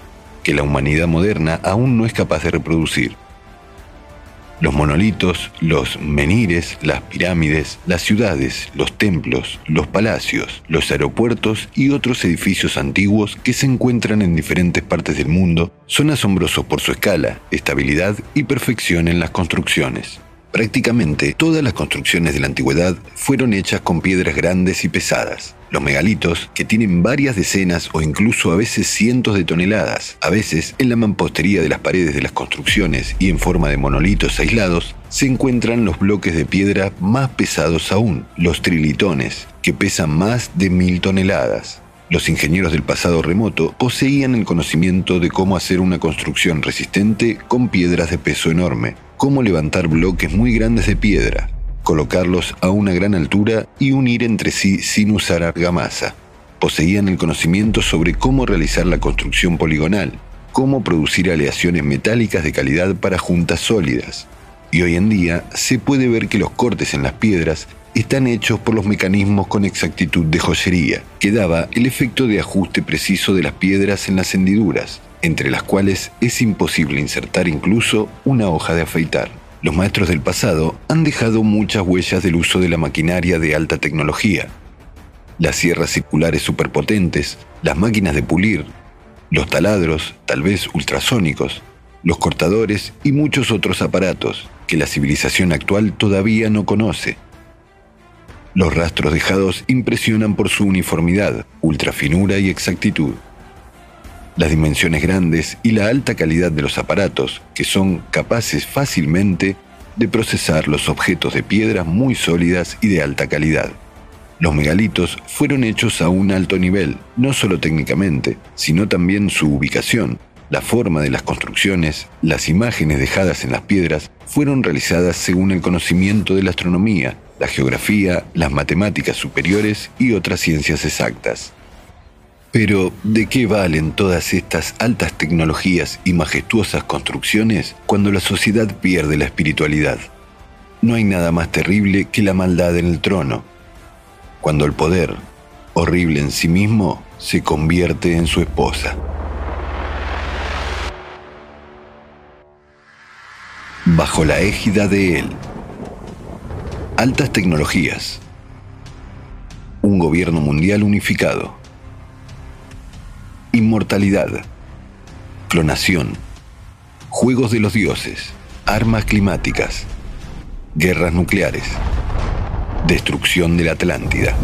que la humanidad moderna aún no es capaz de reproducir. Los monolitos, los menires, las pirámides, las ciudades, los templos, los palacios, los aeropuertos y otros edificios antiguos que se encuentran en diferentes partes del mundo son asombrosos por su escala, estabilidad y perfección en las construcciones. Prácticamente todas las construcciones de la antigüedad fueron hechas con piedras grandes y pesadas. Los megalitos, que tienen varias decenas o incluso a veces cientos de toneladas, a veces en la mampostería de las paredes de las construcciones y en forma de monolitos aislados, se encuentran los bloques de piedra más pesados aún, los trilitones, que pesan más de mil toneladas. Los ingenieros del pasado remoto poseían el conocimiento de cómo hacer una construcción resistente con piedras de peso enorme, cómo levantar bloques muy grandes de piedra, colocarlos a una gran altura y unir entre sí sin usar argamasa. Poseían el conocimiento sobre cómo realizar la construcción poligonal, cómo producir aleaciones metálicas de calidad para juntas sólidas. Y hoy en día se puede ver que los cortes en las piedras están hechos por los mecanismos con exactitud de joyería, que daba el efecto de ajuste preciso de las piedras en las hendiduras, entre las cuales es imposible insertar incluso una hoja de afeitar. Los maestros del pasado han dejado muchas huellas del uso de la maquinaria de alta tecnología. Las sierras circulares superpotentes, las máquinas de pulir, los taladros, tal vez ultrasónicos, los cortadores y muchos otros aparatos que la civilización actual todavía no conoce. Los rastros dejados impresionan por su uniformidad, ultrafinura y exactitud las dimensiones grandes y la alta calidad de los aparatos que son capaces fácilmente de procesar los objetos de piedra muy sólidas y de alta calidad. Los megalitos fueron hechos a un alto nivel, no solo técnicamente, sino también su ubicación, la forma de las construcciones, las imágenes dejadas en las piedras fueron realizadas según el conocimiento de la astronomía, la geografía, las matemáticas superiores y otras ciencias exactas. Pero, ¿de qué valen todas estas altas tecnologías y majestuosas construcciones cuando la sociedad pierde la espiritualidad? No hay nada más terrible que la maldad en el trono, cuando el poder, horrible en sí mismo, se convierte en su esposa. Bajo la égida de él, altas tecnologías, un gobierno mundial unificado Inmortalidad. Clonación. Juegos de los dioses. Armas climáticas. Guerras nucleares. Destrucción de la Atlántida.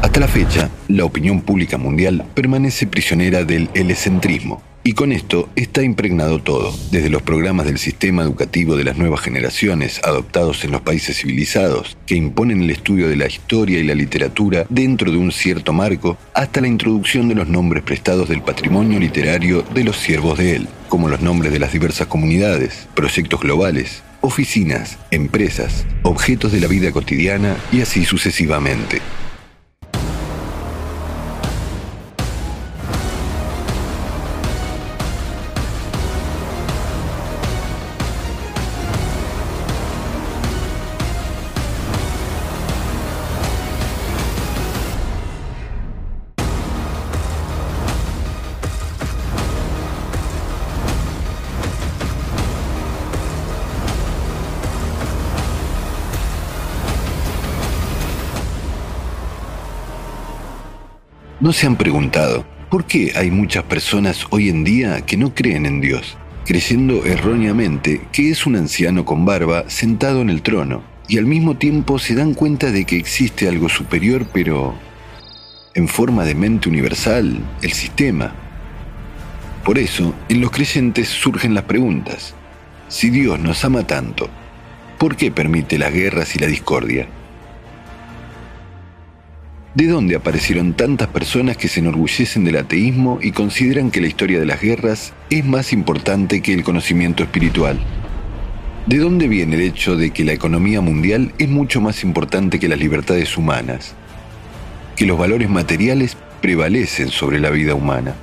Hasta la fecha, la opinión pública mundial permanece prisionera del helecentrismo, y con esto está impregnado todo, desde los programas del sistema educativo de las nuevas generaciones adoptados en los países civilizados, que imponen el estudio de la historia y la literatura dentro de un cierto marco, hasta la introducción de los nombres prestados del patrimonio literario de los siervos de él, como los nombres de las diversas comunidades, proyectos globales, oficinas, empresas, objetos de la vida cotidiana y así sucesivamente. ¿No se han preguntado por qué hay muchas personas hoy en día que no creen en Dios, creyendo erróneamente que es un anciano con barba sentado en el trono, y al mismo tiempo se dan cuenta de que existe algo superior, pero en forma de mente universal, el sistema. Por eso, en los creyentes surgen las preguntas. Si Dios nos ama tanto, ¿por qué permite las guerras y la discordia? ¿De dónde aparecieron tantas personas que se enorgullecen del ateísmo y consideran que la historia de las guerras es más importante que el conocimiento espiritual? ¿De dónde viene el hecho de que la economía mundial es mucho más importante que las libertades humanas? Que los valores materiales prevalecen sobre la vida humana.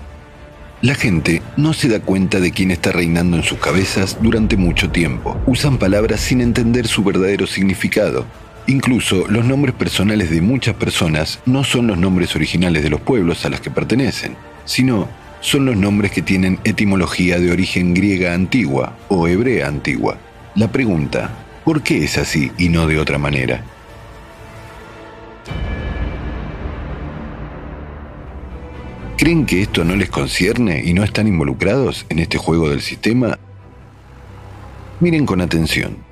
La gente no se da cuenta de quién está reinando en sus cabezas durante mucho tiempo. Usan palabras sin entender su verdadero significado Incluso los nombres personales de muchas personas no son los nombres originales de los pueblos a los que pertenecen, sino son los nombres que tienen etimología de origen griega antigua o hebrea antigua. La pregunta, ¿por qué es así y no de otra manera? ¿Creen que esto no les concierne y no están involucrados en este juego del sistema? Miren con atención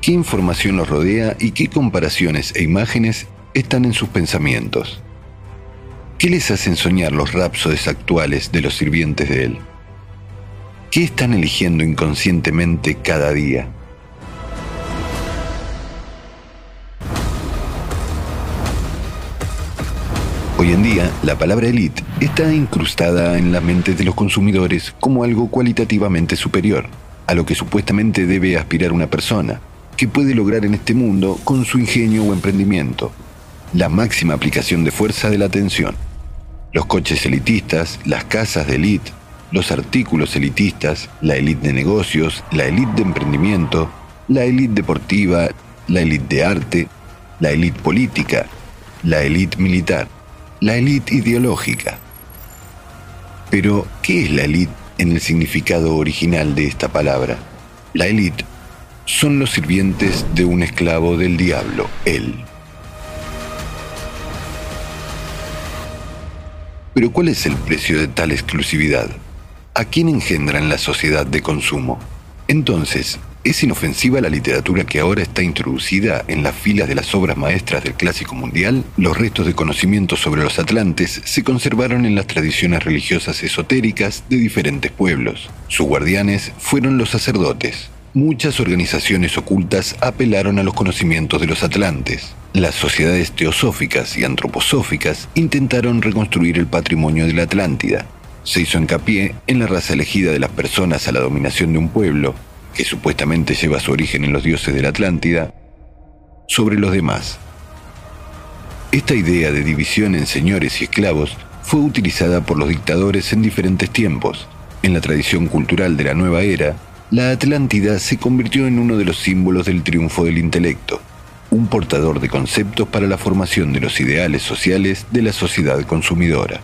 qué información los rodea y qué comparaciones e imágenes están en sus pensamientos. ¿Qué les hacen soñar los rapsodes actuales de los sirvientes de Él? ¿Qué están eligiendo inconscientemente cada día? Hoy en día, la palabra elite está incrustada en la mente de los consumidores como algo cualitativamente superior a lo que supuestamente debe aspirar una persona, que puede lograr en este mundo con su ingenio o emprendimiento. La máxima aplicación de fuerza de la atención. Los coches elitistas, las casas de élite, los artículos elitistas, la élite de negocios, la élite de emprendimiento, la élite deportiva, la élite de arte, la élite política, la élite militar, la élite ideológica. Pero, ¿qué es la élite en el significado original de esta palabra? La élite son los sirvientes de un esclavo del diablo, él. Pero ¿cuál es el precio de tal exclusividad? ¿A quién engendra en la sociedad de consumo? Entonces, ¿es inofensiva la literatura que ahora está introducida en las filas de las obras maestras del clásico mundial? Los restos de conocimiento sobre los atlantes se conservaron en las tradiciones religiosas esotéricas de diferentes pueblos. Sus guardianes fueron los sacerdotes, muchas organizaciones ocultas apelaron a los conocimientos de los atlantes. Las sociedades teosóficas y antroposóficas intentaron reconstruir el patrimonio de la Atlántida. Se hizo hincapié en la raza elegida de las personas a la dominación de un pueblo, que supuestamente lleva su origen en los dioses de la Atlántida, sobre los demás. Esta idea de división en señores y esclavos fue utilizada por los dictadores en diferentes tiempos. En la tradición cultural de la nueva era, la Atlántida se convirtió en uno de los símbolos del triunfo del intelecto, un portador de conceptos para la formación de los ideales sociales de la sociedad consumidora.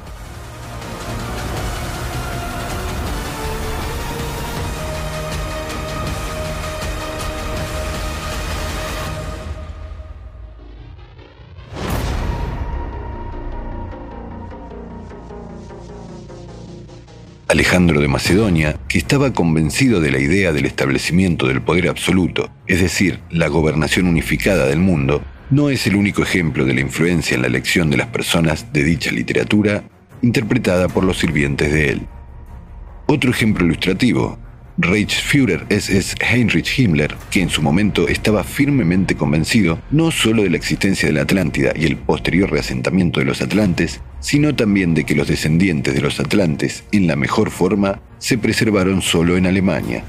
Alejandro de Macedonia, que estaba convencido de la idea del establecimiento del poder absoluto, es decir, la gobernación unificada del mundo, no es el único ejemplo de la influencia en la elección de las personas de dicha literatura interpretada por los sirvientes de él. Otro ejemplo ilustrativo Reichsführer SS Heinrich Himmler, que en su momento estaba firmemente convencido no solo de la existencia de la Atlántida y el posterior reasentamiento de los atlantes, sino también de que los descendientes de los atlantes, en la mejor forma, se preservaron solo en Alemania.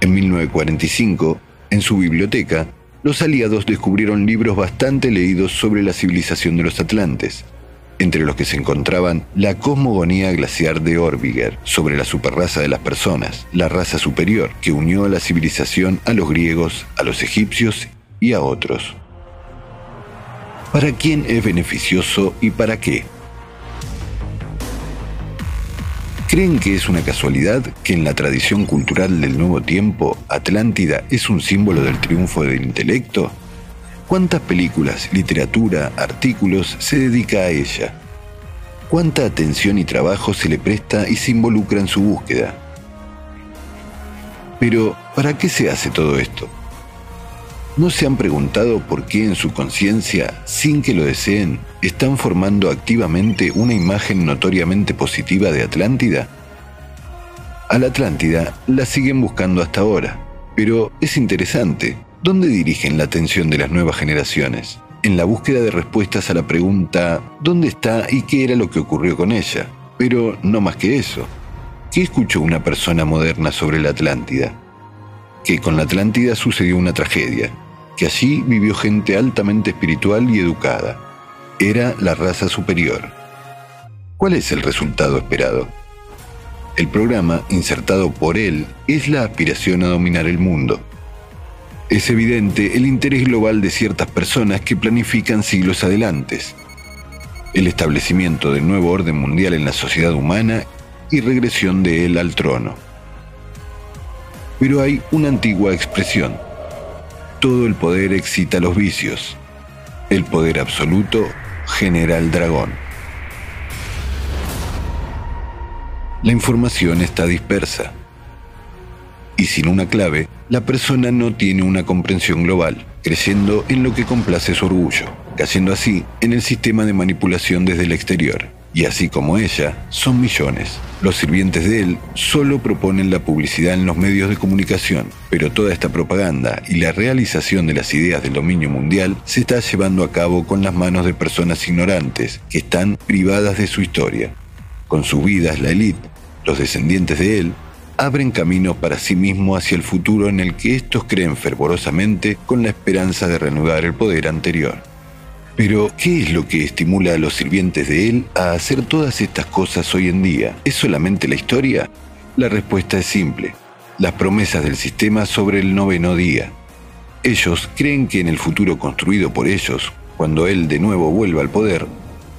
En 1945, en su biblioteca, los aliados descubrieron libros bastante leídos sobre la civilización de los atlantes, entre los que se encontraban la cosmogonía glaciar de Orbiger sobre la superraza de las personas, la raza superior que unió a la civilización a los griegos, a los egipcios y a otros. ¿Para quién es beneficioso y para qué? ¿Creen que es una casualidad que en la tradición cultural del nuevo tiempo Atlántida es un símbolo del triunfo del intelecto? ¿Cuántas películas, literatura, artículos se dedica a ella? ¿Cuánta atención y trabajo se le presta y se involucra en su búsqueda? Pero, ¿para qué se hace todo esto? ¿No se han preguntado por qué en su conciencia, sin que lo deseen, están formando activamente una imagen notoriamente positiva de Atlántida? A la Atlántida la siguen buscando hasta ahora, pero es interesante, ¿dónde dirigen la atención de las nuevas generaciones? En la búsqueda de respuestas a la pregunta ¿dónde está y qué era lo que ocurrió con ella? Pero no más que eso. ¿Qué escuchó una persona moderna sobre la Atlántida? Que con la Atlántida sucedió una tragedia, que allí vivió gente altamente espiritual y educada. Era la raza superior. ¿Cuál es el resultado esperado? El programa, insertado por él, es la aspiración a dominar el mundo. Es evidente el interés global de ciertas personas que planifican siglos adelantes. El establecimiento del nuevo orden mundial en la sociedad humana y regresión de él al trono. Pero hay una antigua expresión todo el poder excita los vicios. El poder absoluto genera el dragón. La información está dispersa. Y sin una clave, la persona no tiene una comprensión global, creciendo en lo que complace su orgullo, cayendo así en el sistema de manipulación desde el exterior y así como ella, son millones. Los sirvientes de él solo proponen la publicidad en los medios de comunicación, pero toda esta propaganda y la realización de las ideas del dominio mundial se está llevando a cabo con las manos de personas ignorantes que están privadas de su historia. Con sus vidas, la élite, los descendientes de él, abren camino para sí mismo hacia el futuro en el que estos creen fervorosamente con la esperanza de reanudar el poder anterior. Pero, ¿qué es lo que estimula a los sirvientes de él a hacer todas estas cosas hoy en día? ¿Es solamente la historia? La respuesta es simple. Las promesas del sistema sobre el noveno día. Ellos creen que en el futuro construido por ellos, cuando él de nuevo vuelva al poder,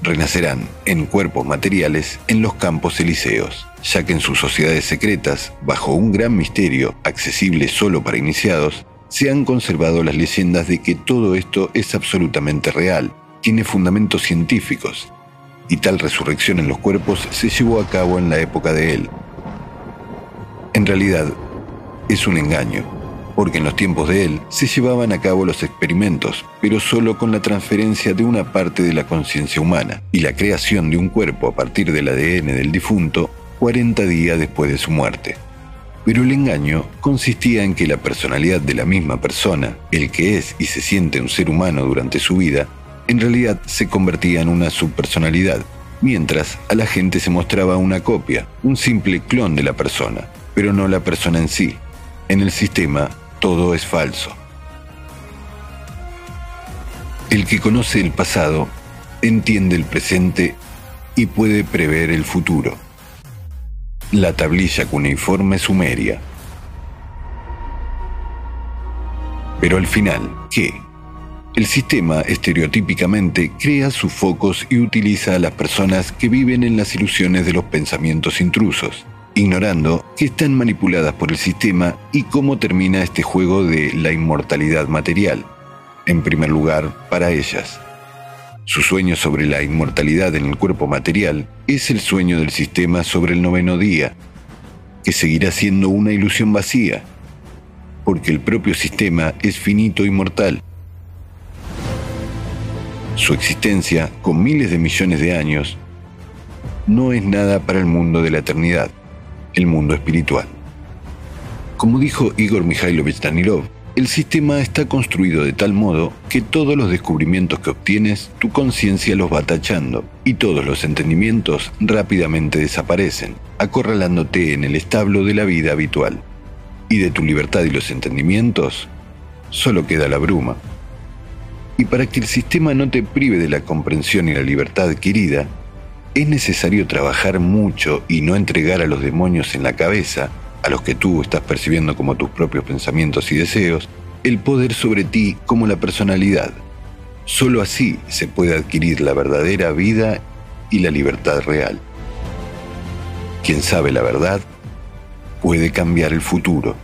renacerán en cuerpos materiales en los campos elíseos, ya que en sus sociedades secretas, bajo un gran misterio accesible solo para iniciados, se han conservado las leyendas de que todo esto es absolutamente real, tiene fundamentos científicos, y tal resurrección en los cuerpos se llevó a cabo en la época de él. En realidad, es un engaño, porque en los tiempos de él se llevaban a cabo los experimentos, pero solo con la transferencia de una parte de la conciencia humana y la creación de un cuerpo a partir del ADN del difunto 40 días después de su muerte. Pero el engaño consistía en que la personalidad de la misma persona, el que es y se siente un ser humano durante su vida, en realidad se convertía en una subpersonalidad, mientras a la gente se mostraba una copia, un simple clon de la persona, pero no la persona en sí. En el sistema todo es falso. El que conoce el pasado entiende el presente y puede prever el futuro. La tablilla cuneiforme sumeria. Pero al final, ¿qué? El sistema estereotípicamente crea sus focos y utiliza a las personas que viven en las ilusiones de los pensamientos intrusos, ignorando que están manipuladas por el sistema y cómo termina este juego de la inmortalidad material, en primer lugar para ellas. Su sueño sobre la inmortalidad en el cuerpo material es el sueño del sistema sobre el noveno día, que seguirá siendo una ilusión vacía, porque el propio sistema es finito y mortal. Su existencia, con miles de millones de años, no es nada para el mundo de la eternidad, el mundo espiritual. Como dijo Igor Mikhailovich Danilov, el sistema está construido de tal modo que todos los descubrimientos que obtienes, tu conciencia los va tachando, y todos los entendimientos rápidamente desaparecen, acorralándote en el establo de la vida habitual. Y de tu libertad y los entendimientos, solo queda la bruma. Y para que el sistema no te prive de la comprensión y la libertad adquirida, es necesario trabajar mucho y no entregar a los demonios en la cabeza a los que tú estás percibiendo como tus propios pensamientos y deseos, el poder sobre ti como la personalidad. Solo así se puede adquirir la verdadera vida y la libertad real. Quien sabe la verdad puede cambiar el futuro.